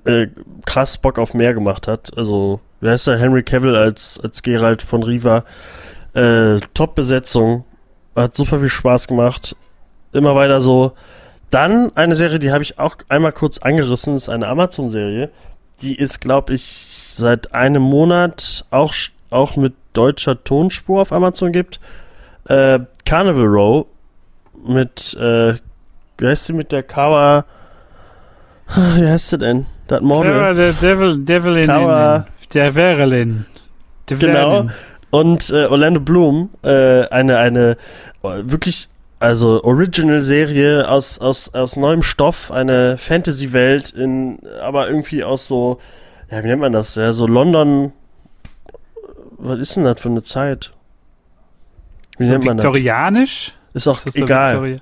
äh, krass Bock auf mehr gemacht hat. Also, wie heißt der? Henry Cavill als, als Geralt von Riva. Äh, Top-Besetzung. Hat super viel Spaß gemacht. Immer weiter so. Dann eine Serie, die habe ich auch einmal kurz angerissen, ist eine Amazon-Serie. Die ist, glaube ich, seit einem Monat auch, auch mit deutscher Tonspur auf Amazon gibt. Äh, Carnival Row mit, äh, wie heißt sie mit der Kawa? Wie heißt sie denn? Das Model. Ja, der Devil, Devilin. Tower. Der Verelin. Der Genau. Und äh, Orlando Bloom, äh, eine, eine äh, wirklich, also Original-Serie aus, aus, aus neuem Stoff, eine Fantasy-Welt, in, aber irgendwie aus so, ja, wie nennt man das? Ja, so London, was ist denn das für eine Zeit? Wie So nennt man das? Viktorianisch? Ist auch Ist egal. Viktori-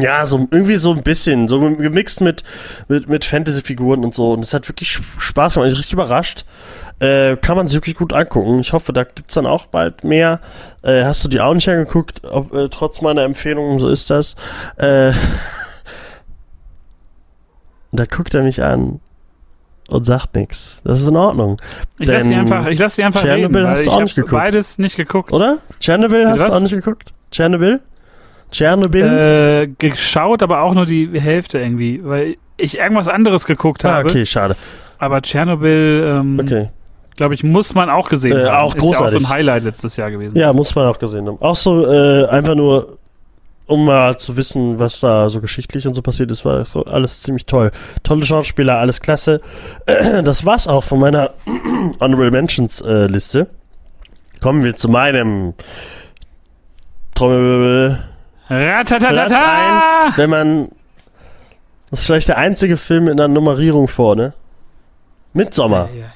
Ja, so irgendwie so ein bisschen, so gemixt mit, mit, mit Fantasy-Figuren und so. Und es hat wirklich Spaß gemacht. Ich bin richtig überrascht. Äh, kann man sich wirklich gut angucken. Ich hoffe, da gibt's dann auch bald mehr. Äh, hast du die auch nicht angeguckt? Ob, äh, trotz meiner Empfehlungen, so ist das. Äh, da guckt er mich an und sagt nichts. Das ist in Ordnung. Ich lasse die einfach, ich lass die einfach Chernobyl reden, hast du ich auch habe nicht geguckt. beides nicht geguckt. Oder? Tschernobyl hast Was? du auch nicht geguckt? Tschernobyl? Tschernobyl? Äh, geschaut, aber auch nur die Hälfte irgendwie, weil ich irgendwas anderes geguckt ah, habe. okay, schade. Aber Tschernobyl, ähm, Okay. Glaube ich, muss man auch gesehen Äh, haben. auch Ist ja auch so großartig. ein Highlight letztes Jahr gewesen. Ja, muss man auch gesehen haben. Auch so äh, einfach nur, um mal zu wissen, was da so geschichtlich und so passiert ist, war so alles ziemlich toll. Tolle Schauspieler, alles klasse. Das war's auch von meiner Honorable Mentions äh, Liste. Kommen wir zu meinem Trommelwirbel. Platz Ratatatata! 1, wenn man das ist vielleicht der einzige Film in der Nummerierung vorne. Midsommar. Ja, ja.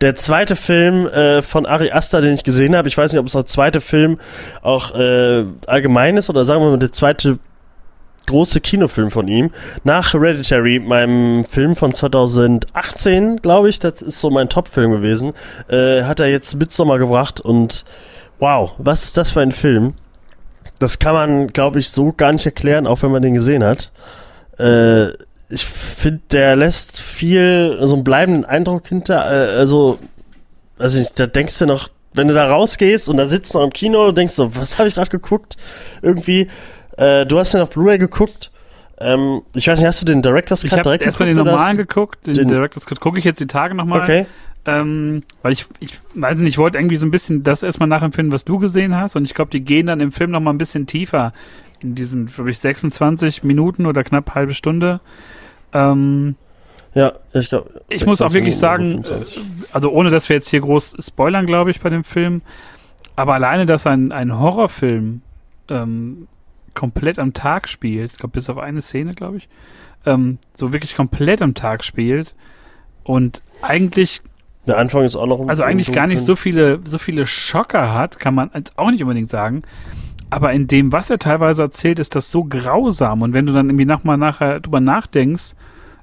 Der zweite Film äh, von Ari Aster, den ich gesehen habe, ich weiß nicht, ob es der zweite Film auch äh, allgemein ist oder sagen wir mal der zweite große Kinofilm von ihm. Nach Hereditary, meinem Film von 2018, glaube ich, das ist so mein Top-Film gewesen, äh, hat er jetzt Midsommar gebracht und wow, was ist das für ein Film? das kann man, glaube ich, so gar nicht erklären, auch wenn man den gesehen hat. Äh, ich finde, der lässt viel, so einen bleibenden Eindruck hinter, äh, also, also ich, da denkst du noch, wenn du da rausgehst und da sitzt noch im Kino und denkst so, was habe ich gerade geguckt? Irgendwie, äh, du hast den auf Blu-ray geguckt. Ähm, ich weiß nicht, hast du den Director's Ich Cut habe direkt erstmal den normalen geguckt, den, den- Director's Cut gucke ich jetzt die Tage nochmal. Okay. Ähm, weil ich, ich weiß nicht, ich wollte irgendwie so ein bisschen das erstmal nachempfinden, was du gesehen hast. Und ich glaube, die gehen dann im Film nochmal ein bisschen tiefer in diesen, glaube ich, 26 Minuten oder knapp halbe Stunde. Ähm, Ja, ich glaube. ich muss auch wirklich sagen, äh, also ohne dass wir jetzt hier groß spoilern, glaube ich, bei dem Film, aber alleine, dass ein, ein Horrorfilm ähm, komplett am Tag spielt, ich glaube, bis auf eine Szene, glaube ich, ähm, so wirklich komplett am Tag spielt und eigentlich Der Anfang ist auch noch also eigentlich gar nicht so viele, so viele Schocker hat, kann man jetzt auch nicht unbedingt sagen. Aber in dem, was er teilweise erzählt, ist das so grausam. Und wenn du dann irgendwie nochmal nachher drüber nachdenkst,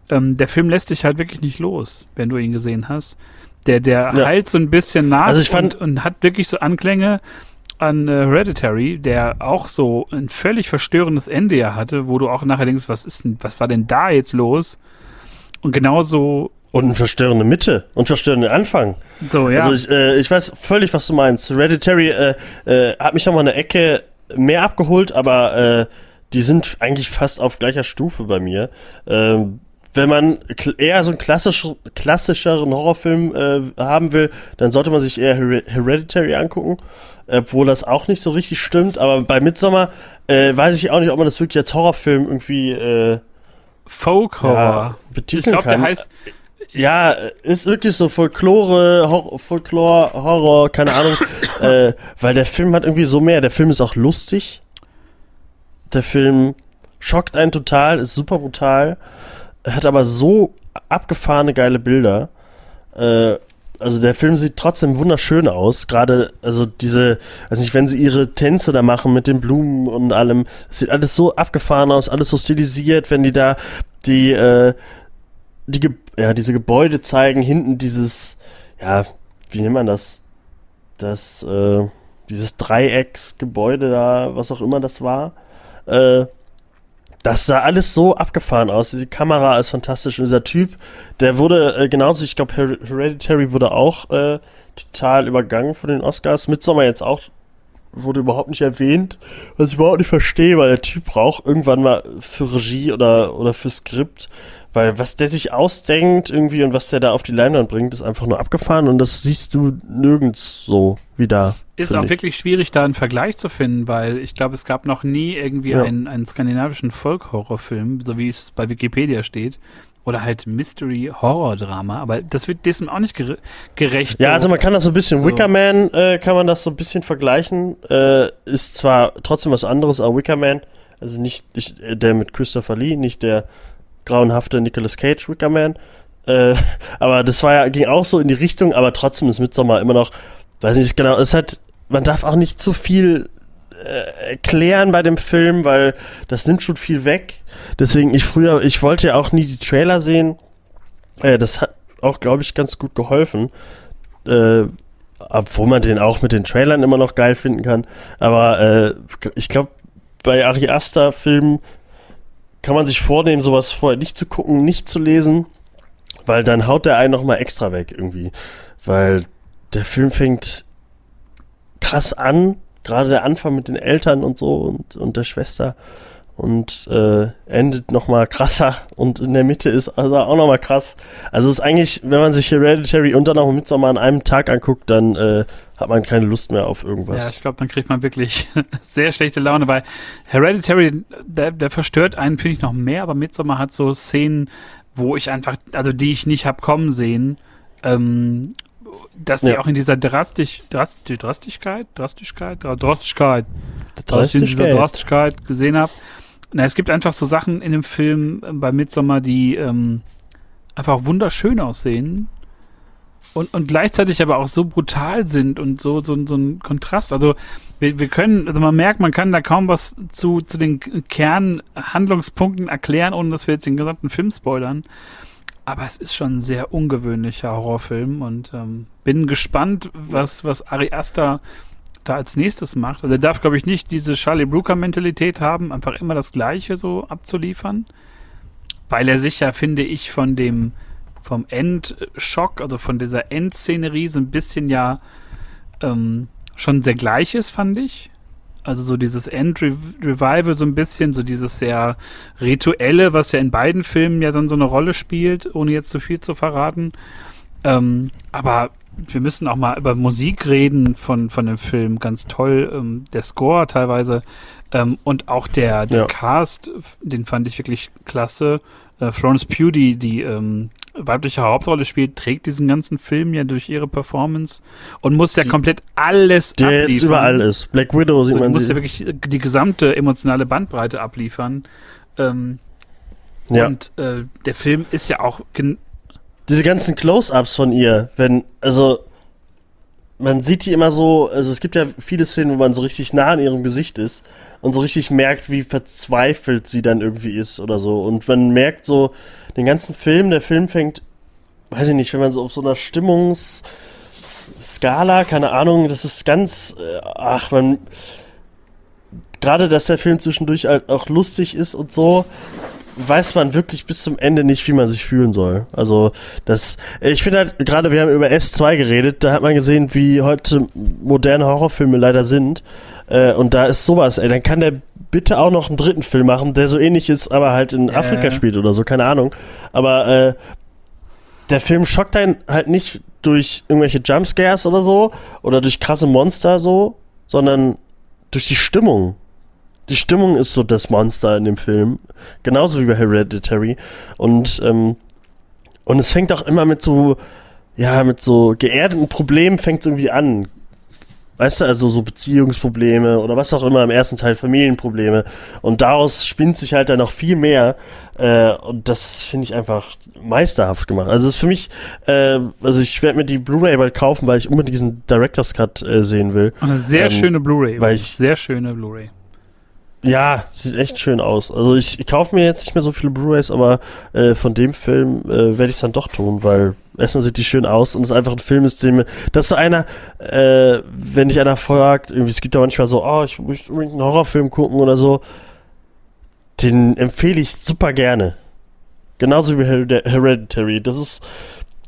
ähm, der Film lässt dich halt wirklich nicht los, wenn du ihn gesehen hast. Der, der Ja. halt so ein bisschen nach Also fand- und, und hat wirklich so Anklänge an äh, Hereditary, der auch so ein völlig verstörendes Ende ja hatte, wo du auch nachher denkst, was ist denn, was war denn da jetzt los? Und genauso, Und eine verstörende Mitte und verstörende Anfang. so, ja. Also ich, äh, ich weiß völlig, was du meinst. Hereditary äh, äh, hat mich noch mal eine Ecke mehr abgeholt, aber äh, die sind eigentlich fast auf gleicher Stufe bei mir. Ähm, wenn man eher so einen klassisch, klassischeren Horrorfilm äh, haben will, dann sollte man sich eher Her Hereditary angucken, obwohl das auch nicht so richtig stimmt. Aber bei Midsommar äh, weiß ich auch nicht, ob man das wirklich als Horrorfilm irgendwie äh, Folk Horror. ja, ich betiteln glaube, der kann. heißt, Ja, ist wirklich so Folklore, Hor Folklore, Horror, keine Ahnung. äh, weil der Film hat irgendwie so mehr. Der Film ist auch lustig. Der Film schockt einen total, ist super brutal. Hat aber so abgefahrene geile Bilder. Äh, also der Film sieht trotzdem wunderschön aus. Gerade, also diese, also nicht, wenn sie ihre Tänze da machen mit den Blumen und allem. Es sieht alles so abgefahren aus, alles so stilisiert, wenn die da die, äh, die, Ge ja, diese Gebäude zeigen, hinten dieses, ja, wie nennt man das? Das, äh, dieses Dreiecksgebäude da, was auch immer das war. Äh, das sah alles so abgefahren aus. Die Kamera ist fantastisch. Und dieser Typ, der wurde äh, genauso, ich glaube, Her Hereditary wurde auch äh, total übergangen von den Oscars. Midsommar jetzt auch wurde überhaupt nicht erwähnt, was ich überhaupt nicht verstehe, weil der Typ braucht irgendwann mal für Regie oder, oder für Skript, weil was der sich ausdenkt irgendwie und was der da auf die Leinwand bringt, ist einfach nur abgefahren und das siehst du nirgends so wie da. Ist auch ich. wirklich schwierig, da einen Vergleich zu finden, weil ich glaube, es gab noch nie irgendwie Ja. einen, einen skandinavischen Folk-Horrorfilm, so wie es bei Wikipedia steht. Oder halt Mystery-Horror-Drama, aber das wird diesem auch nicht gere gerecht. Ja, so. also man kann das so ein bisschen, so. Wickerman äh, kann man das so ein bisschen vergleichen, äh, ist zwar trotzdem was anderes, aber Wickerman, also nicht, nicht äh, der mit Christopher Lee, nicht der grauenhafte Nicolas Cage Wickerman, äh, aber das war ja, ging auch so in die Richtung, aber trotzdem ist Midsommar immer noch, weiß nicht genau, es hat, man darf auch nicht zu viel äh, erklären bei dem Film, weil das nimmt schon viel weg. Deswegen, ich früher, ich wollte ja auch nie die Trailer sehen. Äh, das hat auch, glaube ich, ganz gut geholfen. Äh, obwohl man den auch mit den Trailern immer noch geil finden kann. Aber äh, ich glaube, bei Ari Aster Filmen kann man sich vornehmen, sowas vorher nicht zu gucken, nicht zu lesen, weil dann haut der einen noch mal extra weg irgendwie. Weil der Film fängt krass an, gerade der Anfang mit den Eltern und so und, und der Schwester und äh, endet noch mal krasser und in der Mitte ist also auch noch mal krass. Also es ist eigentlich, wenn man sich Hereditary und dann auch Midsommar an einem Tag anguckt, dann äh, hat man keine Lust mehr auf irgendwas. Ja, ich glaube, dann kriegt man wirklich sehr schlechte Laune, weil Hereditary, der, der verstört einen, finde ich, noch mehr, aber Midsommar hat so Szenen, wo ich einfach, also die ich nicht hab kommen sehen, ähm, dass die Ja. auch in dieser Drastisch, Drastisch, Drastigkeit, Drastigkeit, Dra- Drastigkeit, dass ich in Drastigkeit. dieser Drastigkeit gesehen habe. Na, es gibt einfach so Sachen in dem Film äh, bei Midsommar, die ähm, einfach wunderschön aussehen und, und gleichzeitig aber auch so brutal sind und so, so, so ein Kontrast. Also wir, wir können, also man merkt, man kann da kaum was zu, zu den Kernhandlungspunkten erklären, ohne dass wir jetzt den gesamten Film spoilern. Aber es ist schon ein sehr ungewöhnlicher Horrorfilm und ähm, bin gespannt, was, was Ari Aster da als nächstes macht. Also er darf, glaube ich, nicht diese Charlie Brooker-Mentalität haben, einfach immer das Gleiche so abzuliefern. Weil er sich ja, finde ich, von dem, vom Endschock, also von dieser Endszenerie so ein bisschen ja ähm, schon sehr gleich ist, fand ich. Also so dieses End-Revival so ein bisschen, so dieses sehr rituelle, was ja in beiden Filmen ja dann so eine Rolle spielt, ohne jetzt zu viel zu verraten. Ähm, aber wir müssen auch mal über Musik reden von, von dem Film. Ganz toll. Ähm, der Score teilweise. Ähm, und auch der, der Ja. Cast, den fand ich wirklich klasse. Äh, Florence Pugh, die, die ähm, weibliche Hauptrolle spielt, trägt diesen ganzen Film ja durch ihre Performance und muss ja komplett alles Der abliefern. jetzt überall ist. Black Widow sieht Also, man muss ja wirklich die gesamte emotionale Bandbreite abliefern. Ähm, Ja. Und äh, der Film ist ja auch diese ganzen Close-ups von ihr, wenn, also, man sieht die immer so, also es gibt ja viele Szenen, wo man so richtig nah an ihrem Gesicht ist und so richtig merkt, wie verzweifelt sie dann irgendwie ist oder so. Und man merkt so den ganzen Film, der Film fängt, weiß ich nicht, wenn man so auf so einer Stimmungsskala, keine Ahnung, das ist ganz, äh, ach, man, gerade, dass der Film zwischendurch halt auch lustig ist und so, weiß man wirklich bis zum Ende nicht, wie man sich fühlen soll. Also das, ich finde halt, gerade wir haben über S2 geredet, da hat man gesehen, wie heute moderne Horrorfilme leider sind. Äh, und da ist sowas, ey, dann kann der bitte auch noch einen dritten Film machen, der so ähnlich ist, aber halt in Ja, Afrika spielt oder so, keine Ahnung. Aber äh, der Film schockt einen halt nicht durch irgendwelche Jumpscares oder so oder durch krasse Monster so, sondern durch die Stimmung. Die Stimmung ist so das Monster in dem Film. Genauso wie bei Hereditary. Und, ähm, und es fängt auch immer mit so, ja, mit so geerdeten Problemen fängt es irgendwie an. Weißt du, also so Beziehungsprobleme oder was auch immer im ersten Teil, Familienprobleme. Und daraus spinnt sich halt dann noch viel mehr. Äh, und das finde ich einfach meisterhaft gemacht. Also es ist für mich, äh, also ich werde mir die Blu-ray bald kaufen, weil ich unbedingt diesen Director's Cut äh, sehen will. eine sehr Ähm, schöne Blu-ray. weil ich- sehr schöne Blu-ray. Ja, sieht echt schön aus. Also ich, ich kaufe mir jetzt nicht mehr so viele Blu-rays, aber äh, von dem Film äh, werde ich es dann doch tun, weil erstmal sieht die schön aus und es ist einfach ein Film, ist dem, das ist so einer, äh, wenn dich einer fragt, irgendwie, es gibt ja manchmal so, oh, ich möchte unbedingt einen Horrorfilm gucken oder so, den empfehle ich super gerne. Genauso wie Hered- Hereditary. Das ist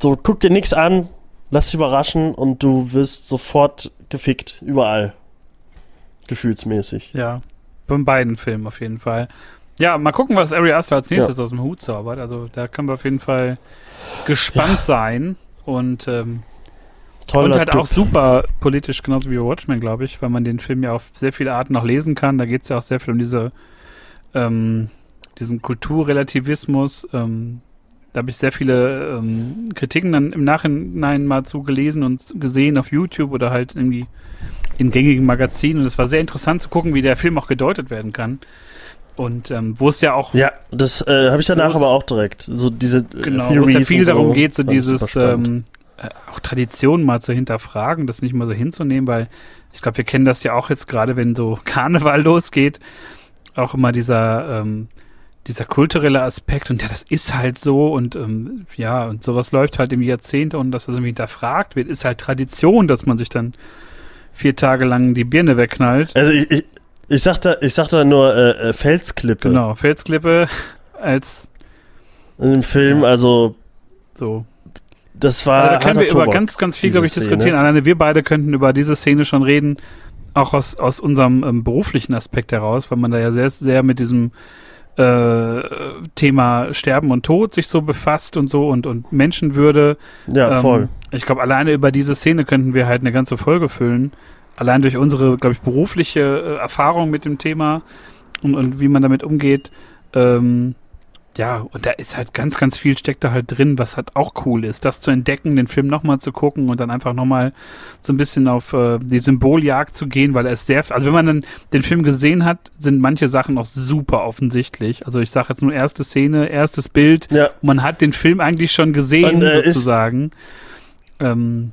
so, guck dir nichts an, lass dich überraschen und du wirst sofort gefickt, überall. Gefühlsmäßig. Ja, von beiden Filmen auf jeden Fall. Ja, mal gucken, was Ari Aster als nächstes aus dem Hut zaubert. Also da können wir auf jeden Fall gespannt sein. Und, ähm, Toller und halt Typ. auch super politisch, genauso wie Watchmen, glaube ich, weil man den Film ja auf sehr viele Arten noch lesen kann. Da geht es ja auch sehr viel um diese, ähm, diesen Kulturrelativismus. Ähm, da habe ich sehr viele ähm, Kritiken dann im Nachhinein mal zu gelesen und gesehen auf YouTube oder halt irgendwie in gängigen Magazinen. Und es war sehr interessant zu gucken, wie der Film auch gedeutet werden kann. Und ähm, wo es ja auch Ja, das äh, habe ich danach aber auch direkt. So diese äh, Genau, wo es ja viel darum geht, so Fand ich dieses ähm, äh, auch Traditionen mal zu hinterfragen, das nicht mal so hinzunehmen, weil ich glaube, wir kennen das ja auch jetzt gerade, wenn so Karneval losgeht, auch immer dieser ähm, dieser kulturelle Aspekt und ja, das ist halt so und ähm, ja, und sowas läuft halt im Jahrzehnte und dass das irgendwie hinterfragt wird, ist halt Tradition, dass man sich dann vier Tage lang die Birne wegknallt. Also ich, ich, ich sag da, ich sag da nur äh, äh, Felsklippe Genau, Felsklippe als in dem Film, also so das war Also da können wir über ganz, ganz viel, glaube ich, Szene. diskutieren. Alleine wir beide könnten über diese Szene schon reden, auch aus, aus unserem ähm, beruflichen Aspekt heraus, weil man da ja sehr, sehr mit diesem äh, Thema Sterben und Tod sich so befasst und so und, und Menschenwürde. Ja, Ähm, voll. Ich glaube, alleine über diese Szene könnten wir halt eine ganze Folge füllen. Allein durch unsere, glaube ich, berufliche äh, Erfahrung mit dem Thema und, und wie man damit umgeht. Ähm, ja, und da ist halt ganz, ganz viel steckt da halt drin, was halt auch cool ist, das zu entdecken, den Film nochmal zu gucken und dann einfach nochmal so ein bisschen auf äh, die Symboljagd zu gehen, weil er ist sehr, also wenn man dann den Film gesehen hat, sind manche Sachen auch super offensichtlich. Also ich sage jetzt nur erste Szene, erstes Bild, Ja, man hat den Film eigentlich schon gesehen, Und, äh, ist- sozusagen. Ähm,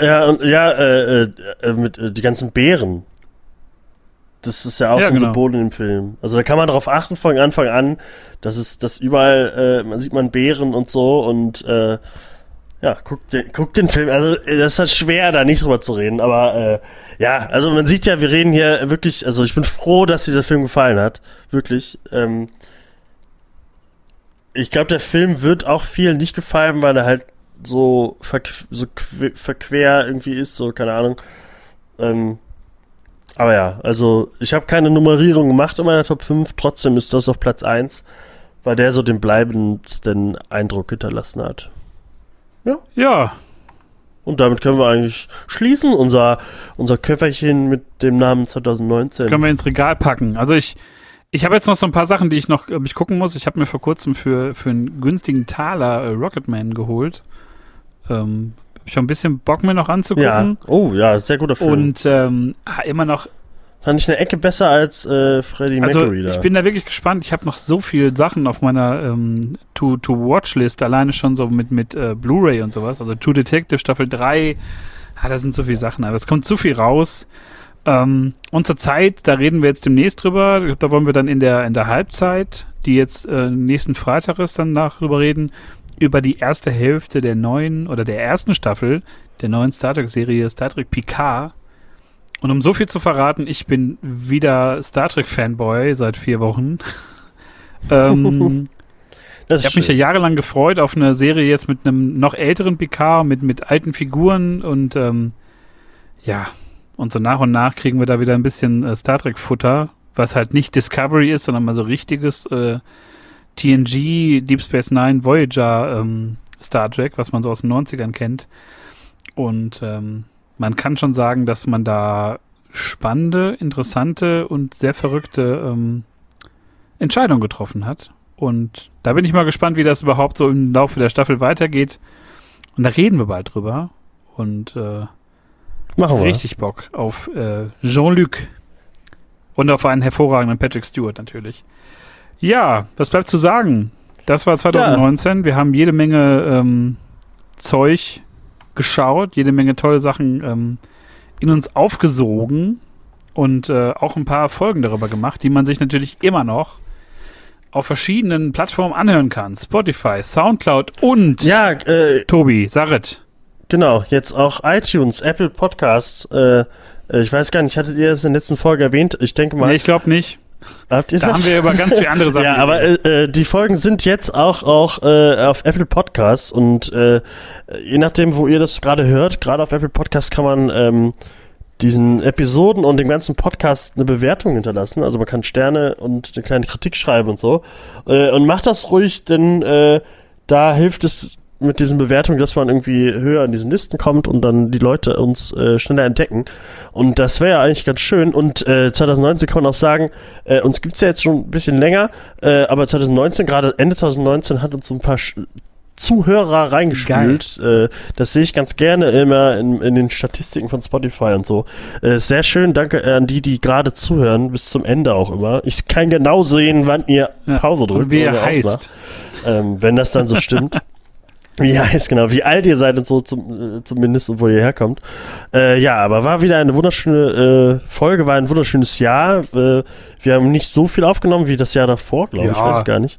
ja, und ja, äh, äh, äh, mit äh, die ganzen Bären. Das ist ja auch Ja, so ein genau. Symbol in dem Film. Also da kann man darauf achten von Anfang an, dass es, dass überall, äh, man sieht man Bären und so und äh, Ja, guck, den, guck den Film. Also, das ist halt schwer, da nicht drüber zu reden. Aber äh, ja, also man sieht ja, wir reden hier wirklich. Also, ich bin froh, dass dieser Film gefallen hat. Wirklich. Ähm, ich glaube, der Film wird auch vielen nicht gefallen, weil er halt so, verqu so verquer irgendwie ist, so, keine Ahnung. Ähm, aber ja, also ich habe keine Nummerierung gemacht in meiner Top 5, trotzdem ist das auf Platz 1, weil der so den bleibendsten Eindruck hinterlassen hat. Ja. Ja. Und damit können wir eigentlich schließen, unser, unser Köfferchen mit dem Namen 2019. Können wir ins Regal packen. Also ich, ich habe jetzt noch so ein paar Sachen, die ich noch ich gucken muss. Ich habe mir vor kurzem für, für einen günstigen Taler äh, Rocketman geholt. Ähm, habe ich schon ein bisschen Bock mir noch anzugucken. Ja. Oh ja, sehr guter Film. Und ähm, immer noch. Fand ich eine Ecke besser als äh, Freddie also, Mercury da. Ich bin da wirklich gespannt. Ich habe noch so viele Sachen auf meiner ähm, To-Watch-List, alleine schon so mit, mit äh, Blu-ray und sowas. Also True Detective Staffel 3. Ah, da sind so viele Sachen, aber es kommt zu viel raus. Ähm, und zur Zeit, da reden wir jetzt demnächst drüber. Da wollen wir dann in der, in der Halbzeit, die jetzt äh, nächsten Freitag ist, dann darüber reden über die erste Hälfte der neuen oder der ersten Staffel der neuen Star Trek-Serie Star Trek Picard. Und um so viel zu verraten, ich bin wieder Star Trek-Fanboy seit vier Wochen. ähm, ich habe mich ja jahrelang gefreut auf eine Serie jetzt mit einem noch älteren Picard, mit, mit alten Figuren und ähm, ja, und so nach und nach kriegen wir da wieder ein bisschen äh, Star Trek-Futter, was halt nicht Discovery ist, sondern mal so richtiges äh, TNG, Deep Space Nine, Voyager ähm, Star Trek, was man so aus den 90ern kennt. Und ähm, man kann schon sagen, dass man da spannende, interessante und sehr verrückte ähm, Entscheidungen getroffen hat. Und da bin ich mal gespannt, wie das überhaupt so im Laufe der Staffel weitergeht. Und da reden wir bald drüber. Und äh, Machen wir. richtig Bock auf äh, Jean-Luc. Und auf einen hervorragenden Patrick Stewart natürlich. Ja, was bleibt zu sagen? Das war 2019. Ja. Wir haben jede Menge ähm, Zeug geschaut, jede Menge tolle Sachen ähm, in uns aufgesogen und äh, auch ein paar Folgen darüber gemacht, die man sich natürlich immer noch auf verschiedenen Plattformen anhören kann. Spotify, Soundcloud und ja, äh, Tobi, Sarit. Genau, jetzt auch iTunes, Apple Podcasts. Äh, äh ich weiß gar nicht, hattet ihr das in der letzten Folge erwähnt? Ich denke mal. Nee, ich glaube nicht. Habt ihr da das? haben wir über ganz viele andere Sachen. ja, aber äh, äh, die Folgen sind jetzt auch auch äh, auf Apple Podcasts und äh, je nachdem, wo ihr das gerade hört, gerade auf Apple Podcasts kann man ähm, diesen Episoden und dem ganzen Podcast eine Bewertung hinterlassen. Also man kann Sterne und eine kleine Kritik schreiben und so. Äh, und macht das ruhig, denn äh, da hilft es mit diesen Bewertungen, dass man irgendwie höher in diesen Listen kommt und dann die Leute uns äh, schneller entdecken. Und das wäre ja eigentlich ganz schön. Und äh, 2019 kann man auch sagen, äh, uns gibt's ja jetzt schon ein bisschen länger, äh, aber 2019, gerade Ende 2019, hat uns so ein paar Sch Zuhörer reingespült. Äh, das sehe ich ganz gerne immer in, in, den Statistiken von Spotify und so. Äh, sehr schön, danke an die, die gerade zuhören, bis zum Ende auch immer. Ich kann genau sehen, wann ihr Pause drückt. Und wie ihr heißt. Ähm, wenn das dann so stimmt. Wie heißt genau, wie alt ihr seid und so zum, äh, zumindest, wo ihr herkommt. Äh, ja, aber war wieder eine wunderschöne äh, Folge, war ein wunderschönes Jahr. Äh, wir haben nicht so viel aufgenommen wie das Jahr davor, glaube ja. ich, weiß ich gar nicht.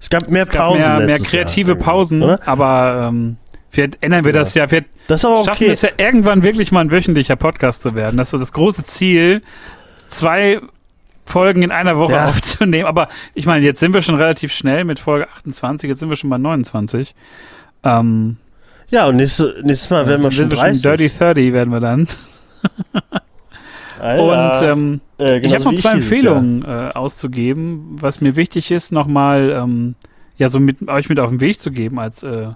Es gab mehr es gab Pausen. Mehr, mehr kreative Jahr, Pausen, oder? aber ähm, vielleicht ändern wir ja. das ja. Wir das aber schaffen okay. es ja irgendwann wirklich mal ein wöchentlicher Podcast zu werden. Das ist so das große Ziel. Zwei Folgen in einer Woche ja. aufzunehmen. Aber ich meine, jetzt sind wir schon relativ schnell mit Folge 28, jetzt sind wir schon bei 29. Ähm, ja, und nächstes, nächstes Mal werden wir schon 30. Wir schon Dirty 30 werden wir dann. Alter, und ähm, äh, ich habe noch zwei Empfehlungen äh, auszugeben, was mir wichtig ist, nochmal ähm, ja so mit euch mit auf den Weg zu geben als äh,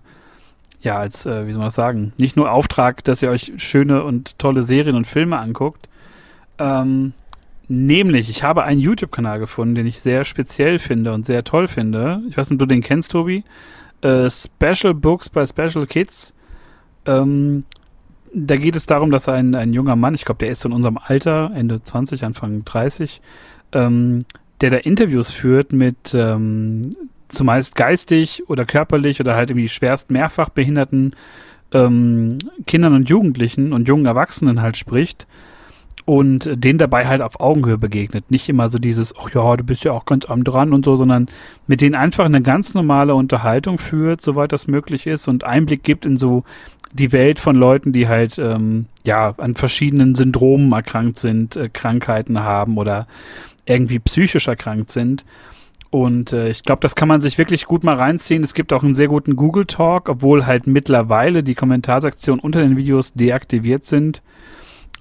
ja als äh, wie soll man das sagen, nicht nur Auftrag, dass ihr euch schöne und tolle Serien und Filme anguckt. Ähm, nämlich, ich habe einen YouTube-Kanal gefunden, den ich sehr speziell finde und sehr toll finde. Ich weiß nicht, ob du den kennst, Tobi äh, Special Books bei Special Kids. Ähm, da geht es darum, dass ein, ein junger Mann, ich glaube, der ist in unserem Alter, Ende 20, Anfang 30, ähm, der da Interviews führt mit ähm, zumeist geistig oder körperlich oder halt irgendwie schwerst mehrfach behinderten ähm, Kindern und Jugendlichen und jungen Erwachsenen halt spricht und denen dabei halt auf Augenhöhe begegnet. Nicht immer so dieses, ach ja, du bist ja auch ganz am dran und so, sondern mit denen einfach eine ganz normale Unterhaltung führt, soweit das möglich ist und Einblick gibt in so die Welt von Leuten, die halt ähm, ja an verschiedenen Syndromen erkrankt sind, äh, Krankheiten haben oder irgendwie psychisch erkrankt sind. Und äh, ich glaube, das kann man sich wirklich gut mal reinziehen. Es gibt auch einen sehr guten Google Talk, obwohl halt mittlerweile die Kommentarsektionen unter den Videos deaktiviert sind.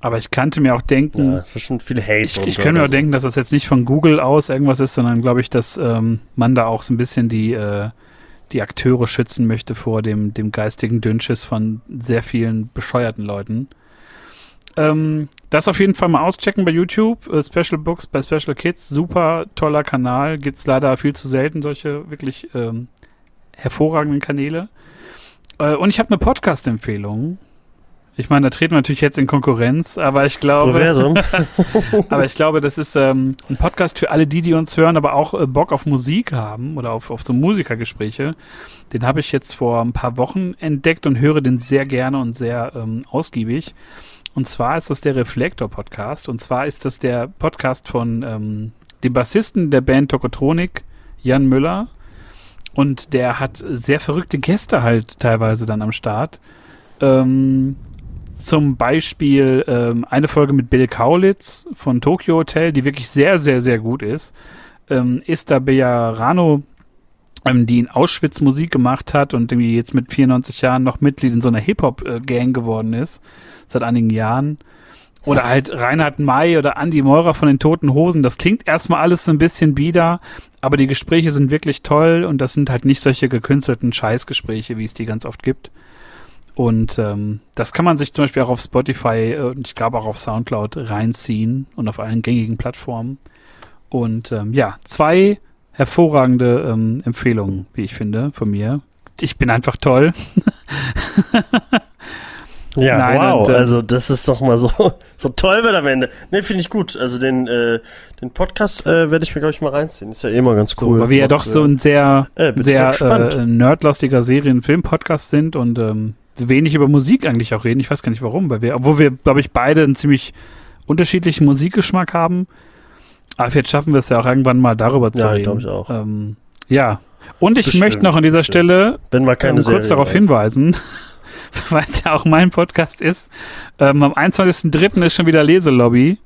Aber ich kannte mir auch denken, Ja, es ist schon viel Hate. ich, ich so könnte mir auch oder denken, dass das jetzt nicht von Google aus irgendwas ist, sondern glaube ich, dass ähm, man da auch so ein bisschen die, äh, die Akteure schützen möchte vor dem, dem geistigen Dünnschiss von sehr vielen bescheuerten Leuten. Ähm, das auf jeden Fall mal auschecken bei YouTube. Äh, Special Books bei Special Kids. Super toller Kanal. Gibt's leider viel zu selten solche wirklich ähm, hervorragenden Kanäle. Äh, und ich habe eine Podcast-Empfehlung. Ich meine, da treten wir natürlich jetzt in Konkurrenz, aber ich glaube, aber ich glaube, das ist ähm, ein Podcast für alle die, die uns hören, aber auch äh, Bock auf Musik haben oder auf, auf so Musikergespräche. Den habe ich jetzt vor ein paar Wochen entdeckt und höre den sehr gerne und sehr ähm, ausgiebig. Und zwar ist das der Reflektor-Podcast. Und zwar ist das der Podcast von ähm, dem Bassisten der Band Tokotronik, Jan Müller. Und der hat sehr verrückte Gäste halt teilweise dann am Start. Ähm, zum Beispiel ähm, eine Folge mit Bill Kaulitz von Tokyo Hotel, die wirklich sehr, sehr, sehr gut ist. Ähm, Ista Bejarano, ähm, die in Auschwitz Musik gemacht hat und irgendwie jetzt mit 94 Jahren noch Mitglied in so einer Hip-Hop-Gang geworden ist, seit einigen Jahren. Oder halt Reinhard May oder Andy Meurer von den Toten Hosen. Das klingt erstmal alles so ein bisschen bieder, aber die Gespräche sind wirklich toll und das sind halt nicht solche gekünstelten Scheißgespräche, wie es die ganz oft gibt. Und ähm, das kann man sich zum Beispiel auch auf Spotify äh, und ich glaube auch auf Soundcloud reinziehen und auf allen gängigen Plattformen. Und ähm, ja, zwei hervorragende ähm, Empfehlungen, wie ich finde, von mir. Ich bin einfach toll. Ja, Nein, wow. und, äh, also das ist doch mal so, so toll wird am Ende. Ne, finde ich gut. Also den, äh, den Podcast äh, werde ich mir, glaube ich, mal reinziehen. Ist ja eh mal ganz So, cool. weil wir ja doch so ein sehr, äh, sehr gespannt. äh, nerdlastiger Serien-Film-Podcast sind und ähm, wenig über Musik eigentlich auch reden. Ich weiß gar nicht warum, weil wir, obwohl wir, glaube ich, beide einen ziemlich unterschiedlichen Musikgeschmack haben. Aber jetzt schaffen wir es ja auch irgendwann mal darüber zu Ja, reden. glaub ich auch. Ähm, ja. Und ich Bestimmt, möchte noch an dieser bestimmt. Stelle wenn mal keine ähm, kurz Serie darauf hinweisen, weil es ja auch mein Podcast ist. Ähm, am 21.03. ist schon wieder Leselobby.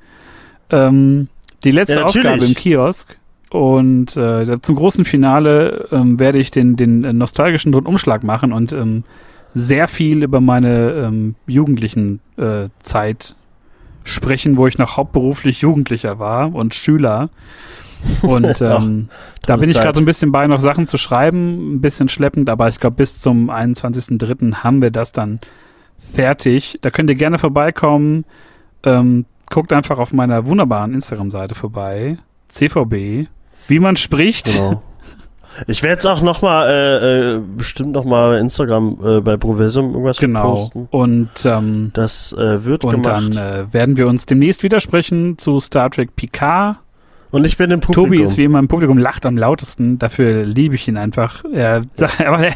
Ähm, die letzte Ja. Ausgabe im Kiosk. Und äh, zum großen Finale ähm, werde ich den, den äh, nostalgischen Rundumschlag machen und ähm, sehr viel über meine ähm, jugendlichen äh, Zeit sprechen, wo ich noch hauptberuflich Jugendlicher war und Schüler. Und ähm, da tolle bin ich gerade so ein bisschen bei, noch Sachen zu schreiben, ein bisschen schleppend, aber ich glaube, bis zum 21.03. haben wir das dann fertig. Da könnt ihr gerne vorbeikommen. Ähm, guckt einfach auf meiner wunderbaren Instagram-Seite vorbei. CVB. Wie man spricht. Genau. Ich werde jetzt auch noch mal äh, äh, bestimmt noch mal Instagram äh, bei Provisum irgendwas Genau. posten. Und, ähm, Das äh, wird und gemacht. dann äh, werden wir uns demnächst widersprechen zu Star Trek Picard. und ich bin im Publikum. Tobi ist wie immer im Publikum, lacht am lautesten. Dafür liebe ich ihn einfach. Er sagt aber,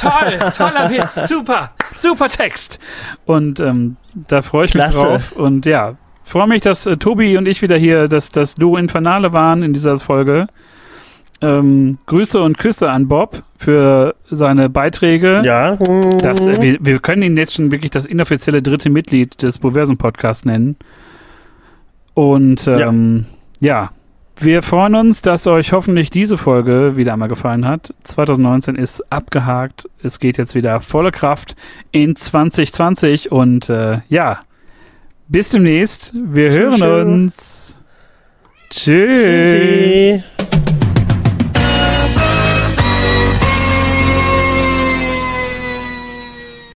toll, toller Witz, super, super Text. Und ähm, da freue ich mich Klasse. drauf. Und ja, freue mich, dass äh, Tobi und ich wieder hier, dass das Duo Infernale waren in dieser Folge. Ähm, Grüße und Küsse an Bob für seine Beiträge. ja. Das, äh, wir, wir können ihn jetzt schon wirklich das inoffizielle dritte Mitglied des Boversum Podcasts nennen. Und ähm, ja. wir freuen uns, dass euch hoffentlich diese Folge wieder einmal gefallen hat. 2019 ist abgehakt. Es geht jetzt wieder volle Kraft in 2020 und äh, ja, bis demnächst. Wir hören Tschüss. uns. Tschüss. Tschüssi.